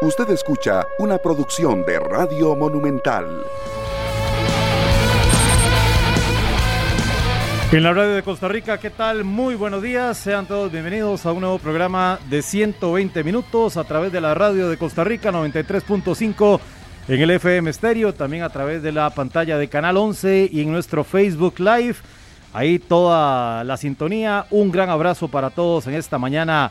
Usted escucha una producción de Radio Monumental. En la radio de Costa Rica, ¿qué tal? Muy buenos días, sean todos bienvenidos a un nuevo programa de 120 minutos a través de la radio de Costa Rica 93.5 en el FM Estéreo, también a través de la pantalla de Canal 11 y en nuestro Facebook Live. Ahí toda la sintonía. Un gran abrazo para todos en esta mañana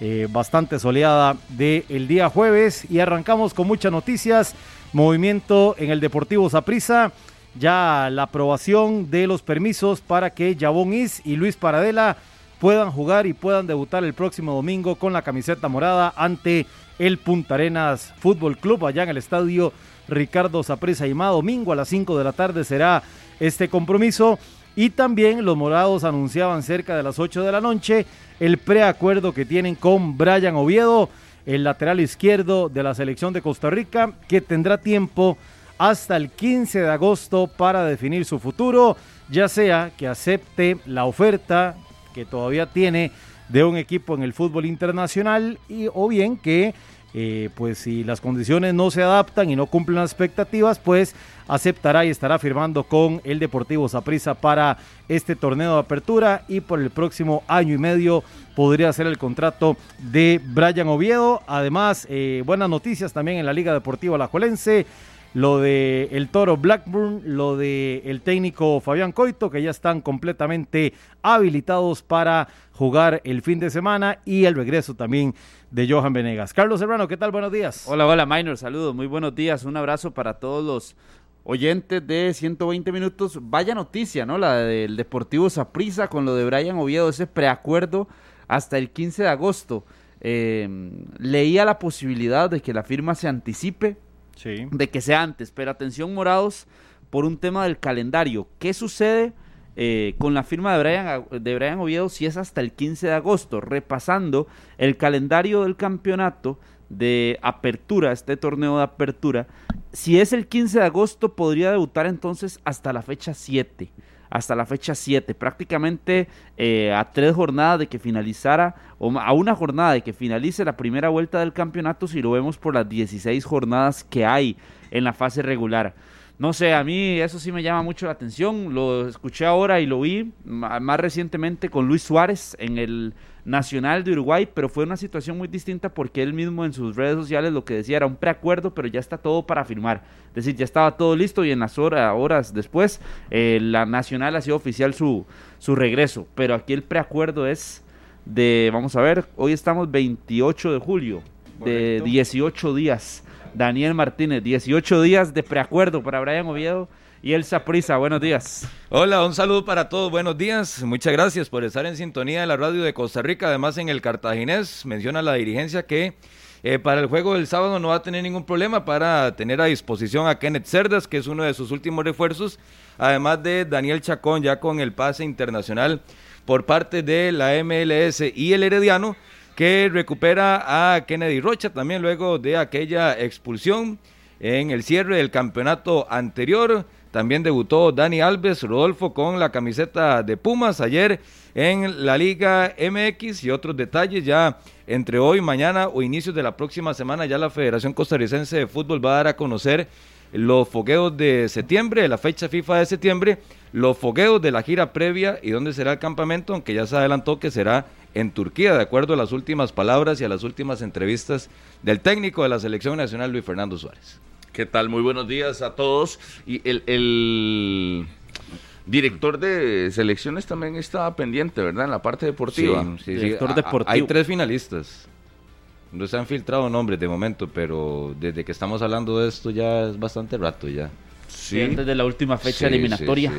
eh, bastante soleada del día jueves. Y arrancamos con muchas noticias. Movimiento en el Deportivo Saprissa. Ya la aprobación de los permisos para que Jabón Is y Luis Paradela puedan jugar y puedan debutar el próximo domingo con la camiseta morada ante el Punta Arenas Fútbol Club allá en el estadio Ricardo Saprissa. Y más domingo a las 5 de la tarde será este compromiso. Y también los morados anunciaban cerca de las 8 de la noche el preacuerdo que tienen con Brian Oviedo, el lateral izquierdo de la selección de Costa Rica, que tendrá tiempo hasta el 15 de agosto para definir su futuro, ya sea que acepte la oferta que todavía tiene de un equipo en el fútbol internacional y, o bien que eh, pues si las condiciones no se adaptan y no cumplen las expectativas, pues aceptará y estará firmando con el Deportivo Saprissa para este torneo de apertura y por el próximo año y medio podría ser el contrato de Brian Oviedo. Además, eh, buenas noticias también en la Liga Deportiva Alajuelense lo de el Toro Blackburn, lo de el técnico Fabián Coito, que ya están completamente habilitados para jugar el fin de semana y el regreso también de Johan Venegas. Carlos Serrano, ¿qué tal? Buenos días. Hola, hola, Minor, saludos, muy buenos días, un abrazo para todos los oyentes de 120 minutos. Vaya noticia, ¿no? La del Deportivo Saprissa con lo de Brian Oviedo, ese preacuerdo hasta el 15 de agosto. Eh, leía la posibilidad de que la firma se anticipe de que sea antes. Pero atención, morados, por un tema del calendario. ¿Qué sucede eh, con la firma de Brian, de Brian Oviedo si es hasta el 15 de agosto? Repasando el calendario del campeonato de apertura, este torneo de apertura. Si es el 15 de agosto, podría debutar entonces hasta la fecha 7 hasta la fecha 7, prácticamente eh, a tres jornadas de que finalizara, o a una jornada de que finalice la primera vuelta del campeonato, si lo vemos por las 16 jornadas que hay en la fase regular. No sé, a mí eso sí me llama mucho la atención, lo escuché ahora y lo vi más recientemente con Luis Suárez en el Nacional de Uruguay, pero fue una situación muy distinta porque él mismo en sus redes sociales lo que decía era un preacuerdo, pero ya está todo para firmar. Es decir, ya estaba todo listo y en las horas, horas después eh, la Nacional ha sido oficial su, su regreso. Pero aquí el preacuerdo es de, vamos a ver, hoy estamos 28 de julio, de 18 días. Daniel Martínez, 18 días de preacuerdo para Brian Oviedo y el Saprisa. Buenos días. Hola, un saludo para todos. Buenos días. Muchas gracias por estar en sintonía de la radio de Costa Rica. Además, en el Cartaginés menciona la dirigencia que eh, para el juego del sábado no va a tener ningún problema para tener a disposición a Kenneth Cerdas, que es uno de sus últimos refuerzos, además de Daniel Chacón ya con el pase internacional por parte de la MLS y el Herediano, que recupera a Kennedy Rocha también luego de aquella expulsión en el cierre del campeonato anterior. También debutó Dani Alves, Rodolfo con la camiseta de Pumas ayer en la Liga MX y otros detalles ya entre hoy, mañana o inicios de la próxima semana ya la Federación Costarricense de Fútbol va a dar a conocer los fogueos de septiembre, la fecha FIFA de septiembre, los fogueos de la gira previa y dónde será el campamento, aunque ya se adelantó que será en Turquía, de acuerdo a las últimas palabras y a las últimas entrevistas del técnico de la selección nacional, Luis Fernando Suárez. ¿Qué tal? Muy buenos días a todos. Y el, director de selecciones también estaba pendiente, ¿verdad? En la parte deportiva. Sí, director deportivo. Hay tres finalistas. No se han filtrado nombres de momento, pero desde que estamos hablando de esto ya es bastante rato ya. Sí. Antes de la última fecha eliminatoria.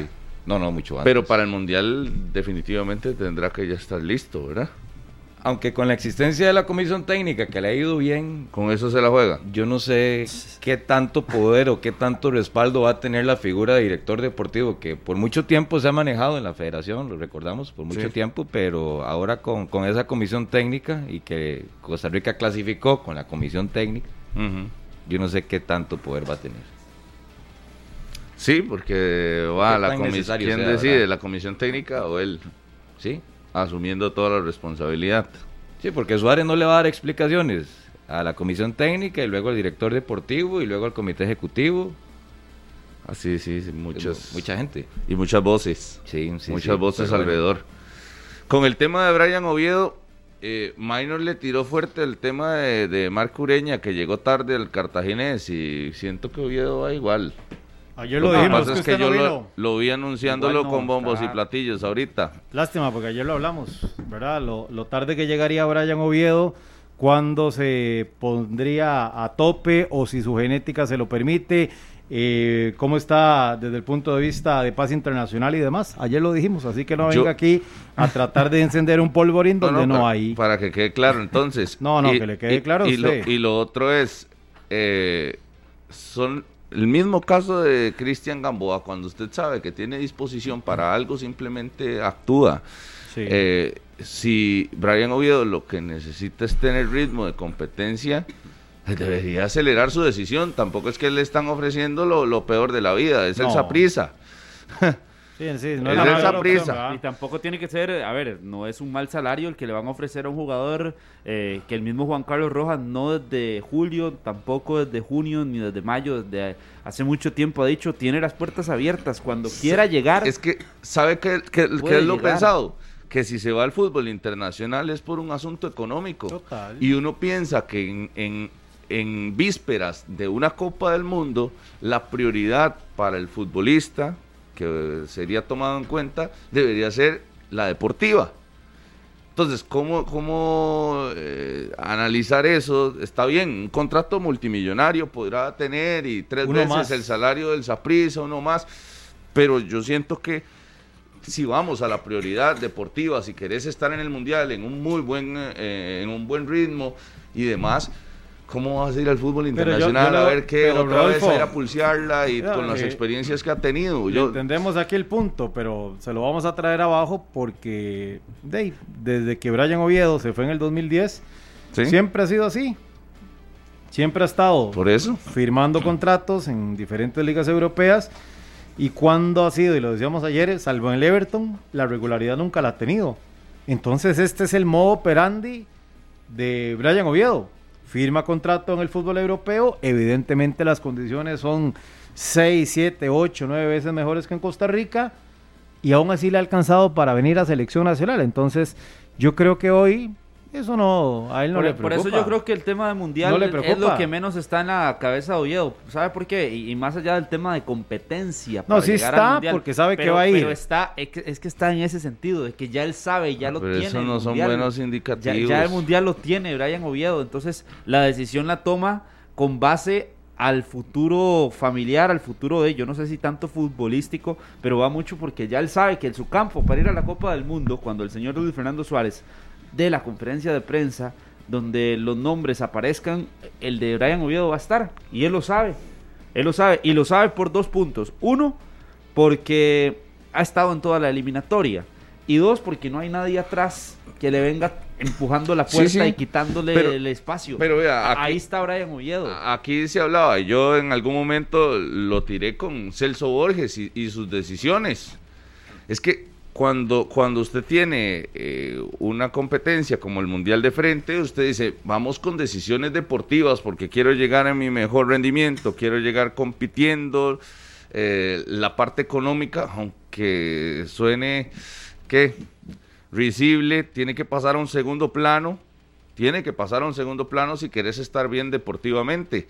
No, no, mucho antes. Pero para el Mundial definitivamente tendrá que ya estar listo, ¿verdad? aunque con la existencia de la comisión técnica que le ha ido bien, con eso se la juega. Yo no sé qué tanto poder o qué tanto respaldo va a tener la figura de director deportivo, que por mucho tiempo se ha manejado en la federación, lo recordamos, por mucho tiempo, pero ahora con, con, esa comisión técnica y que Costa Rica clasificó con la comisión técnica, yo no sé qué tanto poder va a tener. Sí, porque va la comisión. ¿Quién decide? ¿La comisión técnica o él? Sí asumiendo toda la responsabilidad. Sí, porque Suárez no le va a dar explicaciones a la comisión técnica y luego al director deportivo y luego al comité ejecutivo. Así, sí, sí, muchas, Mucha gente. y muchas voces. Sí, sí, muchas sí, voces bueno. alrededor. Con el tema de Brian Oviedo, eh, Minor le tiró fuerte el tema de, de Marco Ureña, que llegó tarde al Cartaginés, y siento que Oviedo va igual. Ayer Lo lo que dijimos, pasa que es que no yo lo, lo vi anunciándolo con bombos y platillos ahorita. Lástima, porque ayer lo hablamos, ¿verdad? Lo, lo tarde que llegaría Brian Oviedo, cuándo se pondría a tope o si su genética se lo permite, eh, cómo está desde el punto de vista de paz internacional y demás. Ayer lo dijimos, así que no Yo- venga aquí a tratar de encender un polvorín donde no, para, hay. Para que quede claro, entonces. No, no, que le quede claro y lo, y lo otro es, eh, son el mismo caso de Cristian Gamboa, cuando usted sabe que tiene disposición para algo, simplemente actúa. Sí. Eh, si Brian Oviedo lo que necesita es tener ritmo de competencia, debería acelerar su decisión. Tampoco es que le están ofreciendo lo, lo peor de la vida, es el No. Saprisa. Sí, sí, no es la esa opción, prisa. ¿verdad? Y tampoco tiene que ser, a ver, no es un mal salario el que le van a ofrecer a un jugador eh, que el mismo Juan Carlos Rojas no desde julio, tampoco desde junio ni desde mayo, desde hace mucho tiempo ha dicho, tiene las puertas abiertas cuando quiera llegar. Es que, ¿sabe qué, qué- es lo llegar. pensado? Que si se va al fútbol internacional es por un asunto económico. Total. Y uno piensa que en, en- en vísperas de una Copa del Mundo, la prioridad para el futbolista, que sería tomado en cuenta, debería ser la deportiva. Entonces, ¿cómo, cómo eh, analizar eso? Está bien, un contrato multimillonario podrá tener y tres Uno veces más. el salario del Saprissa, uno más, pero yo siento que si vamos a la prioridad deportiva, si querés estar en el mundial en un muy buen, eh, en un buen ritmo y demás, ¿cómo vas a ir al fútbol yo- internacional a ver qué otra vez a ir a pulsearla y con las eh, experiencias que ha tenido? Yo, Entendemos aquí el punto, pero se lo vamos a traer abajo porque de- desde que Brian Oviedo se fue en el 2010, ¿sí? siempre ha sido así. Siempre ha estado Por eso. firmando contratos en diferentes ligas europeas y cuando ha sido, y lo decíamos ayer, salvo en el Everton, la regularidad nunca la ha tenido. Entonces este es el modo operandi de Brian Oviedo. Firma contrato en el fútbol europeo, evidentemente las condiciones son 6, 7, 8, 9 veces mejores que en Costa Rica y aún así le ha alcanzado para venir a selección nacional. Entonces yo creo que hoy eso no, a él no por, le por preocupa. eso yo creo que el tema de mundial No le es lo que menos está en la cabeza de Oviedo. ¿Sabe por qué? Y, y más allá del tema de competencia. No, para sí llegar al está, Mundial. porque sabe que va a ir. Pero está, es que, es que está en ese sentido, de que ya él sabe, ya lo Pero tiene. eso no son Mundial. buenos Ya, indicativos. ya el mundial lo tiene Brian Oviedo, entonces la decisión la toma con base al futuro familiar, al futuro de, yo no sé si tanto futbolístico, pero va mucho porque ya él sabe que en su campo para ir a la Copa del Mundo, cuando el señor Luis Fernando Suárez de la conferencia de prensa, donde los nombres aparezcan, el de Brian Oviedo va a estar, y él lo sabe, él lo sabe, y lo sabe por dos puntos. Uno, porque ha estado en toda la eliminatoria. Y dos, porque no hay nadie atrás que le venga empujando la puerta sí. y quitándole Pero- el espacio. pero vea, aquí- ahí está Brian Oviedo. Aquí se hablaba, yo en algún momento lo tiré con Celso Borges y, y sus decisiones. Es que cuando, cuando usted tiene eh, una competencia como el Mundial de frente, usted dice, vamos con decisiones deportivas porque quiero llegar a mi mejor rendimiento, quiero llegar compitiendo. eh, la parte económica, aunque suene que risible, tiene que pasar a un segundo plano tiene que pasar a un segundo plano si querés estar bien deportivamente.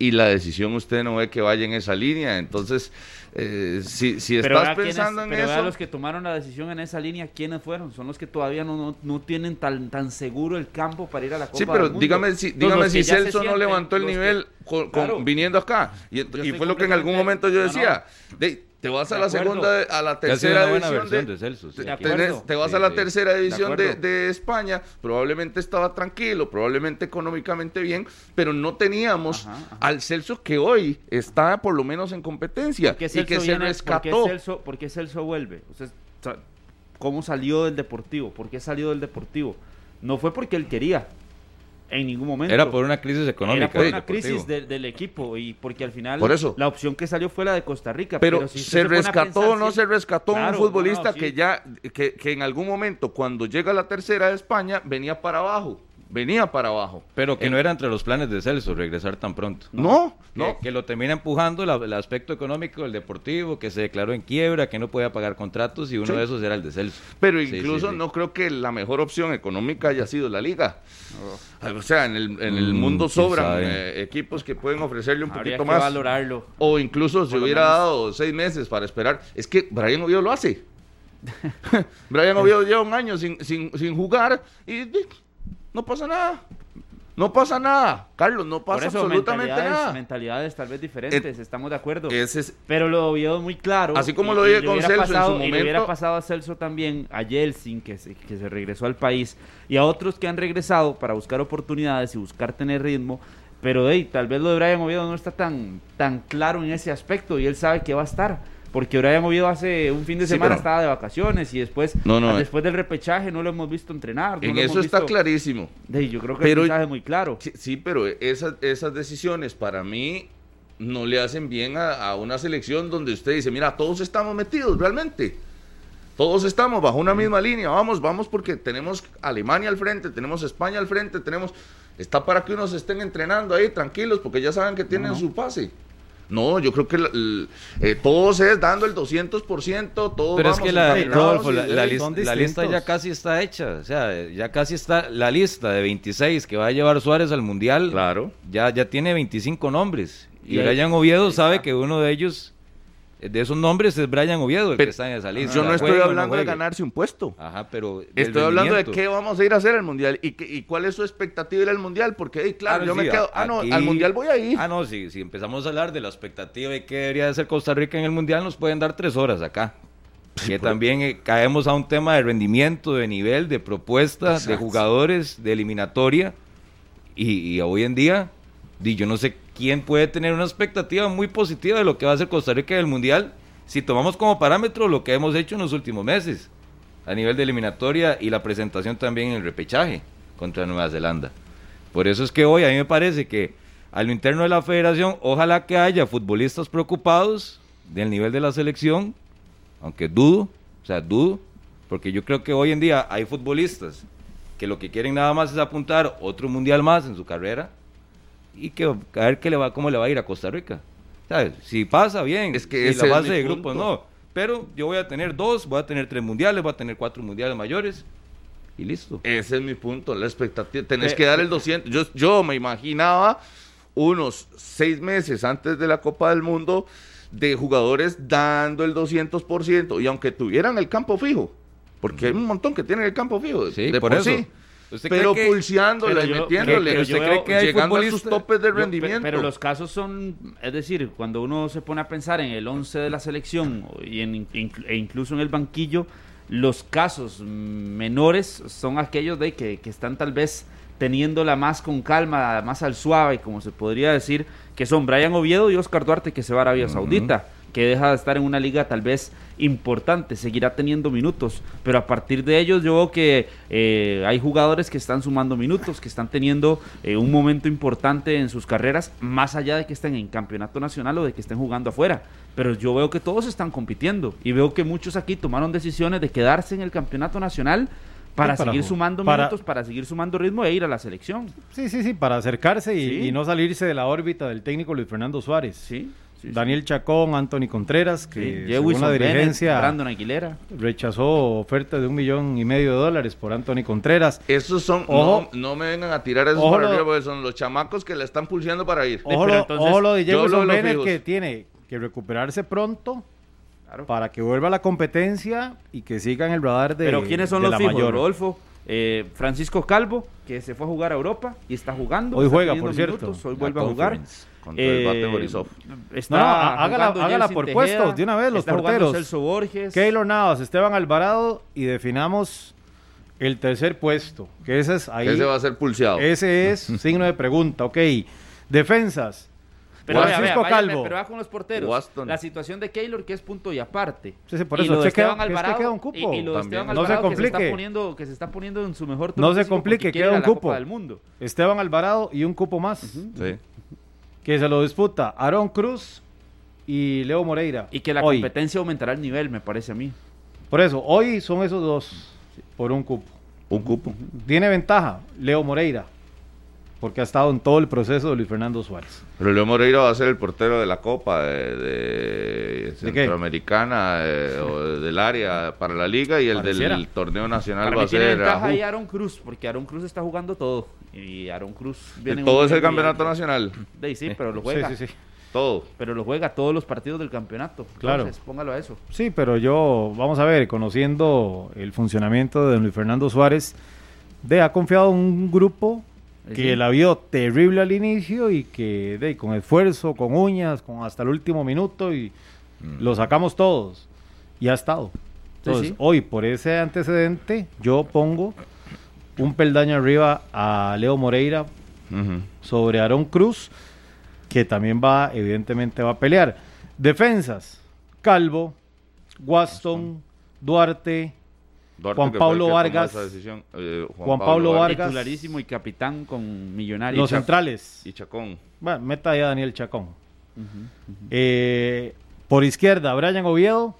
Y la decisión usted no ve que vaya en esa línea. Entonces, eh, si, si estás quiénes- pensando en pero eso... los que tomaron la decisión en esa línea, ¿quiénes fueron? Son los que todavía no, no, no tienen tan, tan seguro el campo para ir a la Copa Sí, pero del Mundo. dígame si, dígame los si Celso no levantó el que- nivel con- con- Claro. viniendo acá. Y, fue lo que en algún momento yo no, decía. de- te vas a De la acuerdo. segunda, a la tercera una buena división versión de, de Celso, sí. te- tenés- vas Sí, a la sí. tercera De división de, España, probablemente estaba tranquilo, probablemente económicamente bien, pero no teníamos Ajá, ajá. al Celso que hoy está por lo menos en competencia ¿Por qué y Celso que se viene- ¿por qué rescató. Celso, por qué Celso vuelve? O sea, ¿Cómo salió del Deportivo? ¿Por qué salió del Deportivo? No fue porque él quería, en ningún momento. Era por una crisis económica. Era por una Deportivo. crisis de- del equipo y porque al final Por eso. la opción que salió fue la de Costa Rica. Pero, si se rescató o no se rescató claro, un no, futbolista no, sí. que ya, que, que en algún momento, cuando llega a la tercera de España, venía para abajo. Venía para abajo. Pero que En- no era entre los planes de Celso regresar tan pronto. No, Que, no. que lo termina empujando la- el aspecto económico del deportivo, que se declaró en quiebra, que no podía pagar contratos y uno Sí. de esos era el de Celso. Pero Sí, sí, incluso sí. no creo que la mejor opción económica haya sido la liga. O sea, en el, en el Mm, mundo sobran eh, equipos que pueden ofrecerle un Habría poquito que más. valorarlo. O incluso se hubiera menos. dado seis meses para esperar. Es que Brian Oviedo lo hace. Brian Oviedo lleva un año sin, sin, sin jugar y no pasa nada. No pasa nada. Carlos, no Por pasa eso, absolutamente mentalidades, nada. mentalidades tal vez diferentes, estamos de acuerdo. Ese es, Pero lo vio muy claro. Así como y- lo dije con Celso en su pasado- Y le hubiera momento. pasado a Celso también, a Yeltsin, que se, que se regresó al país, y a otros que han regresado para buscar oportunidades y buscar tener ritmo. Pero hey, tal vez lo de Brian Oviedo no está tan, tan claro en ese aspecto y él sabe que va a estar. Porque Brian Oviedo hace un fin de Sí, semana pero- estaba de vacaciones y después, No, no, después del repechaje no lo hemos visto entrenar. no en lo hemos eso está visto- clarísimo. Hey, yo creo que Pero- el mensaje es muy claro. Sí, sí, pero esas, esas decisiones para mí no le hacen bien a, a una selección donde usted dice, mira, todos estamos metidos realmente. Todos estamos bajo una misma línea. Vamos, vamos porque tenemos Alemania al frente, tenemos España al frente, tenemos... Está para que unos estén entrenando ahí tranquilos porque ya saben que tienen su pase. No, yo creo que la- el- eh, todos es dando el 200%, todos Pero es vamos que la, Rodolfo, la, la lista ya casi está hecha. O sea, ya casi está la lista de 26 que va a llevar Suárez al Mundial. Claro. Ya, ya tiene 25 nombres. Y, Y Brian Oviedo sabe que uno de ellos, de esos nombres, es Brian Oviedo, el Pero que está en esa lista. Yo no estoy Juegue o no hablando de ganarse un puesto. Ajá, pero. Estoy hablando de qué vamos a ir a hacer al mundial y, qué- y cuál es su expectativa ir al mundial. Porque, hey, claro, Ah, yo sí, me quedo. Ah, no, aquí- al mundial voy a ir. Ah, no, si, si empezamos a hablar de la expectativa de qué debería de ser Costa Rica en el Mundial, nos pueden dar tres horas acá. Que también eh, caemos a un tema de rendimiento, de nivel, de propuestas, de jugadores, de eliminatoria. Y, y hoy en día, di, yo no sé quién puede tener una expectativa muy positiva de lo que va a hacer Costa Rica en el Mundial si tomamos como parámetro lo que hemos hecho en los últimos meses a nivel de eliminatoria y la presentación también en el repechaje contra Nueva Zelanda. Por eso es que hoy a mí me parece que a lo interno de la federación, ojalá que haya futbolistas preocupados del nivel de la selección, aunque dudo, o sea, dudo, porque yo creo que hoy en día hay futbolistas que lo que quieren nada más es apuntar otro mundial más en su carrera y que a ver qué le va, cómo le va a ir a Costa Rica. ¿Sabes? Si pasa bien, Es que si la base de grupos punto. no. Pero yo voy a tener dos, voy a tener tres mundiales, voy a tener cuatro mundiales mayores y listo. Ese es mi punto, la expectativa. Tenés Eh, que dar el 200. Yo, yo me imaginaba unos seis meses antes de la Copa del Mundo de jugadores dando el 200%. Y aunque tuvieran el campo fijo, porque hay un montón que tienen el campo fijo. Sí, de por por eso. sí. ¿Usted Pero cree que- pulseándola pero y yo- metiéndole. pero ¿Usted yo cree veo- que hay llegando a sus topes de Yo- rendimiento. Pero los casos son, es decir, cuando uno se pone a pensar en el 11 de la selección y en, e incluso en el banquillo, los casos menores son aquellos de que, que están tal vez teniéndola más con calma, más al suave, como se podría decir, que son Brian Oviedo y Oscar Duarte, que se va a Arabia Saudita, que deja de estar en una liga tal vez importante, seguirá teniendo minutos, pero a partir de ellos yo veo que eh, hay jugadores que están sumando minutos, que están teniendo eh, un momento importante en sus carreras, más allá de que estén en campeonato nacional o de que estén jugando afuera. Pero yo veo que todos están compitiendo y veo que muchos aquí tomaron decisiones de quedarse en el campeonato nacional para, seguir sumando para- minutos, para seguir sumando ritmo e ir a la selección. Sí, sí, sí, para acercarse y, Sí. y no salirse de la órbita del técnico Luis Fernando Suárez. Sí. Sí, sí. Daniel Chacón, Anthony Contreras, Sí, que Jewison según la Bennett, dirigencia Brandon Aguilera. rechazó oferta de un millón y medio de dólares por Anthony Contreras. Esos son, Ojo. no, no me vengan a tirar esos Ojo para arriba, porque son los chamacos que le están pulseando para ir. Ojo, pero lo, entonces, ojo lo de los Bennett que tiene que recuperarse pronto Claro. para que vuelva a la competencia y que siga en el radar de Pero ¿quiénes son los la fijos, mayor. Rodolfo? Eh, Francisco Calvo, que se fue a jugar a Europa y está jugando. Hoy juega, por cierto. minutos, hoy vuelve a jugar. Contra el bate Borisov. Está No, no, há- hágala- por Tejeda, puestos, de una vez, los porteros. Celso Borges. Keylor Navas, Esteban Alvarado y definamos el tercer puesto, que ese es ahí. Ese va a ser pulseado. Ese es signo de pregunta, ok. Defensas. Pero Francisco vea, Calvo. pero va con los porteros. Waston. La situación de Keylor que es punto y aparte. Sí, sí, por Y eso, lo de queda- Esteban Alvarado, queda un cupo. y, y lo de. Esteban No se Alvarado que se, está complique. poniendo, que se está poniendo en su mejor No se complique, queda un cupo. Copa del Mundo. Esteban Alvarado y un cupo más. Sí. Que se lo disputa Aaron Cruz y Leo Moreira. Y que la Hoy. competencia aumentará el nivel, me parece a mí. Por eso, hoy son esos dos por un cupo. Un cupo. Tiene ventaja Leo Moreira, porque ha estado en todo el proceso de Luis Fernando Suárez. Pero Leo Moreira va a ser el portero de la Copa de, de ¿De qué? Centroamericana eh, o del área para la liga y el Pareciera. del torneo nacional Para va mí a tiene ser ventaja Ajú. ahí Aaron Cruz, porque Aaron Cruz está jugando todo. Y Aaron Cruz viene en Todo es el campeonato alto. nacional. De ahí sí, pero lo juega. Sí, sí, sí. Todo. Pero lo juega todos los partidos del campeonato. Claro. Entonces, póngalo a eso. Sí, pero yo, vamos a ver, conociendo el funcionamiento de Luis Fernando Suárez, de, ha confiado en un grupo Sí, que sí. la vio terrible al inicio y que de, con esfuerzo, con uñas, con hasta el último minuto y lo sacamos todos. Y ha estado. Entonces, sí. hoy, por ese antecedente, yo pongo un peldaño arriba a Leo Moreira sobre Aarón Cruz, que también va, evidentemente va a pelear. Defensas, Calvo, Waston, Duarte, Duarte, Juan Pablo Vargas. esa decisión, eh, Juan Pablo Vargas. Titularísimo y capitán con Millonarios. los centrales. y Chacón. Bueno, meta ahí a Daniel Chacón. Eh, por izquierda, Brian Oviedo.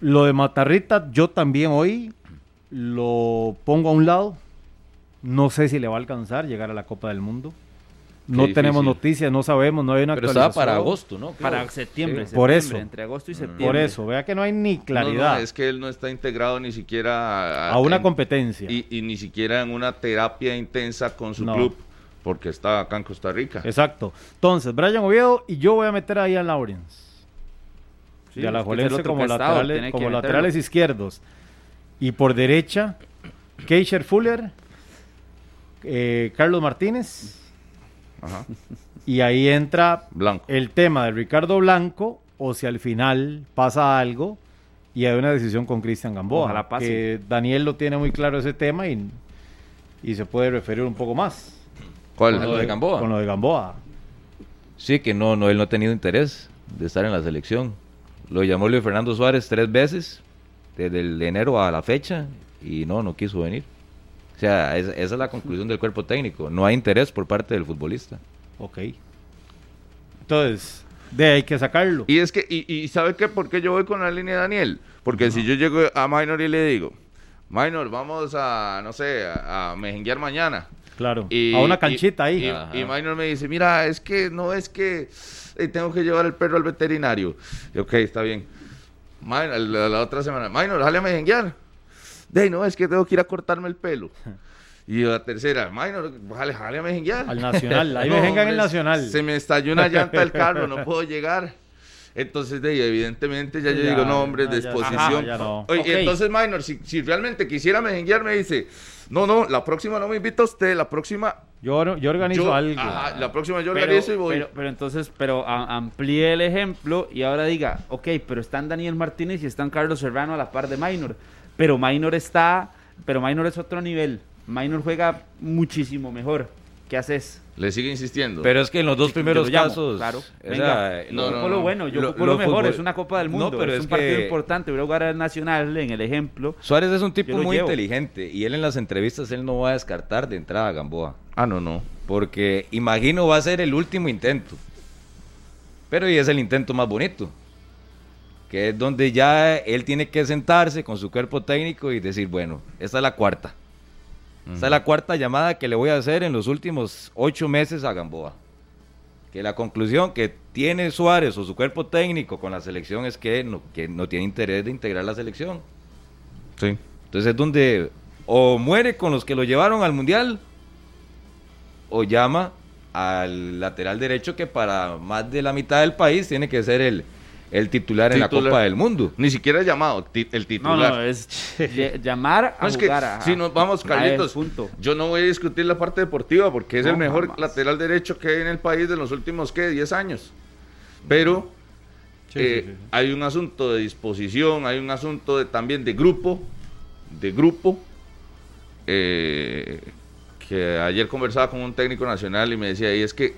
Lo de Matarrita, yo también hoy lo pongo a un lado. No sé si le va a alcanzar llegar a la Copa del Mundo. No Qué tenemos difícil. noticias, no sabemos, no hay una Pero estaba para agosto, ¿no? Creo. Para septiembre, Por septiembre, eso. Entre agosto y septiembre. Por eso, vea que no hay ni claridad No, no, es que él no está integrado ni siquiera a una en- competencia. y, y ni siquiera en una terapia intensa con su No. club, porque está acá en Costa Rica. Exacto. Entonces, Brian Oviedo y yo voy a meter ahí a Lawrence. Sí, de Alajuelense como, prestado, laterales, como laterales izquierdos. Y por derecha, Keisher Fuller, eh, Carlos Martínez. Ajá. Y ahí entra Blanco. el tema de Ricardo Blanco, o si al final pasa algo y hay una decisión con Cristian Gamboa. Ojalá pase. Que Daniel lo tiene muy claro ese tema y, y se puede referir un poco más. ¿Cuál? Con lo de Gamboa. Con lo de Gamboa. Sí, que no, no, él no ha tenido interés de estar en la selección. Lo llamó Luis Fernando Suárez tres veces, desde el de enero a la fecha, y no, no quiso venir. O sea, es- esa es la conclusión del cuerpo técnico. No hay interés por parte del futbolista. Ok. Entonces, de ahí hay que sacarlo. Y es que, y, y ¿sabe qué? ¿Por qué yo voy con la línea de Daniel? Porque si yo llego a Minor y le digo, Minor, vamos a, no sé, a, a mejenguear mañana. Claro. Y- a una y- canchita ahí. Y, Ajá. y Minor me dice, mira, es que no es que eh, tengo que llevar el perro al veterinario. Y, ok, está bien. Minor, la, la otra semana, Minor, dale a mejenguear. De no, es que tengo que ir a cortarme el pelo. Y la tercera, Minor, jale, jale a mejenguear. Al Nacional. Ahí No, me en el Nacional. Se me estalló una llanta del carro, no puedo llegar. Entonces, de ahí, evidentemente, ya yo Ya, digo, no, hombre, no, ya- disposición. ajá, ya no. Oye, Ok. y entonces, Minor, si, si realmente quisiera mejenguear, me dice, no, no, la próxima no me invita a usted, la próxima. Yo, yo organizo yo- algo. ajá, la próxima yo Pero, organizo y voy. pero, pero entonces, pero a- amplíe el ejemplo y ahora diga, ok, pero están Daniel Martínez y están Carlos Serrano a la par de Minor. Pero Minor está, pero Minor es otro nivel. Minor juega muchísimo mejor. ¿Qué haces? Le sigue insistiendo. Pero es que en los dos Sí, primeros lo llamo, casos. claro. Venga, no, yo no, lo no. bueno, yo Lo- lo, lo mejor, es una Copa del No, Mundo, pero es es un partido importante, voy a jugar al Nacional en el ejemplo. Suárez es un tipo muy llevo. inteligente y él en las entrevistas él no va a descartar de entrada a Gamboa. ah, no, no. Porque imagino va a ser el último intento. Pero y es el intento más bonito. Que es donde ya él tiene que sentarse con su cuerpo técnico y decir, bueno, esta es la cuarta. Esta es la cuarta llamada que le voy a hacer en los últimos ocho meses a Gamboa. Que la conclusión que tiene Suárez o su cuerpo técnico con la selección es que no, que no tiene interés de integrar la selección. Sí. Entonces es donde o muere con los que lo llevaron al mundial o llama al lateral derecho que para más de la mitad del país tiene que ser el, el titular, en la. Copa del Mundo. Ni siquiera llamado, el No, titular. no, es ll- llamar a No, es que jugar a- si nos vamos, Carlitos, punto. yo no voy a discutir la parte deportiva porque es No, el mejor jamás. lateral derecho que hay en el país de los últimos, ¿qué? 10 años. Pero Sí, eh, sí, sí, sí. hay un asunto de disposición, hay un asunto de, también de grupo, de grupo, eh, que ayer conversaba con un técnico nacional y me decía, y es que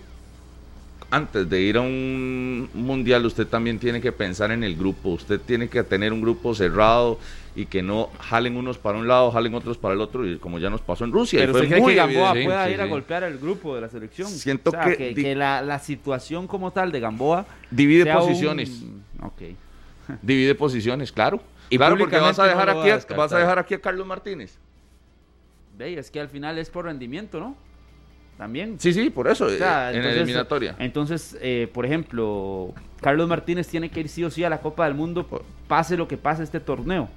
antes de ir a un mundial usted también tiene que pensar en el grupo, usted tiene que tener un grupo cerrado y que no jalen unos para un lado, jalen otros para el otro, y como ya nos pasó en Rusia. y Pero fue usted cree muy que Gamboa evidente. pueda sí, ir a golpear el grupo de la selección. Siento O sea, que que, di- que la, la situación como tal de Gamboa Divide un- posiciones. Divide posiciones, claro. Y claro, porque vas a dejar no aquí, va a a, vas a descartar. dejar aquí a Carlos Martínez. Ve, es que al final es por rendimiento, ¿no? También. Sí, sí, por eso, O sea, eh, en entonces, eliminatoria. Entonces, eh, por ejemplo, Carlos Martínez tiene que ir sí o sí a la Copa del Mundo, pase lo que pase este torneo.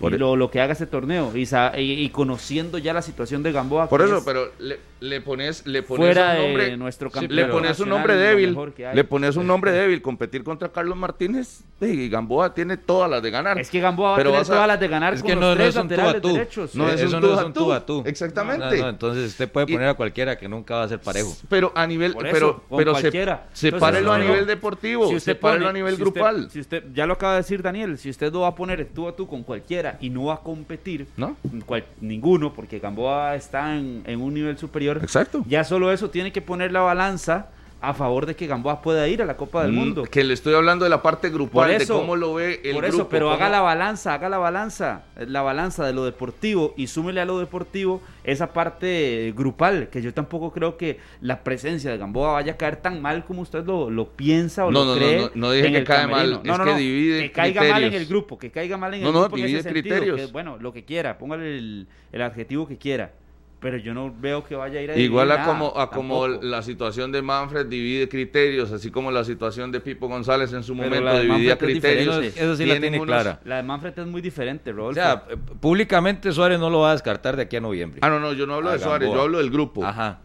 Por y e- lo, lo que haga este torneo. Y, y- y conociendo ya la situación de Gamboa. Por eso, es pero le, le pones, le pones fuera un nombre, de nuestro Sí, campeón. le pones un nombre nacional, lo débil, le pones un nombre débil, competir contra Carlos Martínez, y Gamboa tiene todas las de ganar. Es que Gamboa va Pero a tener a- todas las de ganar Es con que los no, no tres es un tú a laterales tú. derechos. No es eso un no es un tú. a tú. Exactamente. No, no, entonces usted puede Y- poner a cualquiera que nunca va a ser parejo. Pero a nivel, eso, pero, con pero se, cualquiera. sepárelo Entonces, a no, nivel deportivo, Si usted sepárelo pone- a nivel si usted- grupal. si usted, ya lo acaba de decir Daniel, si usted lo va a poner tú a tú con cualquiera y no va a competir, ¿No? cual- ninguno, porque Gamboa está en, en un nivel superior, Exacto. ya solo eso tiene que poner la balanza a favor de que Gamboa pueda ir a la Copa del Mm, Mundo. Que le estoy hablando de la parte grupal, eso, de cómo lo ve el Por grupo. eso, pero cómo- haga la balanza, haga la balanza, la balanza de lo deportivo y súmele a lo deportivo esa parte grupal, que yo tampoco creo que la presencia de Gamboa vaya a caer tan mal como usted lo, lo piensa o No, lo no, no, cree. no, no dije en que cae mal, es que divide Que caiga mal en criterios. el grupo, que caiga mal en No, el no, grupo en ese divide sentido, criterios. que, bueno, lo que quiera, póngale el, el adjetivo que quiera, pero yo no veo que vaya a ir a Igual a nada, como, a como tampoco. la situación de Manfred divide criterios, así como la situación de Pipo González en su Pero momento dividía es criterios. Eso sí la tiene unos- clara. La de Manfred es muy diferente, O Rodolfo. sea, eh, públicamente Suárez no lo va a descartar de aquí a noviembre. Ah, no, no, yo no hablo A de Suárez, yo hablo del grupo. Ajá.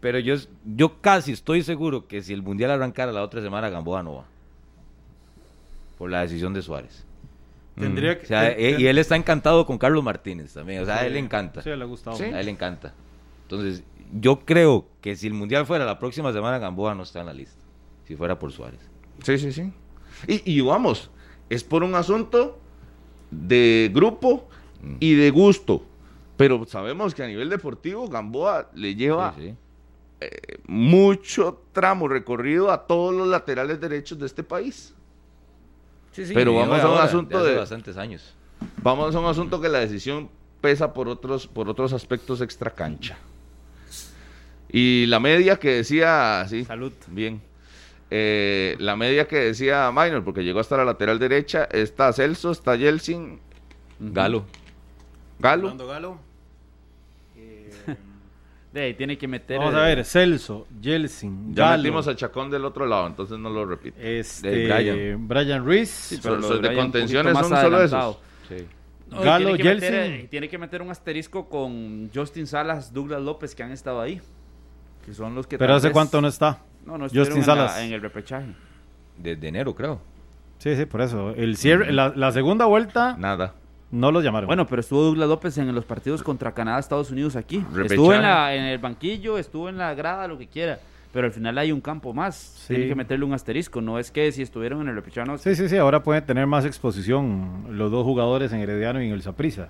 Pero yo, yo casi estoy seguro que si el Mundial arrancara la otra semana, Gamboa no va. Por la decisión de Suárez. Tendría que. O sea, ten- eh, y él está encantado con Carlos Martínez también. O sea, a él le encanta. Sí, le ha gustado. Sí. A él le encanta. Entonces, yo creo que si el Mundial fuera la próxima semana, Gamboa no está en la lista. Si fuera por Suárez. Sí, sí, sí. Y, y vamos, es por un asunto de grupo Mm. y de gusto. Pero sabemos que a nivel deportivo Gamboa le lleva Sí, sí. eh, mucho tramo recorrido a todos los laterales derechos de este país. Sí, sí. pero vamos a un asunto de- bastantes años. Vamos a un asunto que la decisión pesa por otros, por otros aspectos extra cancha. Y la media que decía, sí, Salud. bien. Eh, la media que decía Minor, porque llegó hasta la lateral derecha, está Celso, está Yeltsin, Galo. Galo. Fernando Galo. De ahí tiene que meter. Vamos el- a ver, Celso, Jelsin, Ya Galo, metimos a Chacón del otro lado, entonces no lo repito. este, De Brian. Brian. Ruiz, Sí, Son- lo son de un contenciones son más solo adelantado. Sí. No, Galo, tiene que, meter, Jelsin. eh, tiene que meter un asterisco con Justin Salas, Douglas López, que han estado ahí. Que son los que. pero hace vez- cuánto no está. No, no Justin en, Salas. la- en el repechaje. Desde enero, creo. Sí, sí, por eso. El cierre, la, la segunda vuelta Nada. No los llamaron. Bueno, pero estuvo Douglas López en los partidos contra Canadá, Estados Unidos aquí. Repechaje. Estuvo en, la, en el banquillo, estuvo en la grada, lo que quiera. Pero al final hay un campo más. Sí. Tiene que meterle un asterisco. No es que si estuvieron en el repechaje, no. Sí, sí, sí, ahora pueden tener más exposición los dos jugadores en Herediano y en el Saprissa.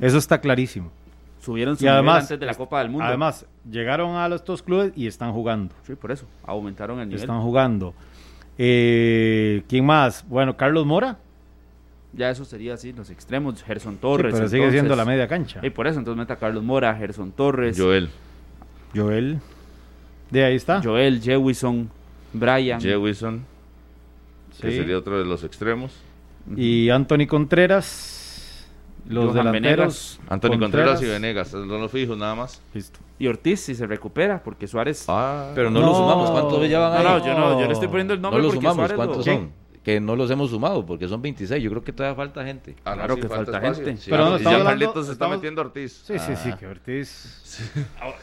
Eso está clarísimo. Subieron su Y nivel además, antes de la Copa del Mundo. Además, llegaron a los dos clubes y están jugando. Sí, por eso. Aumentaron el nivel. Están jugando. Eh, ¿Quién más? Bueno, Carlos Mora. Ya eso sería así, los extremos. Gerson Sí, Torres. pero sigue entonces. siendo la media cancha. Y por eso, entonces meta a Carlos Mora, Gerson Torres, Joel. Joel. De ahí está. Joel, Jewison, Brian. Jewison, que Sí. sería otro de los extremos. Y Anthony Contreras. Los Johan delanteros. Anthony Contreras y Venegas, son los fijos nada más. Listo. Y Ortiz, si se recupera, porque Suárez. Ah, Pero no, No. lo sumamos. ¿Cuántos ya van no, ahí? no, yo no, yo le estoy poniendo el No nombre lo porque sumamos. Suárez ¿Cuántos lo- son? Que no los hemos sumado porque son 26. Yo creo que todavía falta gente. Ah, Claro sí, que falta gente. Sí, Pero no, y ya hablando- Carlitos se está estamos- metiendo Ortiz. Sí, sí, sí, Ah. que Ortiz. Digo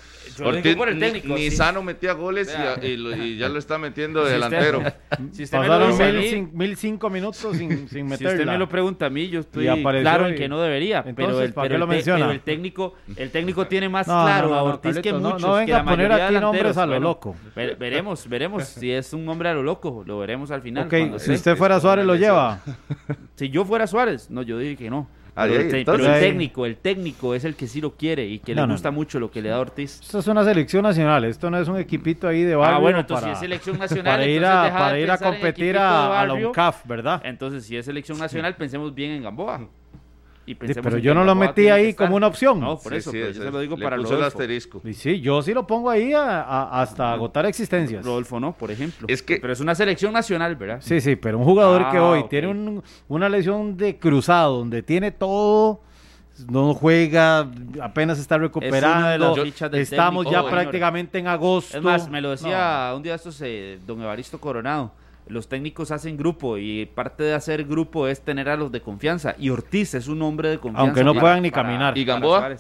Ortiz por el ni- técnico. ni, sí. sano metía goles y- y, lo- y ya lo está metiendo de Si usted- delantero. Si usted, me lo mil, cin- mil cinco minutos sin, sin si meterla. usted me lo pregunta a mí, yo estoy claro y- en que no debería. pero el, ¿para pero qué lo el pero el técnico, el técnico tiene más No, claro no, no, a Ortiz que muchos. no venga que la a poner aquí nombres delanteros. a lo Bueno, loco. ve- veremos, veremos si es un hombre a lo loco. Lo veremos al final. Si usted fuera Suárez, lo lleva. Si yo fuera Suárez, no, yo dije que no. Ah, Pero, el, entonces- pero el técnico, el técnico es el que sí lo quiere y que No, le gusta no. mucho lo que le da Ortiz. Esto es una selección nacional. Esto no es un equipito ahí de barrio. Ah, bueno, entonces para, si es selección nacional, para ir a, para ir competir a, a la. UNCAF, ¿verdad? Entonces, si es selección nacional, pensemos bien en Gamboa. Y Sí, pensemos pero yo no lo metí ahí como una opción. No, por Sí, eso, sí, pero yo se lo digo le para puso el Rodolfo. asterisco. Y sí, yo sí lo pongo ahí a- a- hasta agotar existencias. Rodolfo no, por ejemplo. Es que- Pero es una selección nacional, ¿verdad? Sí, sí, pero un jugador Ah, que hoy ok. tiene un- una lesión de cruzado, donde tiene todo, no juega, apenas está Es una de recuperando. las fichas del Estamos técnico, ya señor. prácticamente en agosto. Es más, me lo decía un día estos eh, don Evaristo Coronado. Los técnicos hacen grupo y parte de hacer grupo es tener a los de confianza. Y Ortiz es un hombre de confianza. Aunque no para- puedan ni para- caminar. ¿Y Gamboa?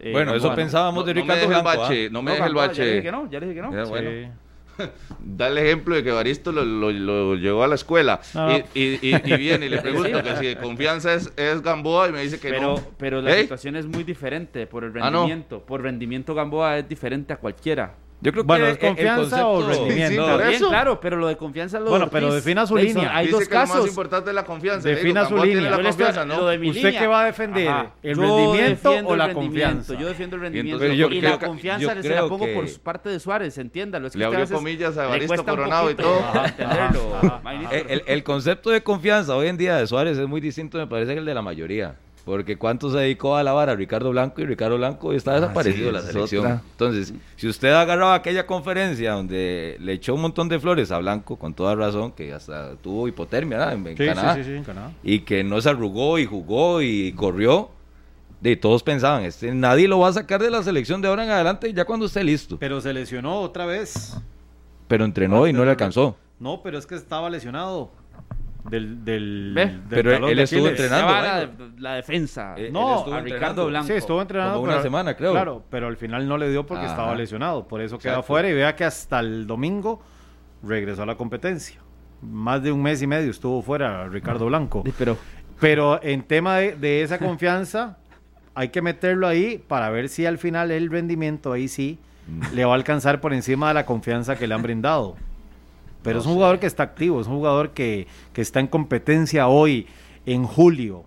Eh, Bueno, eso no. pensábamos de No, no me Ricardo el bache, ¿ah? no me No, deje el Gamboa, Ya le dije bache. que no, ya le dije que no. Ya, Sí. Da el ejemplo de que Baristo lo, lo, lo llevó a la escuela No. y, y, y- y viene y le pregunto que si de confianza es, es Gamboa y me dice que Pero, no. pero la ¿Ey? situación es muy diferente por el Ah, no. rendimiento. Por rendimiento Gamboa es diferente a cualquiera. Yo creo Bueno, que ¿es el- el confianza o concepto- rendimiento? Sí, por Bien, eso. claro, pero lo de confianza es lo Bueno, pero defina su línea. Hay Dice dos que lo más casos. importante es la confianza. Defina digo, su línea. la estoy- confianza, ¿no? lo de mi ¿Usted línea. qué va a defender? Ajá. ¿El Yo rendimiento defiendo o el la rendimiento, confianza? Yo defiendo el rendimiento. entonces yo y creo la confianza yo se la pongo que- por parte de Suárez, entiéndalo. Es que Le abrió comillas a Evaristo Coronado y todo. El concepto de confianza hoy en día de Suárez es muy distinto, me parece, que el de la mayoría. Porque cuánto se dedicó a alabar a Ricardo Blanco y Ricardo Blanco está desaparecido de la selección. otra. Entonces, si usted agarraba aquella conferencia donde le echó un montón de flores a Blanco, con toda razón, que hasta tuvo hipotermia ¿verdad? en, en Sí, Canadá, sí, sí, sí, en Canadá. y que no se arrugó y jugó y corrió, de todos pensaban, este, nadie lo va a sacar de la selección de ahora en adelante ya cuando esté listo. Pero se lesionó otra vez. Pero entrenó y no le alcanzó. No, pero es que estaba lesionado. Del, del, pero talón él de estuvo Aquiles. entrenando, la, la defensa. Eh, No, estuvo a. Ricardo Blanco. Sí, estuvo entrenando. Como una pero- semana, creo. Claro, pero al final no le dio porque Ajá. estaba lesionado. Por eso queda Exacto. fuera y vea que hasta el domingo regresó a la competencia. Más de un mes y medio estuvo fuera Ricardo Blanco. Sí, Pero Pero en tema de, de esa confianza, hay que meterlo ahí para ver si al final el rendimiento ahí sí Mm. le va a alcanzar por encima de la confianza que le han brindado. Pero es un jugador que está activo, es un jugador que, que está en competencia hoy, en julio.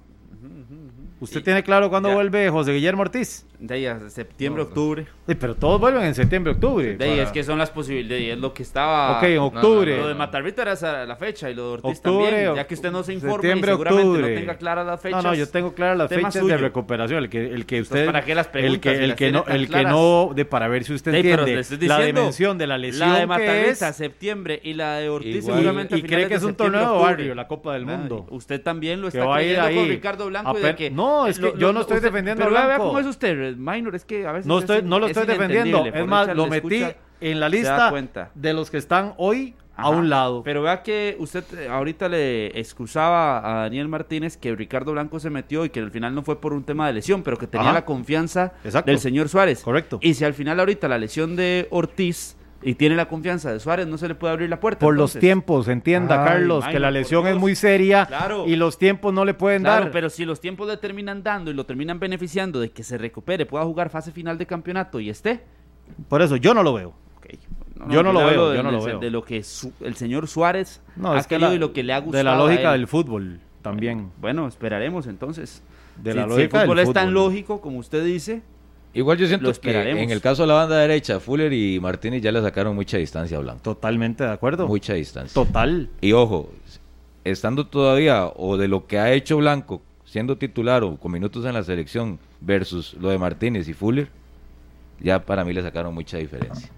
¿Usted Y- tiene claro cuándo ya. vuelve José Guillermo Ortiz? De ahí a septiembre, octubre. Sí, pero todos vuelven en septiembre, octubre. De ahí para- es que son las posibilidades. Es lo que estaba. Ok, en octubre. Lo de Matarrita era esa- la fecha y lo de Ortiz Octubre, también. Ya que usted no se informa septiembre, y seguramente octubre. no tenga claras las fechas. No, no, yo tengo claras las fechas suyo. de recuperación, el que, el que usted, ¿para qué las el preguntas que, si el las que no, el que no, de para ver si usted pero entiende estoy la diciendo, dimensión de la lesión La de que Matarrita, es septiembre, y la de Ortiz Igual. seguramente a y cree que es de un torneo de barrio, la Copa del Ah, Mundo. Usted también lo Que está va a ir creyendo con. Ricardo Blanco y de que... No, es que yo no estoy defendiendo a Blanco. cómo es usted, Minor, es que a veces No estoy, no lo es estoy defendiendo, es más, lo metí escucha, en la lista de los que están hoy a un lado. Pero vea que usted eh, ahorita le excusaba a Daniel Martínez que Ricardo Blanco se metió y que al final no fue por un tema de lesión, pero que tenía Ajá. la confianza Exacto. del señor Suárez. Correcto. Y si al final ahorita la lesión de Ortiz y tiene la confianza de Suárez, no se le puede abrir la puerta. por los tiempos, entienda, Ay, Carlos, que la lesión es muy seria Claro. y los tiempos no le pueden Claro, dar. pero si los tiempos le terminan dando y lo terminan beneficiando de que se recupere, pueda jugar fase final de campeonato y esté. Por eso yo no lo veo. Yo no lo veo, hablo yo del- no lo del- veo. De lo que su- el señor Suárez No, ha es que querido la- y lo que le ha gustado. de la lógica del fútbol también. Bueno, esperaremos entonces. De si, la si lógica el del fútbol es tan lógico como usted dice, Igual yo siento que esperaremos. en el caso de la banda derecha, Fuller y Martínez ya le sacaron mucha distancia a Blanco. Totalmente de acuerdo. Mucha distancia. Total. Y ojo, estando todavía o de lo que ha hecho Blanco, siendo titular o con minutos en la selección, versus lo de Martínez y Fuller, ya para mí le sacaron mucha diferencia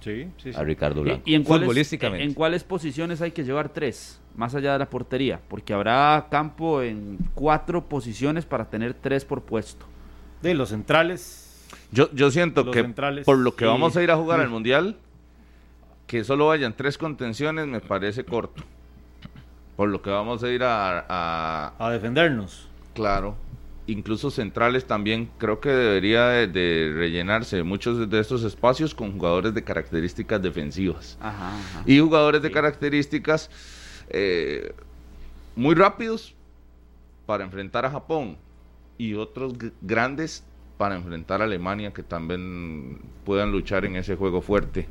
Sí, sí, a Ricardo ¿y, Blanco. y en, cuáles, futbolísticamente. en cuáles posiciones hay que llevar tres? Más allá de la portería, porque habrá campo en cuatro posiciones para tener tres por puesto. De los centrales. Yo, yo siento Los que centrales. por lo que Sí. vamos a ir a jugar al Mundial, que solo vayan tres contenciones me parece corto. Por lo que vamos a ir a, a- A defendernos. claro, incluso centrales también creo que debería de, de rellenarse muchos de estos espacios con jugadores de características defensivas. Ajá, ajá. Y jugadores de Sí. características eh, muy rápidos para enfrentar a Japón y otros grandes para enfrentar a Alemania que también puedan luchar en ese juego fuerte.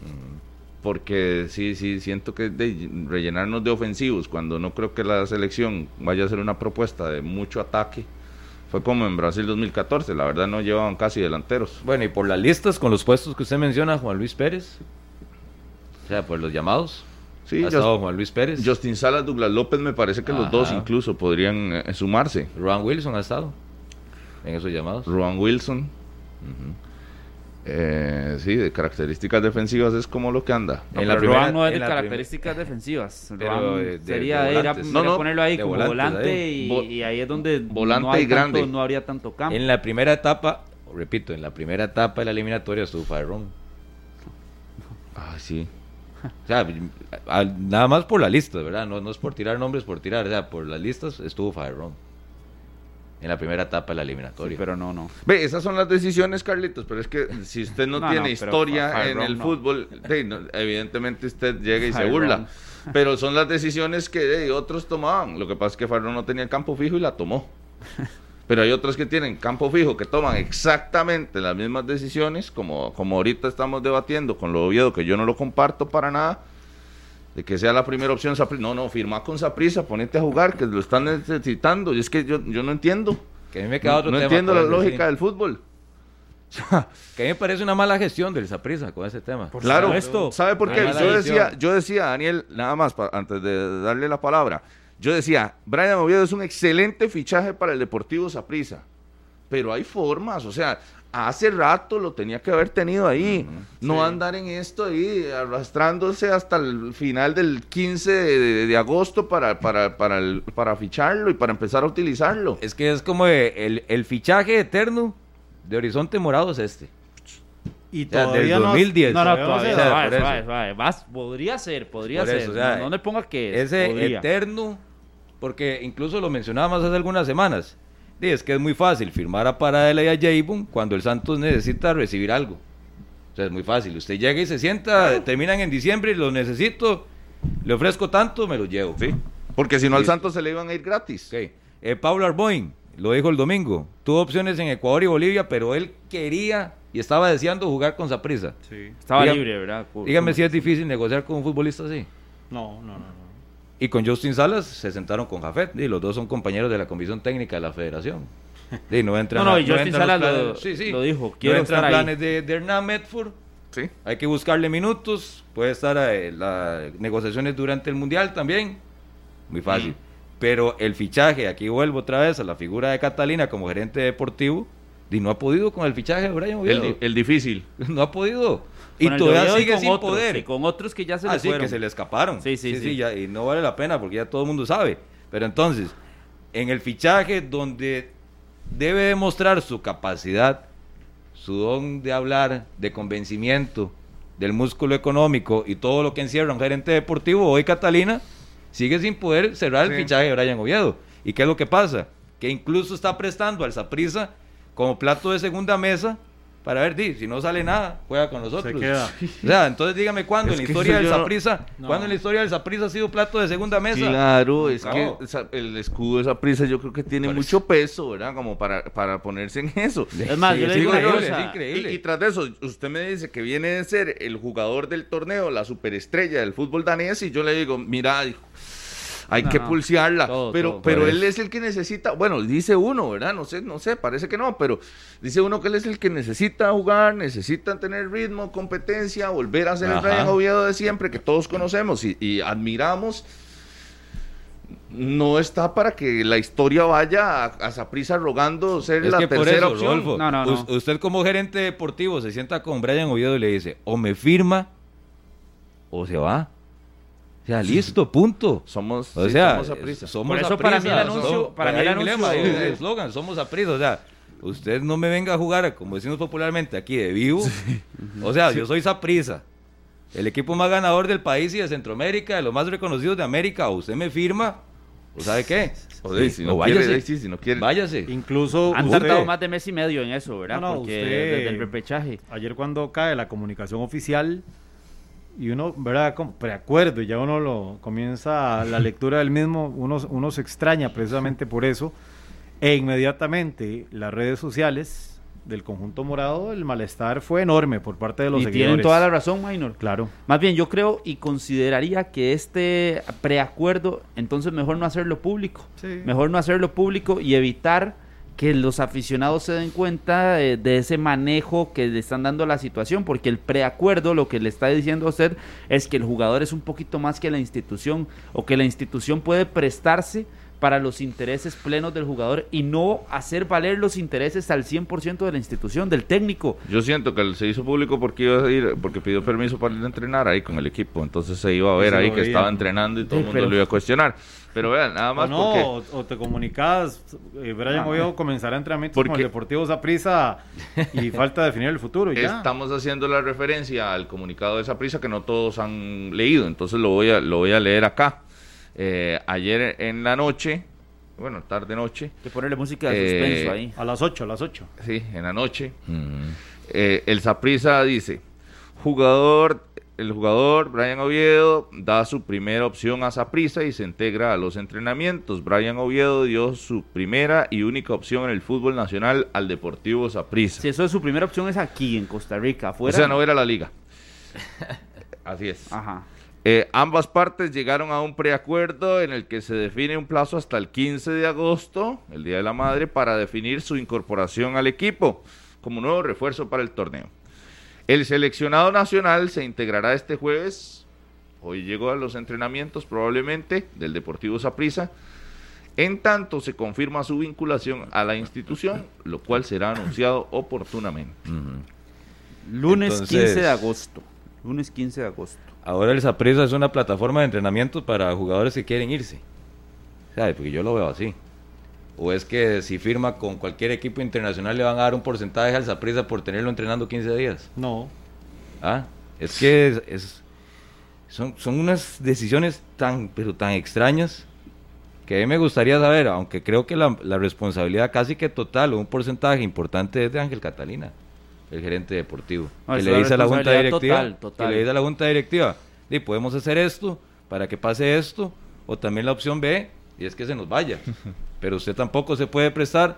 Mm, Porque sí, sí, siento que de rellenarnos de ofensivos cuando no creo que la selección vaya a ser una propuesta de mucho ataque. Fue como en Brasil 2014, la verdad no llevaban casi delanteros. Bueno, y por las listas con los puestos que usted menciona, Juan Luis Pérez, o sea, por los llamados, Sí, ha estado Juan Luis Pérez, Justin Salas, Douglas López, me parece que los dos incluso podrían eh, sumarse. Ron Wilson ha estado en esos llamados. Ruan Wilson. Eh, sí, de características defensivas es como lo que anda. No, En la primera- no es de características defensivas. Pero, Roan eh, de- sería de ir a, volantes. ir No, a no, ponerlo ahí como volantes, volante ahí. y, ahí es donde volante no, hay y grande. tanto- no habría tanto campo. En la primera etapa, repito, en la primera etapa de la eliminatoria estuvo Farrón. Ah, sí. O sea, nada más por la lista, ¿verdad? No, no es por tirar nombres, por tirar. O sea, por las listas estuvo Farrón. En la primera etapa de la Sí, eliminatoria. pero no, no. Ve, esas son las decisiones, Carlitos, pero es que si usted no, No, tiene no, historia en el no. fútbol, no, evidentemente usted llega y se burla. Pero son las decisiones que otros tomaban. Lo que pasa es que Farrón no tenía el campo fijo y la tomó. Pero hay otros que tienen campo fijo, que toman exactamente las mismas decisiones, como, como ahorita estamos debatiendo con lo Oviedo, que yo no lo comparto para nada, de que sea la primera opción Saprissa. No, no, firma con Saprissa, ponete a jugar, que lo están necesitando. Y es que yo, yo no entiendo. Que a mí me queda No, otro no tema, entiendo la por lógica del fútbol. Que a mí me parece una mala gestión del Saprissa con ese tema. Claro, supuesto. ¿sabe por qué? Yo decía, yo decía, Daniel, nada más antes de darle la palabra, yo decía, Brian Oviedo es un excelente fichaje para el Deportivo Saprissa, pero hay formas, o sea, hace rato lo tenía que haber tenido ahí, no andar en esto ahí arrastrándose hasta el final del 15 de, de- de agosto para, para, para, el- para ficharlo y para empezar a utilizarlo. Es que es como el, el fichaje eterno de Horizonte Morado es este. Y Ya, del todavía no- 2010. No, no, todavía no podría ser, podría Por ser. eso, o sea, no, no le ponga que es, Ese podría. eterno, porque incluso lo mencionábamos hace algunas semanas. Sí, es que es muy fácil firmar a Paradela y a Jaybon cuando el Santos necesita recibir algo. O sea, es muy fácil. Usted llega y se sienta, terminan en diciembre y lo necesito, le ofrezco tanto, me lo llevo. Sí, porque si no al. Santos se le iban a ir gratis. Ok. Eh, Pablo Arboin, lo dijo el domingo, tuvo opciones en Ecuador y Bolivia, pero él quería y estaba deseando jugar con Saprissa. Estaba Diga- libre, ¿verdad? Dígame si es difícil negociar con un futbolista así. No, no, no. no. Y con Justin Salas se sentaron con Jafet, y los dos son compañeros de la comisión técnica de la federación. Y no entran No, no, y Justin Salas lo- planes- sí, sí. lo dijo, No quiero entran estar ahí. planes de, de Hernán Medford, Sí. hay que buscarle minutos, puede estar eh, las negociaciones durante el Mundial también, muy fácil. Mm. Pero el fichaje, aquí vuelvo otra vez a la figura de Catalina como gerente deportivo, y no ha podido con el fichaje de Brian Oviedo. El difícil. No ha podido. Y todavía sigue sin otros, poder. Y con otros que ya se Ah, le sí, fueron. que se le escaparon. Sí, sí, sí. ya- y no vale la pena porque ya todo el mundo sabe. Pero entonces, en el fichaje donde debe demostrar su capacidad, su don de hablar, de convencimiento, del músculo económico y todo lo que encierra un gerente deportivo, hoy Catalina sigue sin poder cerrar el fichaje de Brian Oviedo. ¿Y qué es lo que pasa? Que incluso está prestando al Saprisa como plato de segunda mesa para ver di, si no sale nada, juega con nosotros. Se queda. O sea, entonces dígame cuándo Es en la historia del yo no- cuándo en la historia del Saprissa ha sido plato de segunda mesa. Claro, es que el escudo de esa prisa yo creo que tiene mucho peso, ¿verdad? Como para, para ponerse en eso. Es más, Sí, yo le es digo una increíble, cosa. es increíble. Y, y tras de eso, usted me dice que viene de ser el jugador del torneo, la superestrella del fútbol danés, y yo le digo, mira, hijo, hay No, que no. pulsearla. Todo, pero todo. pero él es el que necesita, bueno, dice uno, ¿verdad? No sé, no sé, parece que no, pero dice uno que él es el que necesita jugar, necesita tener ritmo, competencia, volver a ser el. Brian Oviedo de siempre, que todos conocemos y, y admiramos. No está para que la historia vaya a, a Saprissa rogando ser Es la que por tercera eso, opción. Rodolfo, No, no, no. us- usted como gerente deportivo se sienta con Brian Oviedo y le dice, o me firma o se va. O sea, listo, punto. Somos, O sí, sea, somos Saprissa. somos Por eso Saprissa, para mí el anuncio- somos- para mí el un anuncio- hay un eslogan, somos Saprissa, o sea, usted no me venga a jugar, como decimos popularmente, aquí de vivo. O sea, yo soy Saprissa, el equipo más ganador del país y de Centroamérica, de los más reconocidos de América, o usted me firma, o sabe qué, O de- si o no váyase, quiere, sí, si no quiere. váyase. Incluso Han usted- tardado más de mes y medio en eso, ¿verdad? No, no, Porque usted- desde el repechaje. ayer cuando cae la comunicación oficial y uno, ¿verdad? Como preacuerdo y ya uno lo comienza la lectura del mismo, uno, uno se extraña precisamente por eso e inmediatamente las redes sociales del conjunto morado, el malestar fue enorme por parte de los Y seguidores. tienen toda la razón, Minor. Claro. Más bien, yo creo y consideraría que este preacuerdo, entonces mejor no hacerlo público. Sí. Mejor no hacerlo público y evitar que los aficionados se den cuenta de, de ese manejo que le están dando a la situación, porque el preacuerdo lo que le está diciendo a usted es que el jugador es un poquito más que la institución o que la institución puede prestarse para los intereses plenos del jugador y no hacer valer los intereses al 100% de la institución, del técnico. Yo siento que se hizo público porque iba a ir, porque pidió permiso para ir a entrenar ahí con el equipo, entonces se iba a ver ahí que estaba entrenando y todo el mundo lo iba a cuestionar. Pero vean, nada más o no, o, te comunicas, eh, Brian ah, Oviedo comenzará entrenamientos porque... con el Deportivo Zaprisa y falta definir el futuro. Ya. Estamos haciendo la referencia al comunicado de Zaprisa que no todos han leído, entonces lo voy a, lo voy a leer acá. Eh, ayer en la noche, bueno, tarde noche. Que ponerle música de suspenso eh, ahí. A las 8, a las 8. Sí, en la noche. Eh, el Saprisa dice, jugador, el jugador Brian Oviedo da su primera opción a Saprisa y se integra a los entrenamientos. Brian Oviedo dio su primera y única opción en el fútbol nacional al Deportivo Saprisa. Si eso es su primera opción es aquí, en Costa Rica, afuera. O sea, no era la liga. Así es. Ajá. Eh, ambas partes llegaron a un preacuerdo en el que se define un plazo hasta el 15 de agosto, el Día de la Madre, para definir su incorporación al equipo como nuevo refuerzo para el torneo. El seleccionado nacional se integrará este jueves, hoy llegó a los entrenamientos probablemente del Deportivo Saprissa, en tanto se confirma su vinculación a la institución, lo cual será anunciado oportunamente. Lunes 15 de agosto. Lunes 15 de agosto. Ahora el Saprissa es una plataforma de entrenamiento para jugadores que quieren irse. ¿Sabe? Porque yo lo veo así. O es que si firma con cualquier equipo internacional le van a dar un porcentaje al Saprissa por tenerlo entrenando 15 días. No. Ah, es que es, son, son unas decisiones tan, pero tan extrañas que a mí me gustaría saber, aunque creo que la, la responsabilidad casi que total o un porcentaje importante es de Ángel Catalina el gerente deportivo. que le dice a la junta directiva, que le dice a la junta directiva, y podemos hacer esto para que pase esto, o también la opción B, y es que se nos vaya. Pero usted tampoco se puede prestar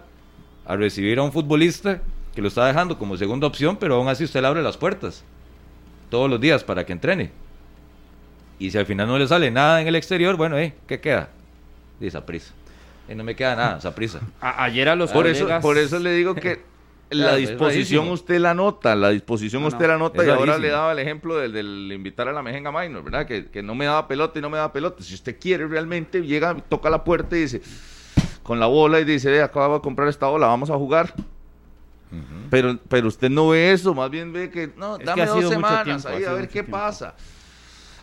a recibir a un futbolista que lo está dejando como segunda opción, pero aún así usted le abre las puertas todos los días para que entrene. Y si al final no le sale nada en el exterior, bueno, eh, ¿qué queda? Dice prisa. Y no me queda nada, esa prisa. ayer a los por eso Por eso le digo que la disposición usted la nota, la disposición usted la nota y ahora le daba el ejemplo del, invitar a la Mejenga Minor, ¿verdad? Que, no me daba pelota y no me daba pelota. Si usted quiere realmente, llega, toca la puerta y dice, con la bola y dice, ve, acabo de comprar esta bola, vamos a jugar. pero, pero usted no ve eso, más bien ve que, no, dame dos semanas ahí a ver qué pasa.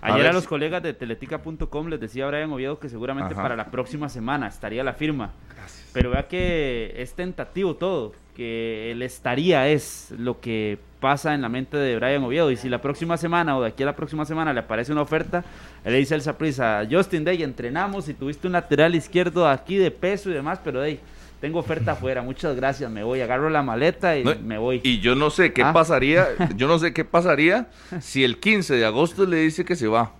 Ayer a, los colegas de teletica.com les decía Brian Oviedo que seguramente para la próxima semana estaría la firma. Pero vea que es tentativo todo que él estaría es lo que pasa en la mente de Brian Oviedo. Y si la próxima semana o de aquí a la próxima semana le aparece una oferta, le dice al Saprisa, Justin Day, entrenamos y tuviste un lateral izquierdo aquí de peso y demás, pero Day, tengo oferta afuera, muchas gracias, me voy, agarro la maleta y me voy. Y yo no sé qué ah. pasaría, yo no sé qué pasaría si el 15 de agosto le dice que se va.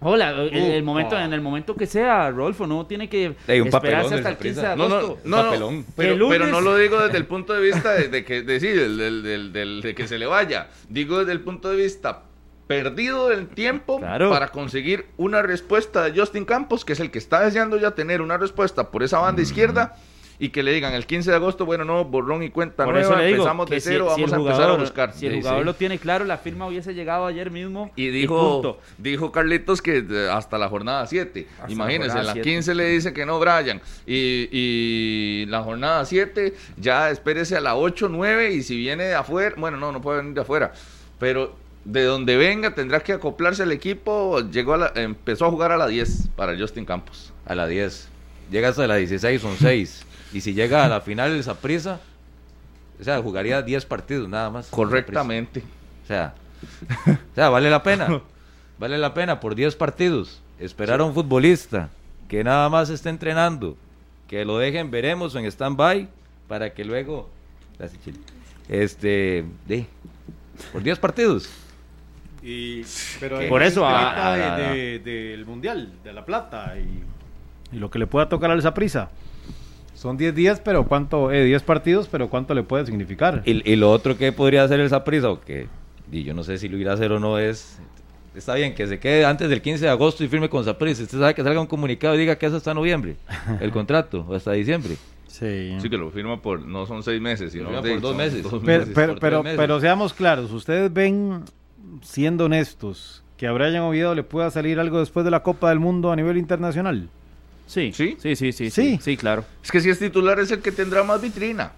Hola, el, momento, en el momento que sea, Rolfo, no tiene que esperarse hasta el 15 de agosto. No, no, no, pero, pero, no lo digo desde el punto de vista de, que, de, que se le vaya. Digo desde el punto de vista perdido el tiempo para conseguir una respuesta de Justin Campos, que es el que está deseando ya tener una respuesta por esa banda izquierda y que le digan el 15 de agosto, bueno, no, borrón y cuenta Por nueva, empezamos de cero, vamos a empezar a buscar. Si el jugador lo tiene claro, la firma hubiese llegado ayer mismo. Y dijo, dijo Carlitos que hasta la jornada 7. Imagínense, en la 15 le dice que no, Brian. Y, y la jornada 7, ya espérese a la 8, 9 y si viene de afuera, bueno, no, no puede venir de afuera, pero de donde venga tendrá que acoplarse al equipo. Llegó a empezó a jugar a la 10 para Justin Campos. A la 10. Llega hasta la 16, son 6. Y si llega a la final esa prisa, o sea, jugaría 10 partidos nada más. Correctamente. O sea, o sea, vale la pena. Vale la pena por 10 partidos. Esperar a un futbolista que nada más esté entrenando, que lo dejen, veremos en stand-by, para que luego. Este. De, por 10 partidos. Y, pero por eso, a, del Mundial, de La Plata, y, y, lo que le pueda tocar a esa prisa. Son 10 días, pero ¿cuánto? Eh, 10 partidos, pero ¿cuánto le puede significar? Y, lo otro que podría hacer el Saprisa, o que y yo no sé si lo irá a hacer o no, es. Está bien que se quede antes del 15 de agosto y firme con Saprisa. Usted sabe que salga un comunicado y diga que es hasta noviembre, el contrato, o hasta diciembre. Sí. sí, que lo firma por, no son seis meses, sino por dos meses. pero, pero, pero, seamos claros, ustedes ven, siendo honestos, que a Brian Oviedo le pueda salir algo después de la Copa del Mundo a nivel internacional. Sí, ¿Sí? sí, sí, sí, sí, Sí. claro. Es que si es titular es el que tendrá más vitrina.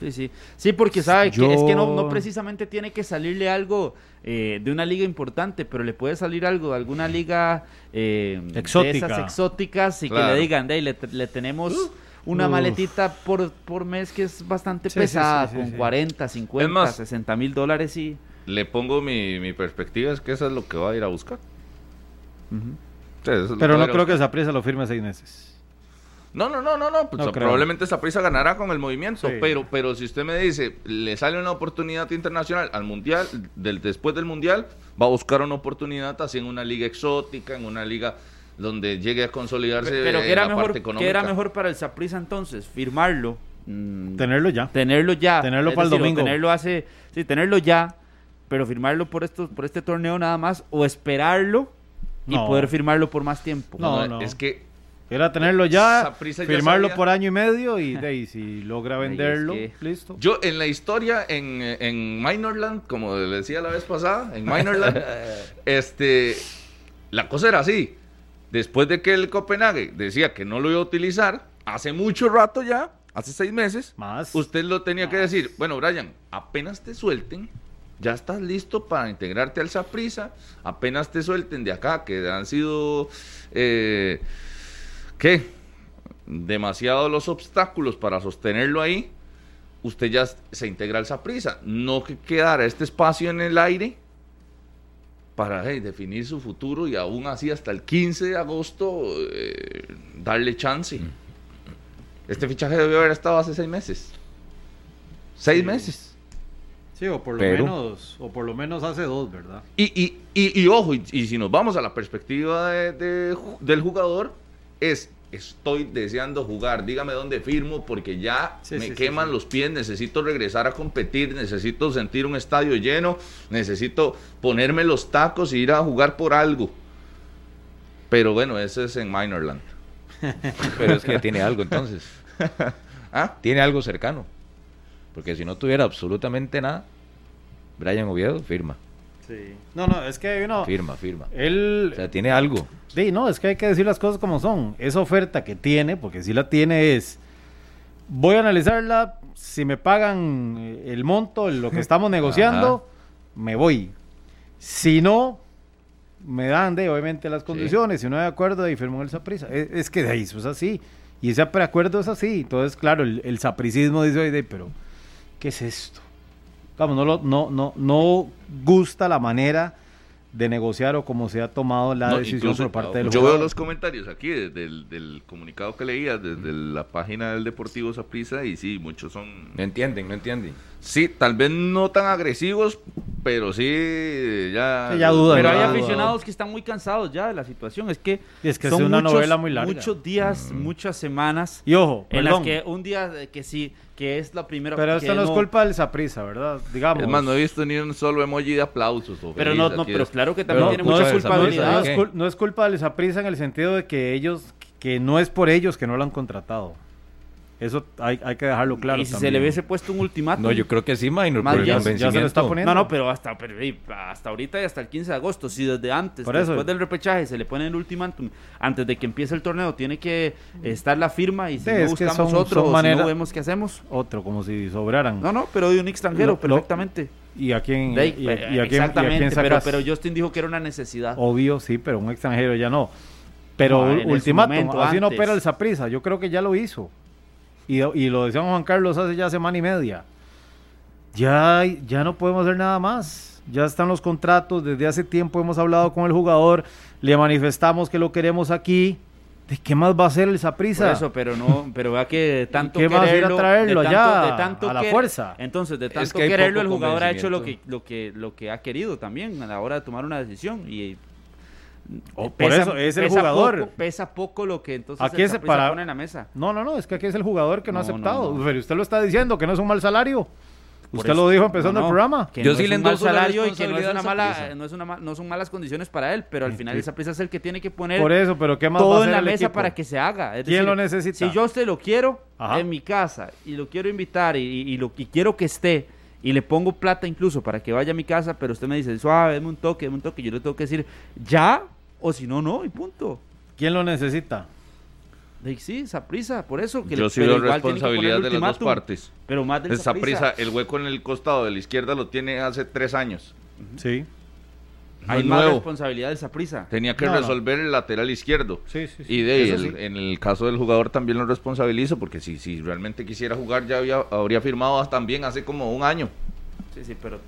Sí, sí. Sí, porque sabe Yo- que es que no, no precisamente tiene que salirle algo eh, de una liga importante, pero le puede salir algo de alguna liga eh, Exótica. de esas exóticas y que le digan, de ahí le, le tenemos una Uf. maletita por, por mes que es bastante Sí, pesada, sí, sí, con sí. 40, 50, Es más- 60 mil dólares y... Le pongo mi, mi perspectiva, es que eso es lo que va a ir a buscar. Sí, Pero no creo que buscar. esa prisa lo firme seis meses. No, no, no, no, no. Pues No probablemente esa prisa ganará con el movimiento. Sí. Pero, pero si usted me dice, le sale una oportunidad internacional al mundial, del, después del mundial, va a buscar una oportunidad así en una liga exótica, en una liga donde llegue a consolidarse Pero en ¿qué era, la mejor, parte ¿qué económica. era mejor para el Saprissa entonces? ¿Firmarlo? Mm, Tenerlo ya. tenerlo ya. Tenerlo es para el decir, domingo. Tenerlo hace, sí, tenerlo ya, pero firmarlo por estos, por este torneo nada más, o esperarlo y No. poder firmarlo por más tiempo. No, No, no. Es que Era tenerlo ya, firmarlo sabía. por año y medio y de ahí, si logra es venderlo, que- listo. yo en la historia en, en Minorland, como le decía la vez pasada, en Minorland, este, la cosa era así. Después de que el Copenhague decía que no lo iba a utilizar, hace mucho rato ya, hace seis meses, Más. usted lo tenía que decir, bueno, Brian, apenas te suelten, ya estás listo para integrarte al Saprisa, apenas te suelten de acá, que han sido, eh, ¿qué? Demasiados los obstáculos para sostenerlo ahí, usted ya se integra al Saprisa, no que quedara este espacio en el aire para definir su futuro y aún así hasta el 15 de agosto eh, darle chance. Este fichaje debió haber estado hace seis meses. Seis Sí. meses. Sí, o por lo Pero- menos, o por lo menos hace dos, ¿verdad? Y, y, y, y ojo, y, y si nos vamos a la perspectiva de- del jugador, es estoy deseando jugar, dígame dónde firmo porque ya Sí, me sí, sí, queman sí. los pies, necesito regresar a competir, necesito sentir un estadio lleno, necesito ponerme los tacos y ir a jugar por algo. Pero bueno, ese es en Minorland. Pero es que tiene algo entonces. ¿Ah? Tiene algo cercano. Porque si no tuviera absolutamente nada, Brian Oviedo firma, Sí. No, no, es que uno, firma, firma. él, O sea, tiene algo. Sí, no, es que hay que decir las cosas como son. Esa oferta que tiene, porque si la tiene es, voy a analizarla, si me pagan eh, el monto, lo que estamos negociando, me voy. Si no, me dan de obviamente las condiciones, si no hay acuerdo, ahí firmó el Saprisa. Es, es que de ahí eso es así. Y ese preacuerdo es así. Entonces, claro, el, el sapricismo dice, oye, pero, ¿qué es esto? Vamos, no, lo- no, no, no gusta la manera de negociar o cómo se ha tomado la No, decisión incluso, por parte del Yo jugador. veo los comentarios aquí desde el del comunicado que leía, desde la página del Deportivo Saprissa, y sí, muchos son No entienden, no entienden. Sí, tal vez no tan agresivos, pero sí ya. Sí, ya dudan, Pero hay aficionados que están muy cansados ya de la situación. Es que, Y es que son es una muchos- novela muy larga. Muchos días, muchas semanas Y ojo, en perdón, las que un día que sí, que es la primera. pero que esto no es culpa del Saprisa, ¿verdad? Digamos. Es más, no he visto ni un solo emoji de aplausos. o Pero no, no, pero es- claro que Pero también tiene no, mucha culpabilidad. no es ¿Qué? cul- no es culpa del Saprisa en el sentido de que ellos, que no es por ellos que no lo han contratado. Eso hay, hay que dejarlo claro. y si se le hubiese puesto un ultimátum. No, yo creo que sí, Minor, Más por el bien, ya se le está poniendo. No, no, pero hasta, pero, hasta ahorita y hasta el 15 de agosto, si desde antes, Por eso. después del repechaje, se le pone el ultimátum, antes de que empiece el torneo, tiene que estar la firma y si Sí, no buscamos son- otro, son o si no vemos qué hacemos. Otro, como si sobraran. No, no, pero de un extranjero, Lo- lo- perfectamente. ¿Y a quién, y, a- eh, y a quién, y a quién pero, pero Justin dijo que era una necesidad. Obvio, sí, pero un extranjero ya no. Pero No, ultimátum, momento, así no opera el Saprisa. Yo creo que ya lo hizo. Y, y lo decía Juan Carlos hace ya semana y media. Ya, ya no podemos hacer nada más. Ya están los contratos. Desde hace tiempo hemos hablado con el jugador. Le manifestamos que lo queremos aquí. ¿De qué más va a hacer el Saprisa? Por eso, pero no, pero vea que tanto qué más ir a quererlo, traerlo de tanto, allá, de tanto a la quer- fuerza? Entonces, de tanto que hay quererlo, el jugador ha hecho lo que, lo que, lo que ha querido también a la hora de tomar una decisión y Oh, por eso, es el pesa jugador. poco- pesa poco lo que entonces Aquí el para- pone en la mesa. No, no, no, es que aquí es el jugador que no, ha No, aceptado. no. Pero usted lo está diciendo, que no es un mal salario. Por Usted eso- lo dijo empezando no, no, el programa. Que Yo no sí le un mal salario y que no es una al mala, no es una no son malas condiciones para él, pero al final sí. el Saprissa es el que tiene que poner Por eso, pero ¿qué más va a todo hacer en la mesa equipo? para que se haga. Es ¿Quién decir, lo necesita? Si yo a usted lo quiero Ajá. en mi casa y lo quiero invitar y, y- y lo, y quiero que esté y le pongo plata incluso para que vaya a mi casa, pero usted me dice, suave, deme un toque, deme un toque, yo le tengo que decir ya o si no, no, y punto. ¿Quién lo necesita? Sí, Saprisa, por eso. Que Yo sí pero veo responsabilidad de las dos partes. Pero más Saprissa. Saprissa, el hueco en el costado de la izquierda lo tiene hace tres años. Sí. No Hay más nuevo. responsabilidad del Saprisa. Tenía que No, no. resolver el lateral izquierdo. Sí, sí, sí. Y de el- sí. en el caso del jugador también lo responsabilizo, porque si, si realmente quisiera jugar ya había, habría firmado también hace como un año. Sí, sí, pero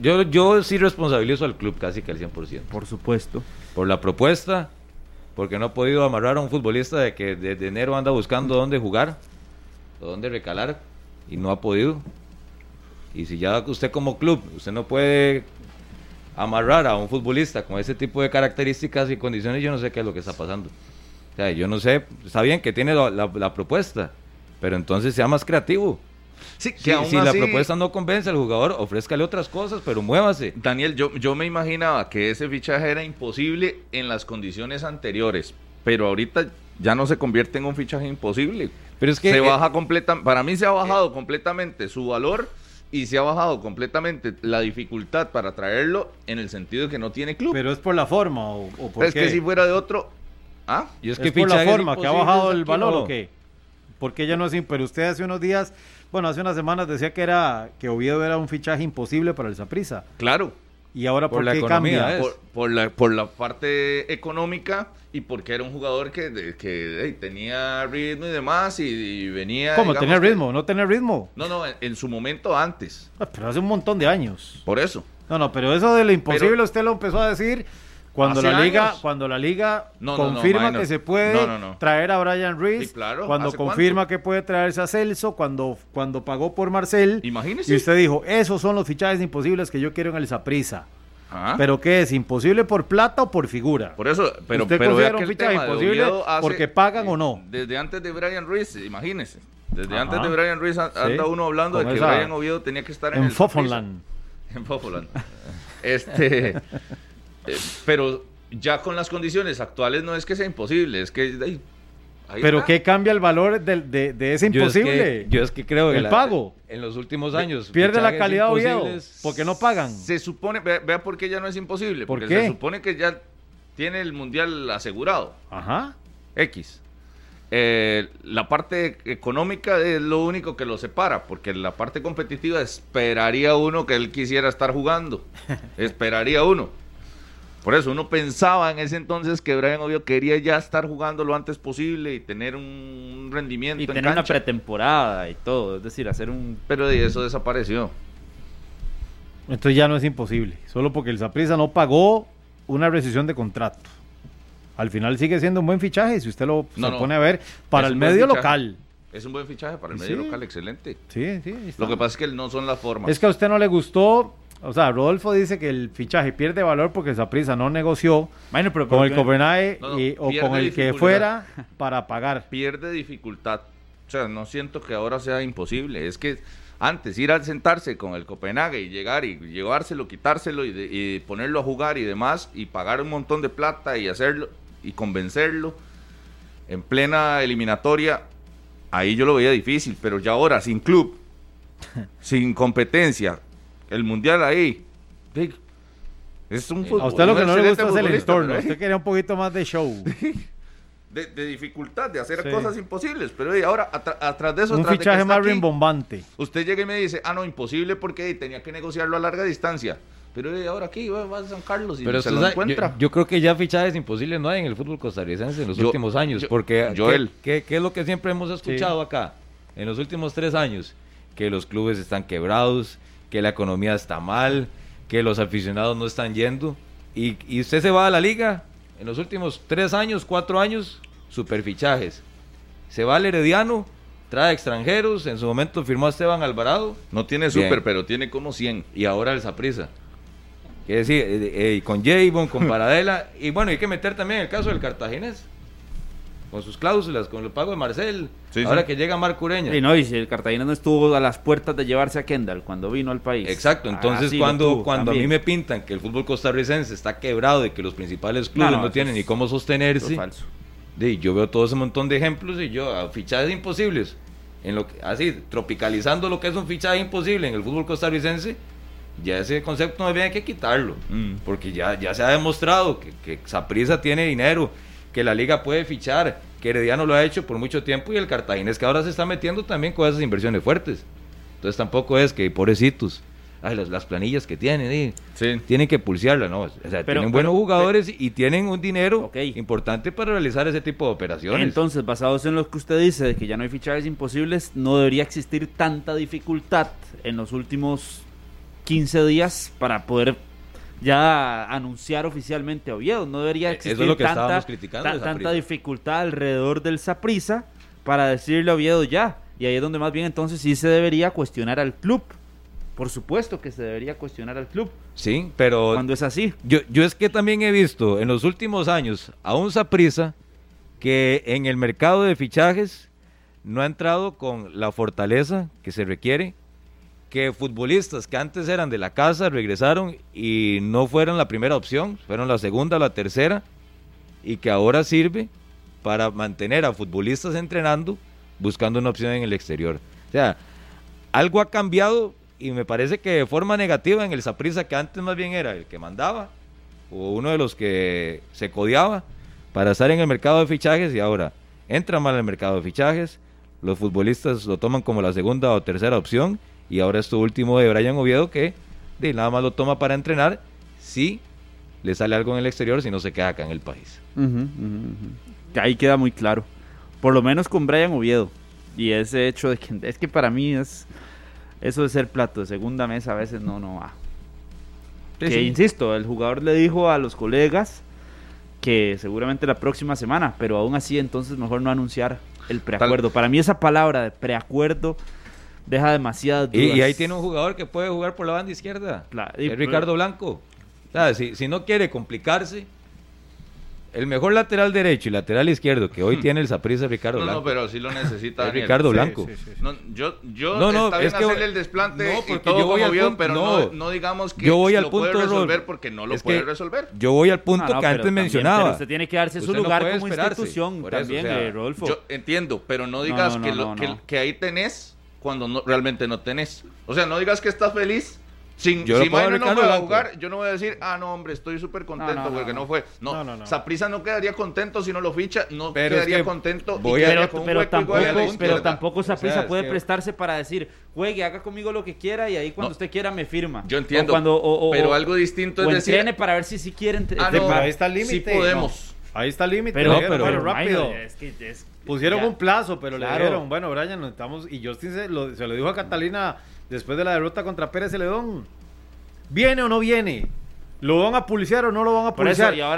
Yo, yo sí responsabilizo al club casi que al 100%. por supuesto. Por la propuesta, porque no ha podido amarrar a un futbolista de que desde enero anda buscando dónde jugar, o dónde recalar, y no ha podido. Y si ya usted como club, usted no puede amarrar a un futbolista con ese tipo de características y condiciones, yo no sé qué es lo que está pasando. O sea, yo no sé, está bien que tiene la, la- la propuesta, pero entonces sea más creativo. Sí, Si, la propuesta no convence al jugador, ofrézcale otras cosas, pero muévase. Daniel, yo, yo me imaginaba que ese fichaje era imposible en las condiciones anteriores, pero ahorita ya no se convierte en un fichaje imposible. Pero es que se eh, baja completa, para mí se ha bajado completamente su valor y se ha bajado completamente la dificultad para traerlo en el sentido de que no tiene club. Pero es por la forma o, o por es qué. que si fuera de otro, ¿ah? y es, es que por la forma que ha bajado el valor o qué. Porque ya no es, pero usted hace unos días, bueno, hace unas semanas decía que era que Oviedo era un fichaje imposible para el Saprissa. Claro, Y ahora Por por, la qué economía, cambia? por, por la, por la parte económica y porque era un jugador que, de- que hey, tenía ritmo y demás y, y venía... ¿Cómo? digamos ¿Tener que- ritmo? ¿No tener ritmo? No, no, en, en su momento antes, Ah, Pero hace un montón de años. por eso. No, no, pero eso de lo imposible Pero- usted lo empezó a decir cuando la liga, años. cuando la liga No, no, no, confirma que se puede traer a Brian Reese, Sí, claro. cuando ¿Hace confirma cuánto? que puede traerse a Celso, cuando, cuando pagó por Marcel, Imagínese. y usted dijo, esos son los fichajes imposibles que yo quiero en el Saprissa. Ajá. ¿Pero qué es? ¿Imposible por plata o por figura? Por eso, pero, ¿Usted pero considera un fichaje imposible hace- porque pagan o no? Desde antes de Brian Ruiz, imagínese. Desde Ajá. antes de Brian Ruiz anda Sí, uno hablando de que Brian Oviedo tenía que estar en, en el. Saprissa. En Fofoland. este, eh, pero ya con las condiciones actuales no es que sea imposible, es que ahí- ahí ¿Pero está. qué cambia el valor de, de ese Yo es que- imposible? Yo es que, creo que El la- pago. en los últimos años Pierde la calidad Oviedo porque no pagan. Se supone, vea, vea por qué ya no es imposible, ¿Por porque qué? se supone que ya tiene el mundial asegurado. Ajá. X. Eh, la parte económica es lo único que lo separa, porque la parte competitiva esperaría uno que él quisiera estar jugando. esperaría uno. Por eso uno pensaba en ese entonces que Brian Oviedo quería ya estar jugando lo antes posible y tener un rendimiento Y en tener una pretemporada y todo. Es decir, hacer un. Pero de eso desapareció. Entonces ya no es imposible. Solo porque el Saprissa no pagó una rescisión de contrato. Al final sigue siendo un buen fichaje si usted lo No, se no. pone a ver para Es el medio fichaje. local. Es un buen fichaje para el Sí. medio local, excelente. Sí, sí. está. Lo que pasa es que no son las formas. Es que a usted no le gustó. O sea, Rodolfo dice que el fichaje pierde valor porque el Saprissa no negoció Bueno, pero con el Copenhague No, no, y- o con el que fuera para pagar. pierde dificultad. O sea, no siento que ahora sea imposible. Es que antes ir a sentarse con el Copenhague y llegar y llevárselo, quitárselo y, de- y ponerlo a jugar y demás y pagar un montón de plata y hacerlo y convencerlo en plena eliminatoria, ahí yo lo veía difícil. Pero ya ahora, sin club, sin competencia, el mundial ahí, sí, es un fútbol. A usted lo que no le gusta es el entorno. Usted quería un poquito más de show. de, de dificultad, de hacer Sí. cosas imposibles. Pero eh, ahora, atrás de eso, un de fichaje está más aquí, rimbombante. Usted llega y me dice, ah, no, imposible porque tenía que negociarlo a larga distancia. Pero eh, ahora aquí va, va a San Carlos y Pero se usted lo sabe, encuentra. Yo, yo creo que ya fichajes imposibles no hay en el fútbol costarricense en los Yo- últimos años. yo- porque, Joel. ¿qué, qué, qué es lo que siempre hemos escuchado acá en los últimos tres años? Que los clubes están quebrados, que la economía está mal, que los aficionados no están yendo. Y, y usted se va a la liga en los últimos tres años, cuatro años, super fichajes. Se va al Herediano, trae extranjeros. En su momento firmó a Esteban Alvarado. no tiene Bien. súper, pero tiene como 100. y ahora el Saprisa. Quiere decir, eh, eh, con Javon, con Paradela, y bueno, hay que meter también el caso del cartaginés, con sus cláusulas, con el pago de Marcel, Sí, ahora sí. que llega Marco Ureña. Y no, y si el Cartagena no estuvo a las puertas de llevarse a Kendall cuando vino al país. Exacto, entonces Ah, sí, lo cuando, tuvo cuando a mí me pintan que el fútbol costarricense está quebrado y que los principales clubes No, no, no, tienen es- ni cómo sostenerse, es falso. de, yo veo todo ese montón de ejemplos y yo, a fichajes imposibles, en lo que, así, tropicalizando lo que es un fichaje imposible en el fútbol costarricense, ya ese concepto no había que quitarlo, Mm. porque ya, ya se ha demostrado que, que Saprissa tiene dinero, que la liga puede fichar, que Herediano lo ha hecho por mucho tiempo y el Cartaginés que ahora se está metiendo también con esas inversiones fuertes. Entonces tampoco es que pobrecitos, ay, las, las planillas que tienen, y Sí. tienen que pulsearla, ¿no? O sea, Pero- tienen buenos pero- jugadores y tienen un dinero importante para realizar ese tipo de operaciones. Entonces, basados en lo que usted dice de que ya no hay fichajes imposibles, no debería existir tanta dificultad en los últimos 15 días para poder ya anunciar oficialmente a Oviedo. No debería Eh, eso es existir lo que tanta, criticando ta- tanta dificultad alrededor del Saprisa para decirle a Oviedo ya. Y ahí es donde más bien entonces sí se debería cuestionar al club. Por supuesto que se debería cuestionar al club sí, pero cuando es así. Yo, yo es que también he visto en los últimos años a un Saprisa que en el mercado de fichajes no ha entrado con la fortaleza que se requiere, que futbolistas que antes eran de la casa regresaron y no fueron la primera opción, fueron la segunda la tercera, y que ahora sirve para mantener a futbolistas entrenando buscando una opción en el exterior. O sea, algo ha cambiado y me parece que de forma negativa en el Saprissa, que antes más bien era el que mandaba o uno de los que se codeaba para estar en el mercado de fichajes y ahora entra mal el mercado de fichajes, los futbolistas lo toman como la segunda o tercera opción y ahora esto último de Brian Oviedo que de, nada más lo toma para entrenar si le sale algo en el exterior, si no se queda acá en el país. Que Ahí queda muy claro. Por lo menos con Brian Oviedo. Y ese hecho de que es que para mí es eso de ser plato de segunda mesa a veces no no va. que insisto, el jugador le dijo a los colegas que seguramente la próxima semana, pero aún así entonces mejor no anunciar el preacuerdo. Para mí esa palabra de preacuerdo deja demasiadas Y, dudas. y ahí tiene un jugador que puede jugar por la banda izquierda, y- es Ricardo Blanco. O sea, si, si no quiere complicarse, el mejor lateral derecho y lateral izquierdo que hoy tiene el Saprissa es Ricardo No, Blanco. no, pero sí lo necesita es. Ricardo Sí, Blanco. sí, sí. No, yo, yo No, no, está bien es que- hacerle el desplante no, y todo yo voy bien, punto- pero no. no, digamos que Yo voy al lo puede punto, Rol. resolver porque no lo Es puede que resolver. Yo voy al punto No, no, que antes también- mencionaba. pero usted tiene que darse su lugar puede como esperarse. institución eso, también, o sea, eh, Rodolfo. Yo entiendo, pero no digas que, lo- no, que, no. que ahí tenés cuando no, realmente no tenés. O sea, no digas que estás feliz. Sin, Yo si no Ricardo fue a jugar, yo no voy a decir, ah, no, hombre, estoy súper contento No, no, no, porque no, no. fue. No, No, no, no. No quedaría contento si no lo ficha, no Pero es quedaría que contento. y voy a- pero, pero tampoco, igual pero tampoco sea, es puede que- prestarse para decir, juegue, haga conmigo lo que quiera y ahí cuando No. usted quiera me firma. Yo entiendo, O cuando, o- o- pero algo distinto o es decir, para ver si sí quieren. ah, Sí, no, pero ahí está el sí límite. podemos. Ahí está el límite. Pero, rápido. es que es- Pusieron ya. un plazo, pero Claro. le dijeron, bueno, Brian, necesitamos. Y Justin se lo, se lo dijo a Catalina después de la derrota contra Pérez Celedón. ¿Viene o no viene? ¿Lo van a pulsear o no lo van a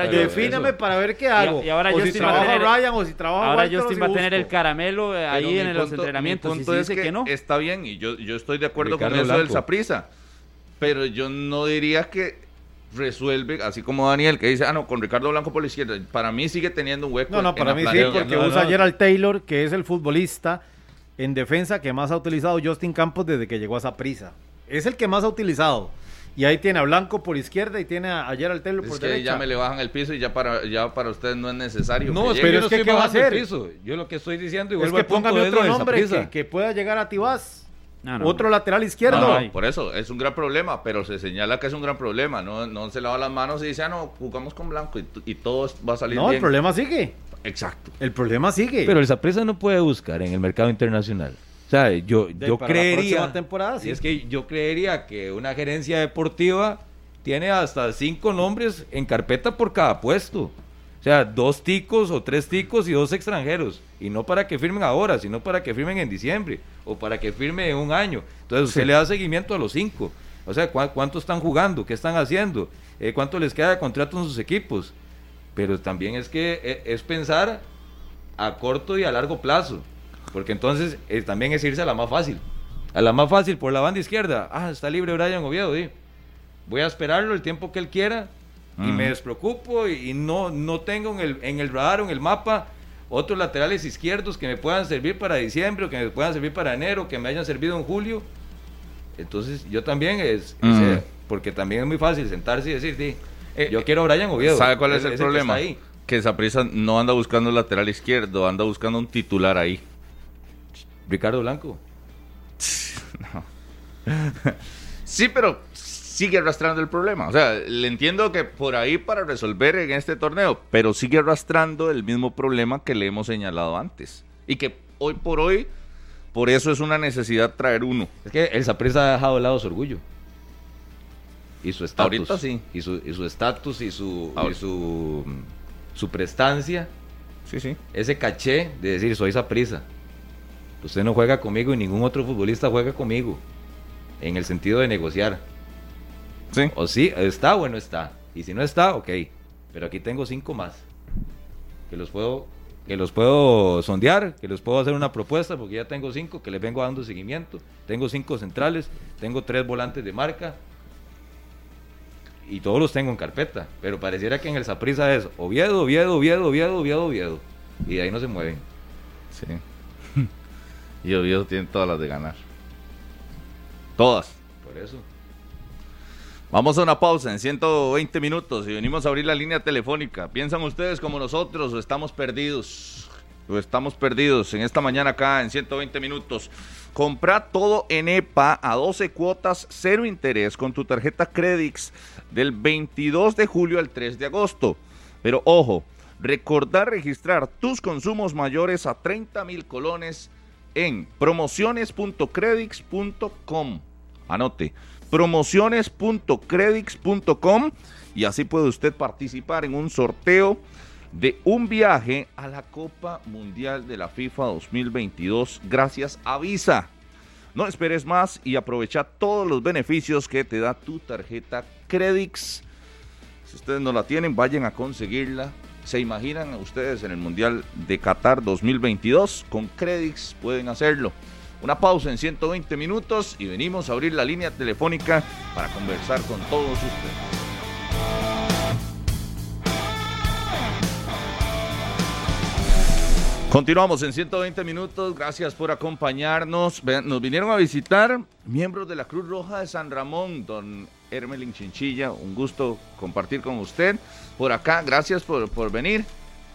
y yo- Defíname eso. para ver qué hago. y ahora o si Justin va a trabaja tener- Brian o si trabaja Ahora Walter Justin si va a tener el caramelo eh, ahí Pero en los entrenamientos. mi Y punto si es dice que, no. Está bien, y yo, yo estoy de acuerdo Ricardo con eso del Blanco. Saprisa. Pero yo no diría que resuelve, así como Daniel, que dice, ah, no, con Ricardo Blanco por la izquierda. Para mí sigue teniendo un hueco. No, no, en para la mí sí, porque no, usa no. Gerald Taylor, que es el futbolista en defensa que más ha utilizado Justin Campos desde que llegó a esa prisa. Es el que más ha utilizado. Y ahí tiene a Blanco por izquierda y tiene a a Gerald Taylor Es por que derecha. ya me le bajan el piso y ya para, ya para ustedes no es necesario. No, que pero es que ¿qué va a hacer? piso. Yo lo que estoy diciendo y es que al póngame otro nombre que pueda llegar a Tibás. No, no, otro no. lateral izquierdo. No, no, por eso, es un gran problema, pero se señala que es un gran problema. No, no se lava las manos y dice, ah, no, jugamos con Blanco y, y todo va a salir No, bien. el problema sigue. Exacto. El problema sigue. Pero el Saprissa no puede buscar en el mercado internacional. O sea, yo, De- yo para la creería. próxima temporada, sí. y es que yo creería que una gerencia deportiva tiene hasta cinco nombres en carpeta por cada puesto. O sea, dos ticos o tres ticos y dos extranjeros. Y no para que firmen ahora, sino para que firmen en diciembre o para que firmen en un año. Entonces usted le da seguimiento a los cinco. O sea, ¿cuá- ¿cuánto están jugando? ¿Qué están haciendo? Eh, ¿Cuánto les queda de contrato en sus equipos? Pero también es que eh, es pensar a corto y a largo plazo. Porque entonces eh, también es irse a la más fácil. A la más fácil por la banda izquierda. Ah, está libre Brian Oviedo. di. Voy a esperarlo el tiempo que él quiera y me despreocupo y, y no, no tengo en el, en el radar o en el mapa otros laterales izquierdos que me puedan servir para diciembre o que me puedan servir para enero, que me hayan servido en julio. Entonces yo también es, Mm. eh, porque también es muy fácil sentarse y decir, di, yo quiero a Brian Oviedo. ¿Sabe cuál es, el que problema? ahí. Que Saprissa no anda buscando el lateral izquierdo, anda buscando un titular ahí. Ricardo Blanco. Sí, pero sigue arrastrando el problema. O sea, le entiendo que por ahí para resolver en este torneo, pero sigue arrastrando el mismo problema que le hemos señalado antes. Y que hoy por hoy, por eso es una necesidad traer uno. Es que el Saprissa ha dejado de lado su orgullo. Y su estatus. Ahorita sí. Y su y su estatus y su, y su, su prestancia. Sí, sí. Ese caché de decir, soy Saprissa. Usted no juega conmigo y ningún otro futbolista juega conmigo. En el sentido de negociar. Sí. O sí, está o no está. Y si no está, ok. Pero aquí tengo cinco más. Que los puedo, que los puedo sondear, que les puedo hacer una propuesta, porque ya tengo cinco que les vengo dando seguimiento. Tengo cinco centrales, tengo tres volantes de marca. Y todos los tengo en carpeta. Pero pareciera que en el Saprissa es Oviedo, Oviedo, Oviedo, Oviedo, Oviedo, Oviedo. Y de ahí no se mueven. Sí. y Oviedo tiene todas las de ganar. Todas. Por eso. Vamos a una pausa en 120 minutos y venimos a abrir la línea telefónica. ¿Piensan ustedes como nosotros o estamos perdidos? O estamos perdidos en esta mañana acá en 120 minutos. Compra todo en EPA a 12 cuotas, cero interés con tu tarjeta Credix del 22 de julio al 3 de agosto. Pero ojo, recordar registrar tus consumos mayores a 30 mil colones en promociones.credix.com. Anote, promociones.credix.com y así puede usted participar en un sorteo de un viaje a la Copa Mundial de la FIFA 2022 gracias a Visa. No esperes más y aprovecha todos los beneficios que te da tu tarjeta Credix. Si ustedes no la tienen, vayan a conseguirla. ¿Se imaginan ustedes en el Mundial de Qatar 2022? Con Credix pueden hacerlo. Una pausa en 120 minutos y venimos a abrir la línea telefónica para conversar con todos ustedes. Continuamos en 120 minutos. Gracias por acompañarnos. Nos vinieron a visitar miembros de la Cruz Roja de San Ramón, don Hermelin Chinchilla. Un gusto compartir con usted por acá. Gracias por, por venir.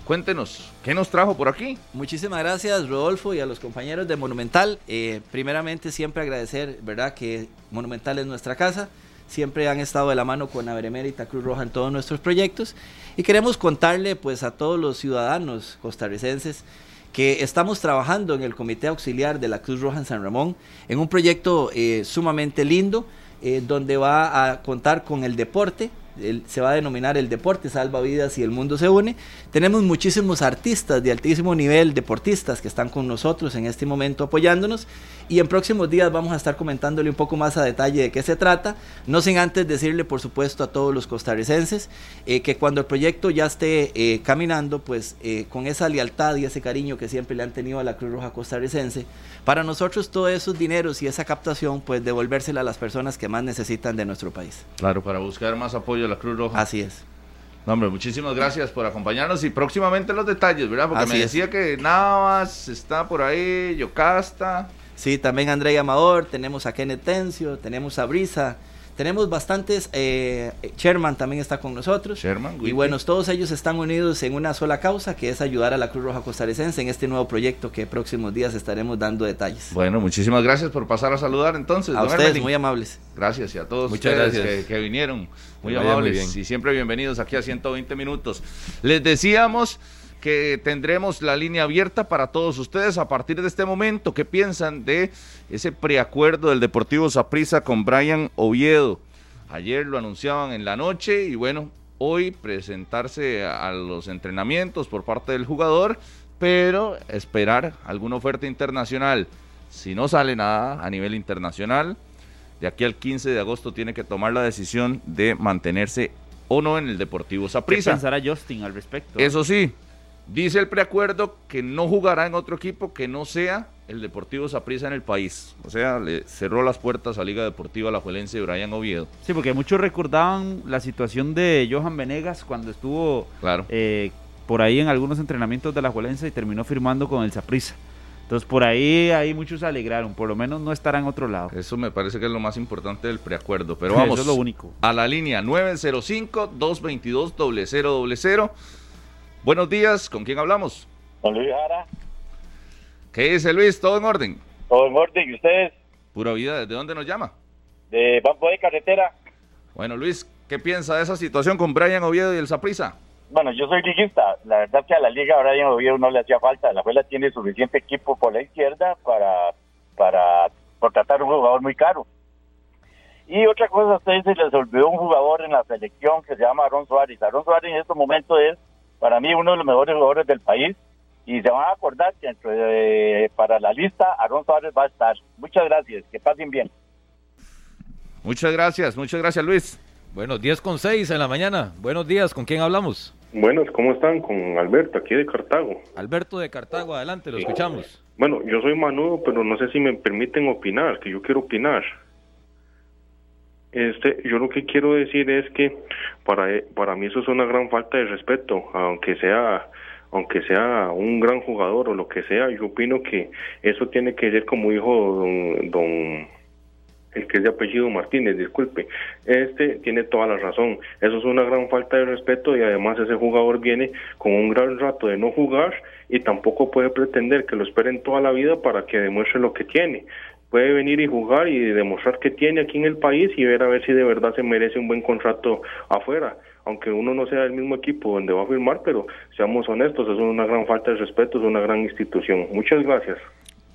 Cuéntenos, ¿qué nos trajo por aquí? Muchísimas gracias, Rodolfo, y a los compañeros de Monumental. Eh, primeramente, siempre agradecer, ¿verdad?, que Monumental es nuestra casa. Siempre han estado de la mano con la Benemérita Cruz Roja en todos nuestros proyectos. Y queremos contarle, pues, a todos los ciudadanos costarricenses que estamos trabajando en el Comité Auxiliar de la Cruz Roja en San Ramón en un proyecto eh, sumamente lindo, eh, donde va a contar con el deporte, se va a denominar el deporte salva vidas y el mundo se une. Tenemos muchísimos artistas de altísimo nivel, deportistas que están con nosotros en este momento apoyándonos y en próximos días vamos a estar comentándole un poco más a detalle de qué se trata, no sin antes decirle por supuesto a todos los costarricenses eh, que cuando el proyecto ya esté eh, caminando, pues eh, con esa lealtad y ese cariño que siempre le han tenido a la Cruz Roja costarricense, para nosotros todos esos dineros y esa captación, pues devolvérsela a las personas que más necesitan de nuestro país. Claro, para buscar más apoyo de la Cruz Roja. Así es. No, hombre, muchísimas gracias por acompañarnos y próximamente los detalles, ¿verdad? Porque Así me es. decía que Navas está por ahí, Yocasta. Sí, también André Amador, tenemos a Kenneth Tencio, tenemos a Brisa, tenemos bastantes, eh, Sherman también está con nosotros. Sherman, y bueno, todos ellos están unidos en una sola causa, que es ayudar a la Cruz Roja Costarricense en este nuevo proyecto que próximos días estaremos dando detalles. Bueno, muchísimas gracias por pasar a saludar entonces. a don ustedes, Hermelín. muy amables. Gracias y a todos Muchas ustedes gracias. Que, que vinieron. Muy amables bien. y siempre bienvenidos aquí a 120 minutos. Les decíamos que tendremos la línea abierta para todos ustedes a partir de este momento. ¿Qué piensan de ese preacuerdo del Deportivo Saprissa con Brian Oviedo? Ayer lo anunciaban en la noche y bueno, hoy presentarse a los entrenamientos por parte del jugador, pero esperar alguna oferta internacional. Si no sale nada a nivel internacional, de aquí al 15 de agosto tiene que tomar la decisión de mantenerse o no en el Deportivo ¿Qué Saprissa. pensará Justin al respecto? Eso sí, dice el preacuerdo que no jugará en otro equipo que no sea el Deportivo Saprissa en el país. O sea, le cerró las puertas a Liga Deportiva Alajuelense de Brian Oviedo. Sí, porque muchos recordaban la situación de Johan Venegas cuando estuvo Claro. eh, por ahí en algunos entrenamientos de la Juelense y terminó firmando con el Saprissa. Entonces por ahí, ahí muchos se alegraron, por lo menos no estará en otro lado. Eso me parece que es lo más importante del preacuerdo. Pero Eso vamos es lo único. a la línea 905-222-0000. Buenos días, ¿con quién hablamos? Don Luis Jara, ¿Qué dice Luis? ¿Todo en orden? todo en orden. ¿Y ustedes Pura vida, ¿desde dónde nos llama? de Bambo de Carretera? Bueno, Luis, ¿qué piensa de esa situación con Brian Oviedo y el Saprisa? Bueno, yo soy liguista. La verdad que a la liga Brian Oviedo no le hacía falta. La abuela tiene suficiente equipo por la izquierda para, para contratar un jugador muy caro. Y otra cosa, a ustedes se les olvidó un jugador en la selección que se llama Aaron Suárez. Aaron Suárez en estos momentos es, para mí, uno de los mejores jugadores del país. Y se van a acordar que entre, eh, para la lista Aaron Suárez va a estar. Muchas gracias, que pasen bien. Muchas gracias, muchas gracias Luis. Bueno, 10 con 6 en la mañana. Buenos días, ¿con quién hablamos? Buenos, ¿cómo están? Con Alberto, aquí de Cartago. Alberto de Cartago, adelante, lo escuchamos. Bueno, yo soy manudo, pero no sé si me permiten opinar, que yo quiero opinar. Este, yo lo que quiero decir es que para, para mí eso es una gran falta de respeto, aunque sea aunque sea un gran jugador o lo que sea, yo opino que eso tiene que ser como dijo don, don el que es de apellido Martínez, disculpe, este tiene toda la razón. Eso es una gran falta de respeto y además ese jugador viene con un gran rato de no jugar y tampoco puede pretender que lo esperen toda la vida para que demuestre lo que tiene. Puede venir y jugar y demostrar que tiene aquí en el país y ver a ver si de verdad se merece un buen contrato afuera. Aunque uno no sea del mismo equipo donde va a firmar, pero seamos honestos, es una gran falta de respeto, es una gran institución. Muchas gracias.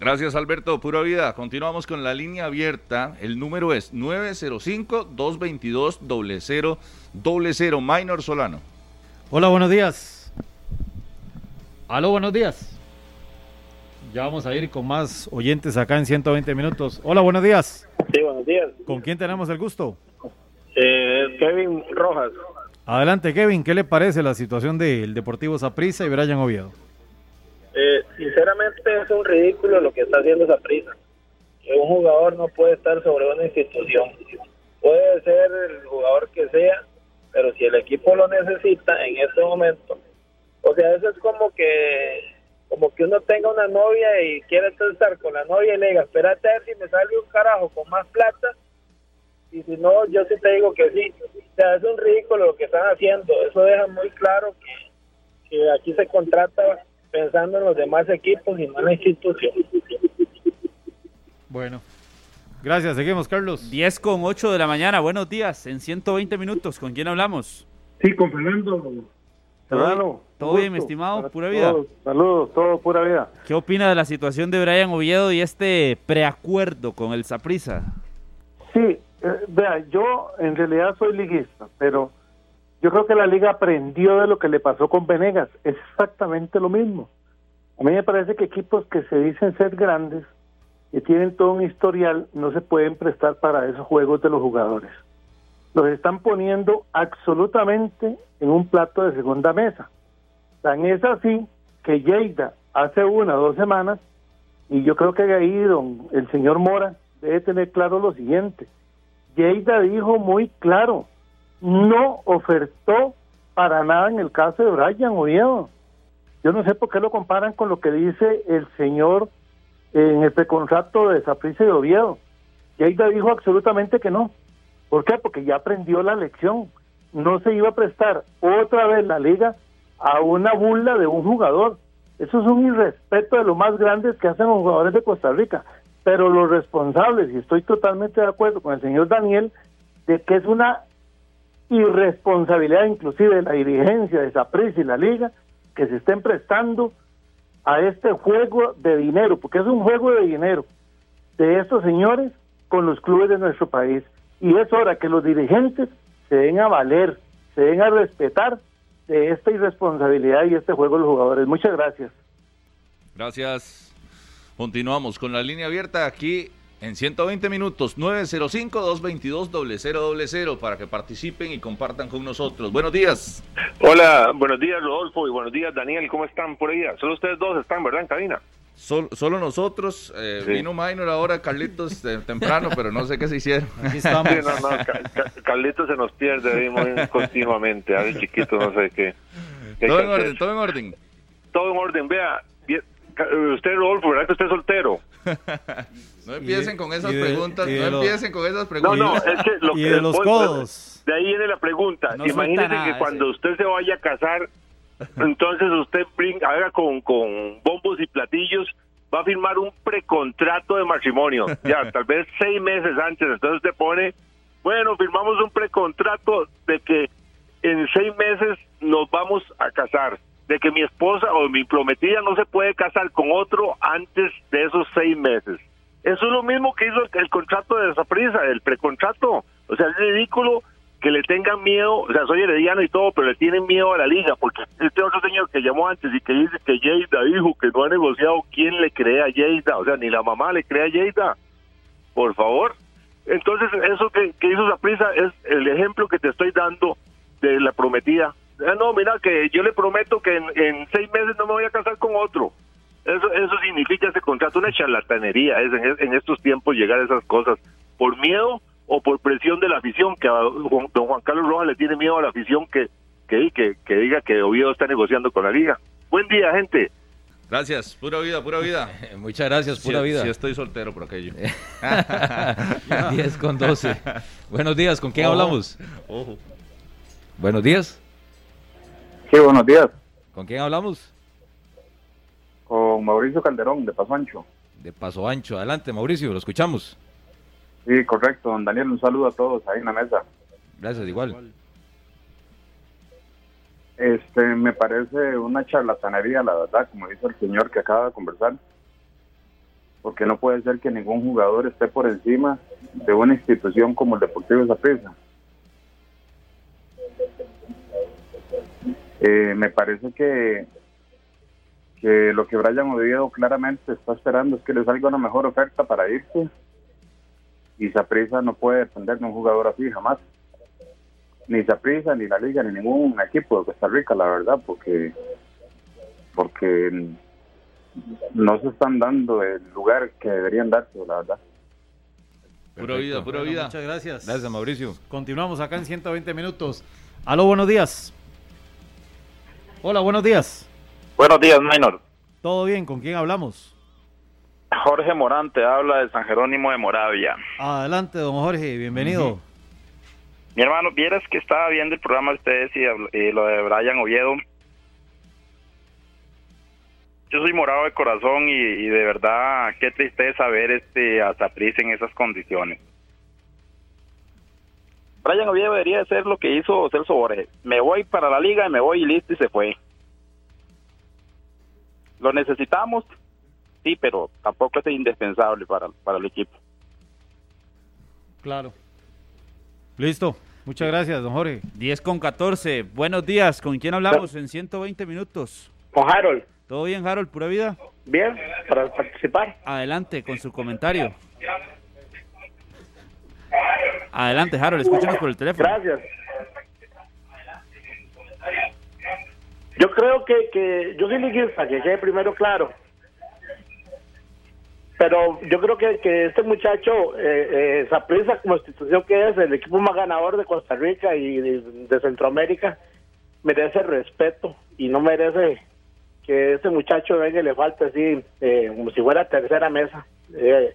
Gracias, Alberto. Pura vida. Continuamos con la línea abierta. El número es 905-222-0000. Minor Solano. Hola, buenos días. Aló, buenos días. Ya vamos a ir con más oyentes acá en 120 minutos. Hola, buenos días. Sí, buenos días. ¿Con quién tenemos el gusto? Eh, Kevin Rojas. Adelante, Kevin. ¿Qué le parece la situación del Deportivo Saprissa y Brian Oviedo? Eh, sinceramente es un ridículo lo que está haciendo. Que un jugador no puede estar sobre una institución. Puede ser el jugador que sea, pero si el equipo lo necesita en este momento, o sea, eso es como que como que uno tenga una novia y quiere estar con la novia y le diga, espérate a ver si me sale un carajo con más plata, y si no, yo sí te digo que sí. O sea, es un ridículo lo que están haciendo. Eso deja muy claro que, que aquí se contrata pensando en los demás equipos y no en la institución. Bueno, gracias. Seguimos, Carlos. 10 con 8 de la mañana. Buenos días. En 120 minutos. ¿Con quién hablamos? Sí, con Fernando. Fernando. ¿Todo bien, mi estimado? Pura vida. saludos, todo pura vida. ¿Qué opina de la situación de Brian Oviedo y este preacuerdo con el Saprisa? Sí, eh, vea, yo en realidad soy liguista, pero yo creo que la liga aprendió de lo que le pasó con Venegas. Es exactamente lo mismo. A mí me parece que equipos que se dicen ser grandes, y tienen todo un historial, no se pueden prestar para esos juegos de los jugadores. Los están poniendo absolutamente en un plato de segunda mesa. Tan es así que Lleida hace una o dos semanas, y yo creo que ahí don, el señor Mora debe tener claro lo siguiente. Lleida dijo muy claro, no ofertó para nada en el caso de Brian Oviedo. Yo no sé por qué lo comparan con lo que dice el señor en el precontrato de Saprissa y Oviedo. Lleida dijo absolutamente que no. ¿Por qué? Porque ya aprendió la lección. No se iba a prestar otra vez la liga a una burla de un jugador. Eso es un irrespeto de lo más grandes que hacen los jugadores de Costa Rica. Pero los responsables, y estoy totalmente de acuerdo con el señor Daniel, de que es una irresponsabilidad inclusive de la dirigencia de Saprissa y la liga que se estén prestando a este juego de dinero, porque es un juego de dinero de estos señores con los clubes de nuestro país. Y es hora que los dirigentes se den a valer, se den a respetar de esta irresponsabilidad y este juego de los jugadores. Muchas gracias. Gracias. Continuamos con la línea abierta aquí en 120 minutos, 905-222-0000 para que participen y compartan con nosotros. Buenos días. Hola, buenos días Rodolfo y buenos días Daniel, ¿cómo están por ahí? Solo ustedes dos están, ¿verdad, en cabina? Solo nosotros, eh, vino Minor ahora, Carlitos temprano, pero no sé qué se hicieron. Aquí estamos. Carlitos se nos pierde ahí continuamente, a ver chiquito, no sé qué. todo en orden, todo en orden. Todo en orden, vea, usted Rodolfo, ¿verdad que usted es soltero? No empiecen con esas preguntas, no empiecen con esas preguntas. No, no, es que lo y de los codos. De ahí viene la pregunta. Imagínese que cuando usted se vaya a casar, entonces usted haga con, con bombos y platillos, va a firmar un precontrato de matrimonio. Ya, tal vez seis meses antes, entonces usted pone Bueno, firmamos un precontrato de que en seis meses nos vamos a casar, de que mi esposa o mi prometida no se puede casar con otro antes de esos seis meses. Eso es lo mismo que hizo el, contrato de esa prisa, el precontrato. O sea, es ridículo que le tengan miedo, o sea, soy herediano y todo, pero le tienen miedo a la liga, porque este otro señor que llamó antes y que dice que Yeida dijo que no ha negociado, ¿quién le cree a Yeida? O sea, ni la mamá le cree a Yeida. Por favor. Entonces, eso que, que hizo prisa es el ejemplo que te estoy dando de la prometida. Ah, no, mira, que yo le prometo que en, seis meses no me voy a casar con otro. Eso, eso significa ese contrato, una charlatanería es en, estos tiempos llegar a esas cosas. Por miedo o por presión de la afición, que a don Juan Carlos Rojas le tiene miedo a la afición que, que, que, diga que Oviedo está negociando con la liga. Buen día, gente. Gracias, pura vida, pura vida. Muchas gracias, pura vida. Sí, estoy soltero por aquello. 10 con 12. Buenos días, ¿con quién hablamos? Ojo. Buenos días. Sí, buenos días. ¿Con quién hablamos? Con Mauricio Calderón, de Paso Ancho. De Paso Ancho. Adelante, Mauricio, lo escuchamos. Sí, correcto. Don Daniel, un saludo a todos ahí en la mesa. Gracias, igual. Este, me parece una charlatanería, la verdad, como dice el señor que acaba de conversar. Porque no puede ser que ningún jugador esté por encima de una institución como el Deportivo Zaprisa. Eh, me parece que, que lo que Brian Oviedo claramente está esperando es que le salga una mejor oferta para irse y Saprisa no puede depender de un jugador así jamás. Ni Saprisa, ni la liga, ni ningún equipo de Costa Rica, la verdad, porque porque no se están dando el lugar que deberían darse, la verdad. Pura vida, pura vida. muchas gracias. Gracias, Mauricio. Continuamos acá en 120 minutos. Aló, buenos días. Hola, buenos días. Buenos días, Minor. ¿Todo bien? ¿Con quién hablamos? Jorge Morante habla de San Jerónimo de Moravia. Adelante, don Jorge, bienvenido. Mi hermano, vieras que estaba viendo el programa de ustedes y, lo de Brian Oviedo. Yo soy morado de corazón y, de verdad, qué tristeza ver este a en esas condiciones. Brian Oviedo debería ser lo que hizo Celso Borges. Me voy para la liga y me voy y listo y se fue. Lo necesitamos, sí, pero tampoco es indispensable para, para el equipo. Claro. Listo. Muchas gracias, don Jorge. 10 con 14. Buenos días. ¿Con quién hablamos en 120 minutos? Con Harold. ¿Todo bien, Harold? ¿Pura vida? Bien, para participar. Adelante con su comentario. Adelante, Harold, escúchenos por el teléfono. Gracias. Yo creo que, que yo soy liguista, que quede primero claro. Pero yo creo que, que este muchacho, eh, prisa como institución que es, el equipo más ganador de Costa Rica y de, Centroamérica, merece respeto y no merece que este muchacho venga y le falte así, eh, como si fuera tercera mesa. Eh,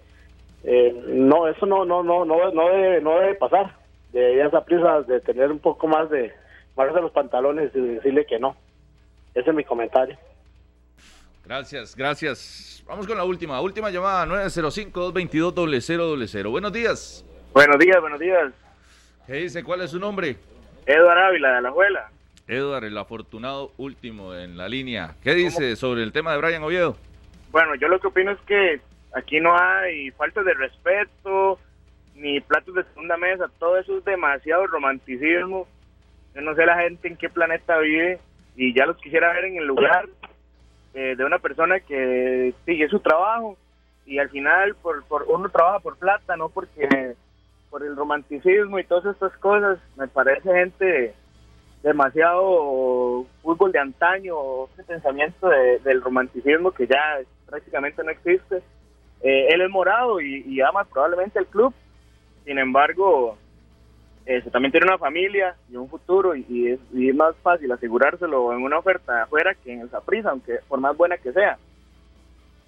eh, no, eso no, no, no, no, no debe, no debe pasar. De esa prisa de tener un poco más de, más los pantalones y decirle que no. Ese es mi comentario. Gracias, gracias. Vamos con la última, última llamada, 905-222-0000. Buenos días. Buenos días, buenos días. ¿Qué dice? ¿Cuál es su nombre? Eduardo Ávila, de la Abuela. Eduardo, el afortunado último en la línea. ¿Qué dice sobre el tema de Brian Oviedo? Bueno, yo lo que opino es que Aquí no hay falta de respeto, ni platos de segunda mesa, todo eso es demasiado romanticismo. Yo no sé la gente en qué planeta vive y ya los quisiera ver en el lugar eh, de una persona que sigue su trabajo y al final por, por uno trabaja por plata, no porque por el romanticismo y todas estas cosas. Me parece gente demasiado fútbol de antaño, ese pensamiento del romanticismo que ya prácticamente no existe. Eh, él es morado y, ama probablemente el club. Sin embargo, este, también tiene una familia y un futuro y, es, más fácil asegurárselo en una oferta afuera que en el Saprissa, aunque por más buena que sea.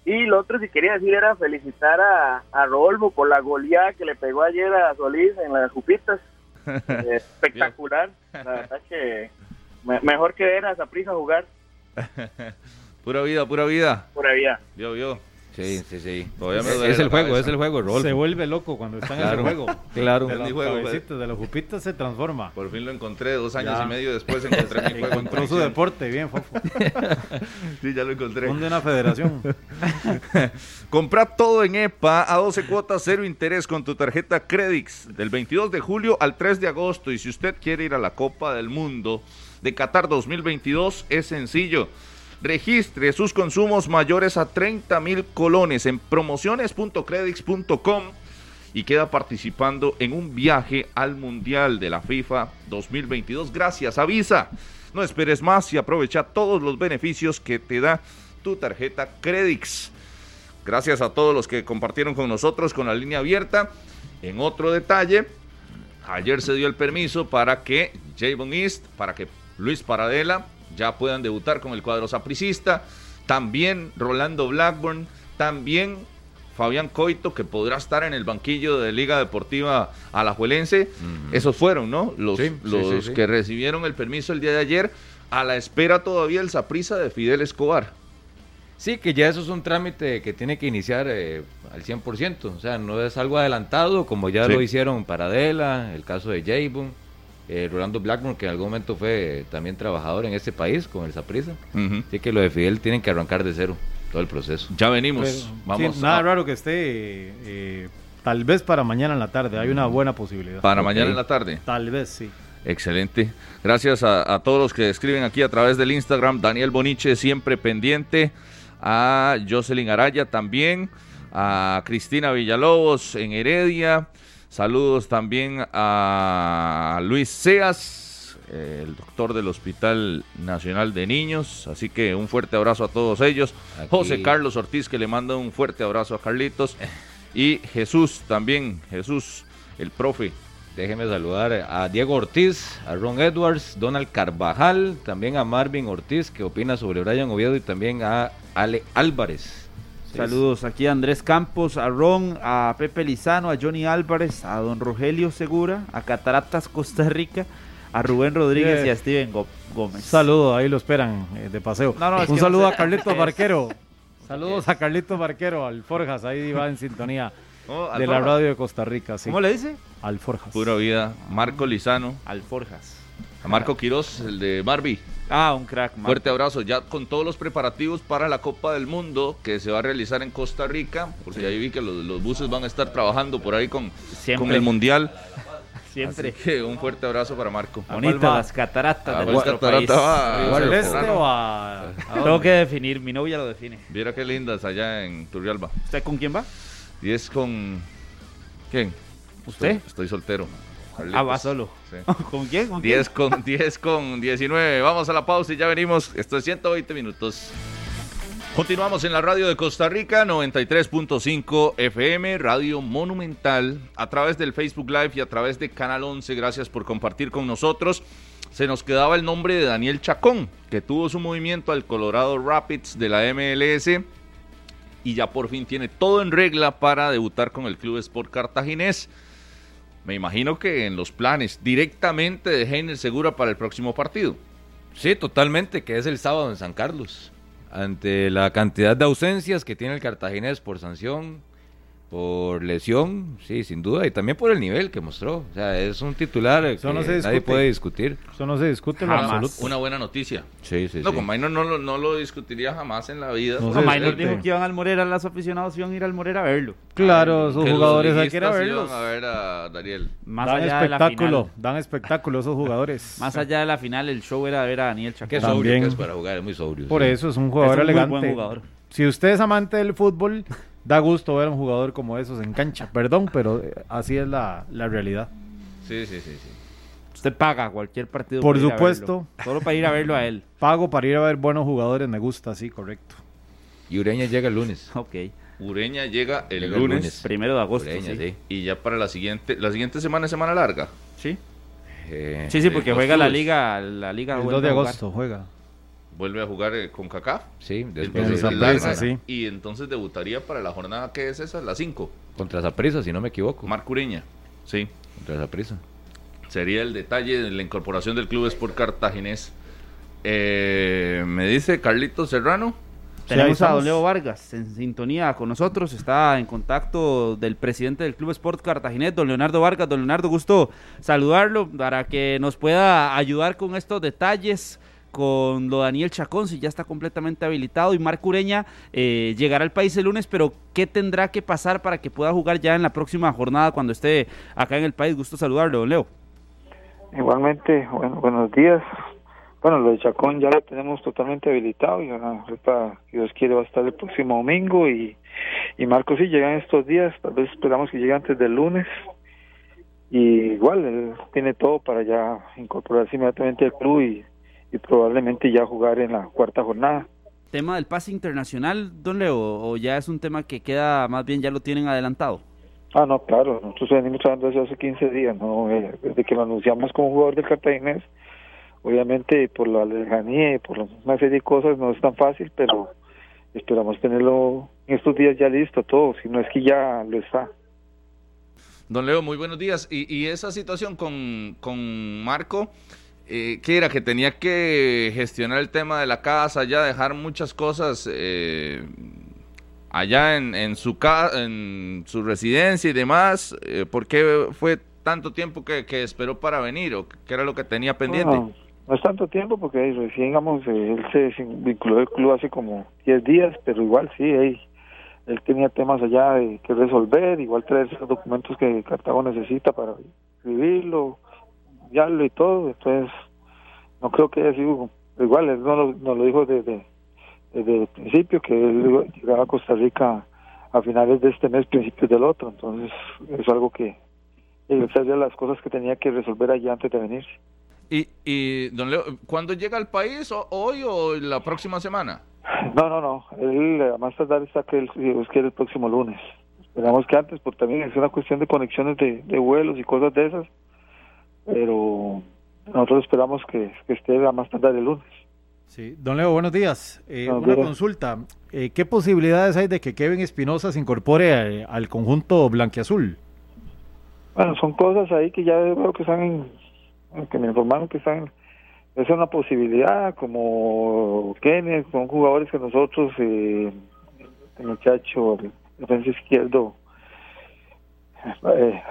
Y lo otro, si quería decir, era felicitar a, a Rodolfo por la goleada que le pegó ayer a Solís en las Jupitas. Eh, espectacular. la verdad que mejor que ver a Saprissa jugar. pura vida, pura vida. Pura vida. Yo, yo. Sí, sí, sí. Todavía me Es, duele es el juego, cabeza. es el juego. Se vuelve loco cuando está en el juego. claro. De los juego, de los jupitas se transforma. Por fin lo encontré, dos años Ya. y medio después encontré mi juego. en Encontró su conexión. deporte, bien, Fofo. Sí, ya lo encontré. Funde una federación. Compra todo en EPA a 12 cuotas, cero interés con tu tarjeta Credix del 22 de julio al 3 de agosto. Y si usted quiere ir a la Copa del Mundo de Qatar 2022, es sencillo. Registre sus consumos mayores a 30 mil colones en promociones.credix.com y queda participando en un viaje al Mundial de la FIFA 2022 gracias a Visa. No esperes más y aprovecha todos los beneficios que te da tu tarjeta Credix. Gracias a todos los que compartieron con nosotros con la línea abierta. En otro detalle, ayer se dio el permiso para que Javon East, para que Luis Paradela ya puedan debutar con el cuadro sapricista. También Rolando Blackburn, también Fabián Coito, que podrá estar en el banquillo de Liga Deportiva Alajuelense. Esos fueron, ¿no? Los, Sí, los sí, sí. que recibieron el permiso el día de ayer. A la espera todavía el saprisa de Fidel Escobar. Sí, que ya eso es un trámite que tiene que iniciar eh, al 100%. O sea, no es algo adelantado como ya lo hicieron Paradela, el caso de Jayvon, eh, Rolando Blackmore, que en algún momento fue también trabajador en este país con el Saprissa. Ujú. Así que lo de Fidel tienen que arrancar de cero, todo el proceso. Ya venimos. Pero, Vamos sí, nada a- raro que esté, eh, tal vez para mañana en la tarde. Hay una buena posibilidad. para mañana en la tarde. Tal vez, sí. Excelente. Gracias a, a todos los que escriben aquí a través del Instagram. Daniel Boniche siempre pendiente. A Jocelyn Araya también. A Cristina Villalobos en Heredia. Saludos también a Luis Seas, eh, el doctor del Hospital Nacional de Niños. Así que un fuerte abrazo a todos ellos. Aquí. José Carlos Ortiz que le manda un fuerte abrazo a Carlitos. Y Jesús también. Jesús, el profe. Déjenme saludar a Diego Ortiz, a Ron Edwards, Donald Carvajal, también a Marvin Ortiz, que opina sobre Brian Oviedo, y también a Ale Álvarez. Saludos aquí a Andrés Campos, a Ron, a Pepe Lizano, a Johnny Álvarez, a don Rogelio Segura, a Cataratas Costa Rica, a Rubén Rodríguez Eh. y a Steven Go- Gómez. Saludo, ahí lo esperan eh, de paseo. No, no, es Un saludo no a. Carlitos Barquero. Saludos a Carlitos Barquero, al Forjas, ahí va en sintonía Oh, de la Alforjas. radio de Costa Rica. Sí. ¿Cómo le dice? Al Forjas. Pura vida. Marco Lizano. Alforjas. A Marco Quiroz, el de Barbie. Ah, un crack. man. Fuerte abrazo, ya con todos los preparativos para la Copa del Mundo que se va a realizar en Costa Rica, porque ahí vi que los, los buses van a estar trabajando por ahí con, Siempre. con el Mundial. Siempre. Así que un fuerte abrazo para Marco. ¿A Bonitas las cataratas ¿A de nuestro catarata país. va? ¿Al Igual, este o a.? a Tengo que definir, mi novia lo define. Viera qué lindas allá en Turrialba. ¿Usted con quién va? Y es con... ¿Quién? ¿Usted? Estoy, estoy soltero. Ah, va solo. Sí. ¿Con quién? ¿Con quién? 10 con 10 con 19. Vamos a la pausa y ya venimos. Esto es 120 minutos. Continuamos en la radio de Costa Rica, 93.5 FM, Radio Monumental, a través del Facebook Live y a través de Canal 11. Gracias por compartir con nosotros. Se nos quedaba el nombre de Daniel Chacón, que tuvo su movimiento al Colorado Rapids de la MLS y ya por fin tiene todo en regla para debutar con el Club Sport Cartaginés. Me imagino que en los planes directamente de Heiner Segura para el próximo partido. Sí, totalmente, que es el sábado en San Carlos. Ante la cantidad de ausencias que tiene el cartaginés por sanción, por lesión, sí, sin duda, y también por el nivel que mostró. O sea, es un titular Eso que no se nadie puede discutir. Eso no se discute en absoluto. Una buena noticia. Sí, sí, No, sí. con Minor no, lo- no lo discutiría jamás en la vida. No No, dijo que iban al Morera, los aficionados iban a ir al Morera a verlo. Claro, esos jugadores hay que ir a verlos. iban a ver a Daniel. Más dan allá de la espectáculo, final. dan espectáculo esos jugadores. Más allá de la final, el show era ver a Daniel Chacón. Qué También. sobrio que es para jugar, es muy sobrio. Por sí. eso es un jugador Es un muy elegante. buen jugador. Si usted es amante del fútbol, da gusto ver a un jugador como esos en cancha. Perdón, pero eh, así es la, la realidad. Sí, sí, sí, sí. Usted paga cualquier partido. Por supuesto. Solo para ir a verlo a él. Pago para ir a ver buenos jugadores, me gusta, sí, correcto. Y Ureña llega el lunes. Ok. Ureña llega el Llega el lunes, lunes. Primero de agosto. Ureña, sí. sí. y ya para la siguiente, la siguiente semana es semana larga. Sí. Eh, Sí, sí, porque juega la liga, la liga El vuelve 2 de jugar. agosto juega. Vuelve a jugar eh, con Kaká. sí, después larga, presa, sí. Y entonces debutaría para la jornada que es esa, la 5. contra Zaprisa, si no me equivoco. Marco Ureña. Sí. Contra Zaprisa. Sería el detalle de la incorporación del Club Sport Cartaginés. Eh, me dice Carlitos Serrano. Tenemos a Don Leo Vargas en sintonía con nosotros, está en contacto del presidente del Club Sport Cartaginés, don Leonardo Vargas. Don Leonardo, gusto saludarlo para que nos pueda ayudar con estos detalles con lo Daniel Chacón, si ya está completamente habilitado, y Marco Ureña eh, llegará al país el lunes, pero ¿qué tendrá que pasar para que pueda jugar ya en la próxima jornada cuando esté acá en el país? Gusto saludarlo, don Leo. Igualmente, bueno, buenos días. Bueno, lo de Chacón ya lo tenemos totalmente habilitado y ahorita, Dios quiere, va a estar el próximo domingo y, y Marco sí llega en estos días, tal vez esperamos que llegue antes del lunes y igual él tiene todo para ya incorporarse inmediatamente al club y, y probablemente ya jugar en la cuarta jornada. ¿Tema del pase internacional, don Leo, o ya es un tema que queda, más bien ya lo tienen adelantado? Ah, no, claro, nosotros venimos hablando eso hace 15 días, ¿no? Eh, desde que lo anunciamos como jugador del Cartaginés, obviamente por la lejanía y por una serie de cosas no es tan fácil, pero esperamos tenerlo en estos días ya listo todo, si no es que ya lo está. Don Leo, muy buenos días. Y, y esa situación con, con Marco, eh, ¿qué era? Que tenía que gestionar el tema de la casa, ya dejar muchas cosas eh, allá en, su en su residencia y demás. Eh, ¿Por qué fue tanto tiempo que, que, esperó para venir o qué era lo que tenía pendiente? No, no es tanto tiempo porque recién, digamos, él se vinculó al club hace como 10 días, pero igual sí, él, tenía temas allá de, que resolver, igual traer esos documentos que Cartago necesita para escribirlo y todo, entonces no creo que haya sido igual, él no lo, no lo dijo desde, desde el principio, que él llegaba a Costa Rica a finales de este mes, principios del otro, entonces es algo que esas de las cosas que tenía que resolver allá antes de venir. Y, y don Leo, ¿cuándo llega al país? ¿Hoy o la próxima semana? No, no, no. Él a más tardar está que él, Dios quiere el próximo lunes. Esperamos que antes, porque también es una cuestión de conexiones de, de vuelos y cosas de esas pero nosotros esperamos que, que esté a más tardar el lunes. Sí, don Leo, buenos días. Eh, una consulta. Eh, ¿Qué posibilidades hay de que Kevin Espinosa se incorpore a, al conjunto blanquiazul? Bueno, son cosas ahí que ya veo que están, en, que me informaron que están, es una posibilidad, como Kenneth, son jugadores que nosotros, eh, el muchacho, el defensa izquierdo, eh,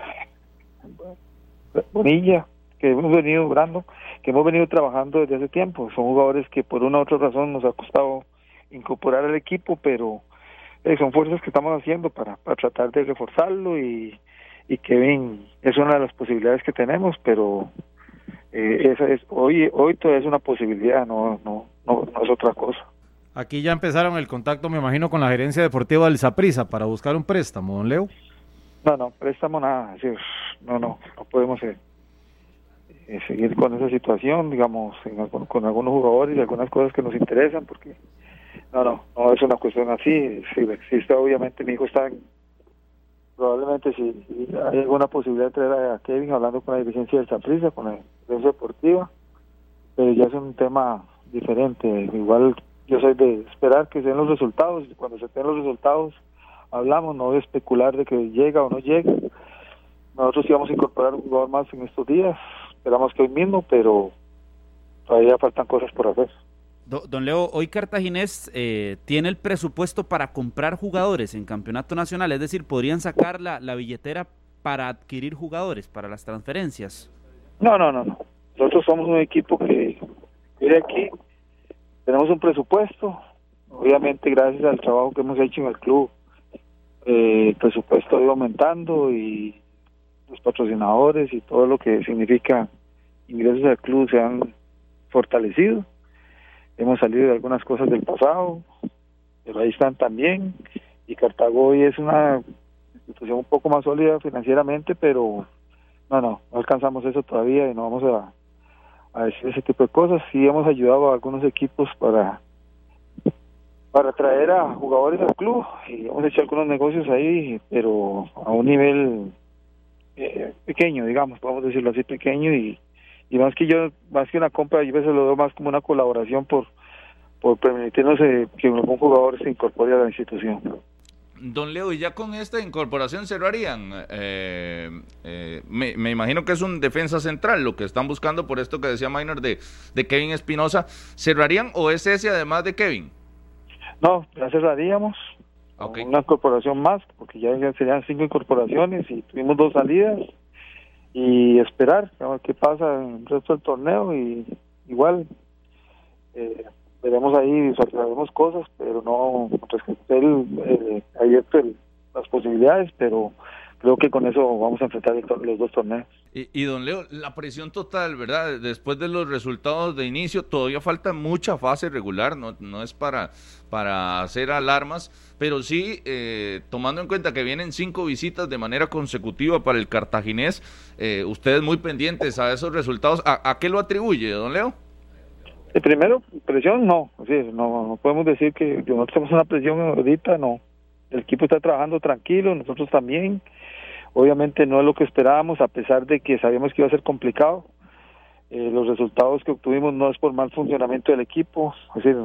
Bonilla, que hemos venido que hemos venido trabajando desde hace tiempo. Son jugadores que por una u otra razón nos ha costado incorporar al equipo, pero eh, son fuerzas que estamos haciendo para, para tratar de reforzarlo y, y Kevin es una de las posibilidades que tenemos, pero eh, esa es hoy hoy todavía es una posibilidad, no, no, no, no es otra cosa. Aquí ya empezaron el contacto, me imagino, con la gerencia deportiva del Saprisa para buscar un préstamo, don Leo. No, no, préstamo nada, decir, no, no, no podemos eh, eh, seguir con esa situación, digamos, en, con, algunos jugadores y algunas cosas que nos interesan, porque no, no, no es una cuestión así, si existe obviamente, mi hijo está en, probablemente si, hay alguna posibilidad de traer a Kevin hablando con la dirigencia del Saprissa, con la dirigencia deportiva, pero ya es un tema diferente, igual yo soy de esperar que sean los resultados, y cuando se den los resultados, hablamos, no de especular de que llega o no llega. Nosotros íbamos a incorporar un jugador más en estos días, esperamos que hoy mismo, pero todavía faltan cosas por hacer. Don Leo, hoy Cartaginés eh, tiene el presupuesto para comprar jugadores en campeonato nacional, es decir, podrían sacar la, la billetera para adquirir jugadores, para las transferencias. No, no, no, no. Nosotros somos un equipo que viene aquí, tenemos un presupuesto, obviamente gracias al trabajo que hemos hecho en el club, eh, el presupuesto ha ido aumentando y los patrocinadores y todo lo que significa ingresos al club se han fortalecido. Hemos salido de algunas cosas del pasado, pero ahí están también. Y Cartago hoy es una institución un poco más sólida financieramente, pero no, no, no alcanzamos eso todavía y no vamos a, a decir ese tipo de cosas. Sí hemos ayudado a algunos equipos para para traer a jugadores al club y hemos hecho algunos negocios ahí, pero a un nivel eh, pequeño, digamos, podemos decirlo así, pequeño y, y más que yo, más que una compra, yo a veces lo veo más como una colaboración por, por permitirnos eh, que algún jugador se incorpore a la institución. Don Leo, y ya con esta incorporación cerrarían, eh, eh, me, me, imagino que es un defensa central lo que están buscando por esto que decía Minor de, de Kevin Espinosa, ¿cerrarían o es ese además de Kevin? No, ya cerraríamos. Una incorporación más, porque ya, serían cinco incorporaciones y tuvimos dos salidas. Y esperar a ver qué pasa en el resto del torneo. Y igual, eh, veremos ahí, visualizaremos cosas, pero no el, eh, abierto las posibilidades, pero creo que con eso vamos a enfrentar los dos torneos. Y, don Leo, la presión total, ¿verdad? Después de los resultados de inicio, todavía falta mucha fase regular, no, no es para, para hacer alarmas, pero sí, eh, tomando en cuenta que vienen cinco visitas de manera consecutiva para el cartaginés, eh, ustedes muy pendientes a esos resultados, ¿a, qué lo atribuye, don Leo? El primero, presión no, no, no podemos decir que nosotros tenemos una presión ahorita, no. El equipo está trabajando tranquilo, nosotros también Obviamente no es lo que esperábamos, a pesar de que sabíamos que iba a ser complicado. Eh, los resultados que obtuvimos no es por mal funcionamiento del equipo, es decir,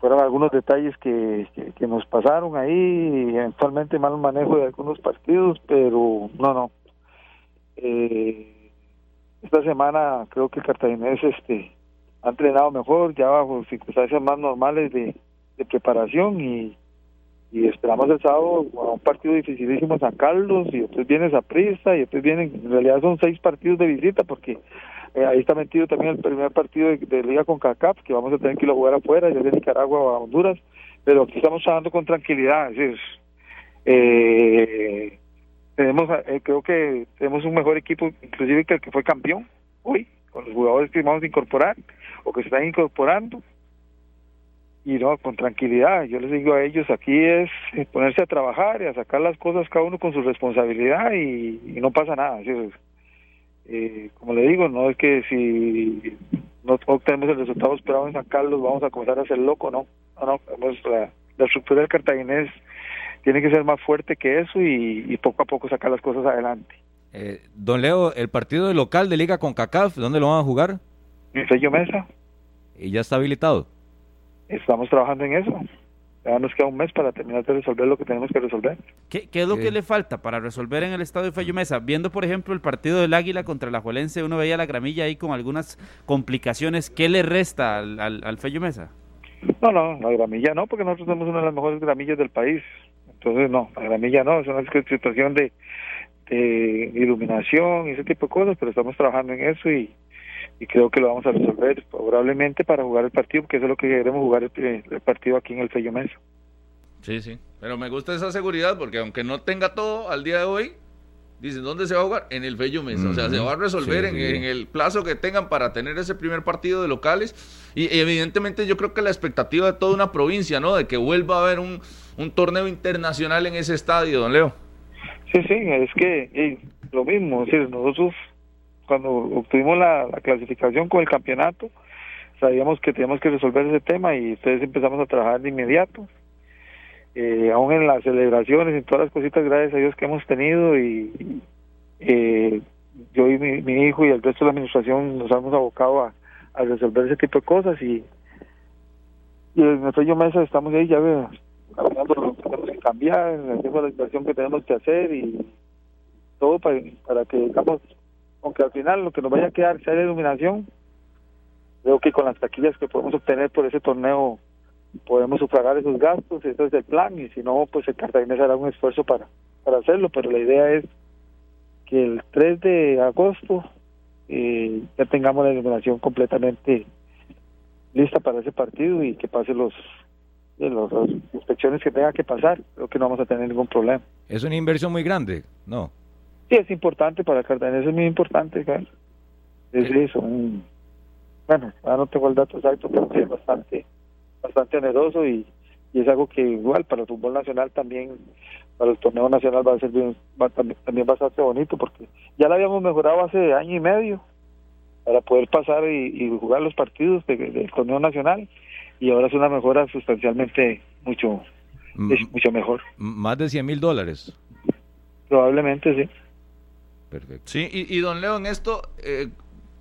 fueron algunos detalles que, que, nos pasaron ahí, eventualmente mal manejo de algunos partidos, pero no, no. Eh, esta semana creo que cartaginés este, ha entrenado mejor, ya bajo circunstancias más normales de preparación y, y esperamos el sábado a un partido dificilísimo San Carlos y después viene Zaprista y después vienen, en realidad son seis partidos de visita porque eh, ahí está metido también el primer partido de, Liga con CACAP que vamos a tener que ir a jugar afuera, ya de Nicaragua a Honduras, pero aquí estamos trabajando con tranquilidad, es eh, tenemos, eh, creo que tenemos un mejor equipo inclusive que el que fue campeón hoy, con los jugadores que vamos a incorporar o que se están incorporando y no, con tranquilidad. Yo les digo a ellos, aquí es ponerse a trabajar y a sacar las cosas cada uno con su responsabilidad y, no pasa nada. Eh, como le digo, no es que si no obtenemos el resultado esperado en San Carlos vamos a comenzar a ser loco, no. No, no, la, la estructura del cartaginés tiene que ser más fuerte que eso y, poco a poco sacar las cosas adelante. Eh, don Leo, el partido local de Liga con CACAF, ¿dónde lo van a jugar? En Sello Mesa. ¿Y ya está habilitado? Estamos trabajando en eso. Ya nos queda un mes para terminar de resolver lo que tenemos que resolver. ¿Qué, qué es lo que le falta para resolver en el estado de Fello Mesa? Viendo, por ejemplo, el partido del Águila contra la Juelense, uno veía la gramilla ahí con algunas complicaciones. ¿Qué le resta al, al, Fello Mesa? No, no, la gramilla no, porque nosotros tenemos una de las mejores gramillas del país. Entonces, no, la gramilla no, es una situación de, de iluminación y ese tipo de cosas, pero estamos trabajando en eso y, y creo que lo vamos a resolver favorablemente para jugar el partido, porque eso es lo que queremos jugar el, partido aquí en el Fello Mesa. Sí, sí, pero me gusta esa seguridad porque aunque no tenga todo al día de hoy, dicen, ¿dónde se va a jugar? En el Fello Mesa. O sea, se va a resolver en, el plazo que tengan para tener ese primer partido de locales. Y, evidentemente yo creo que la expectativa de toda una provincia, ¿no? De que vuelva a haber un, un torneo internacional en ese estadio, don Leo. Sí, sí, es que lo mismo, es decir, nosotros cuando obtuvimos la, clasificación con el campeonato, sabíamos que teníamos que resolver ese tema y entonces empezamos a trabajar de inmediato. Eh, aún en las celebraciones, en todas las cositas, gracias a Dios que hemos tenido y eh, yo y mi, hijo y el resto de la administración nos hemos abocado a, resolver ese tipo de cosas y, y en nuestro yo mesa estamos ahí ya hablando lo que tenemos que cambiar, haciendo la inversión que tenemos que hacer y todo para, para que digamos aunque al final lo que nos vaya a quedar sea la iluminación, creo que con las taquillas que podemos obtener por ese torneo podemos sufragar esos gastos, ese es el plan, y si no, pues el Cartaginés hará un esfuerzo para, para hacerlo, pero la idea es que el 3 de agosto eh, ya tengamos la iluminación completamente lista para ese partido y que pase los las inspecciones que tenga que pasar, creo que no vamos a tener ningún problema. Es una inversión muy grande, ¿no? Sí, es importante para Cartagena, es muy importante. Es eso, bueno, ahora no tengo el dato exacto, pero es bastante, bastante oneroso y, y es algo que igual para el fútbol nacional también, para el torneo nacional va a ser bien, va, también, también bastante bonito porque ya lo habíamos mejorado hace año y medio para poder pasar y, jugar los partidos del torneo nacional y ahora es una mejora sustancialmente mucho, mucho mejor. Más de 100 mil dólares. Probablemente sí. Perfecto. Sí, y, don Leo, en esto, eh,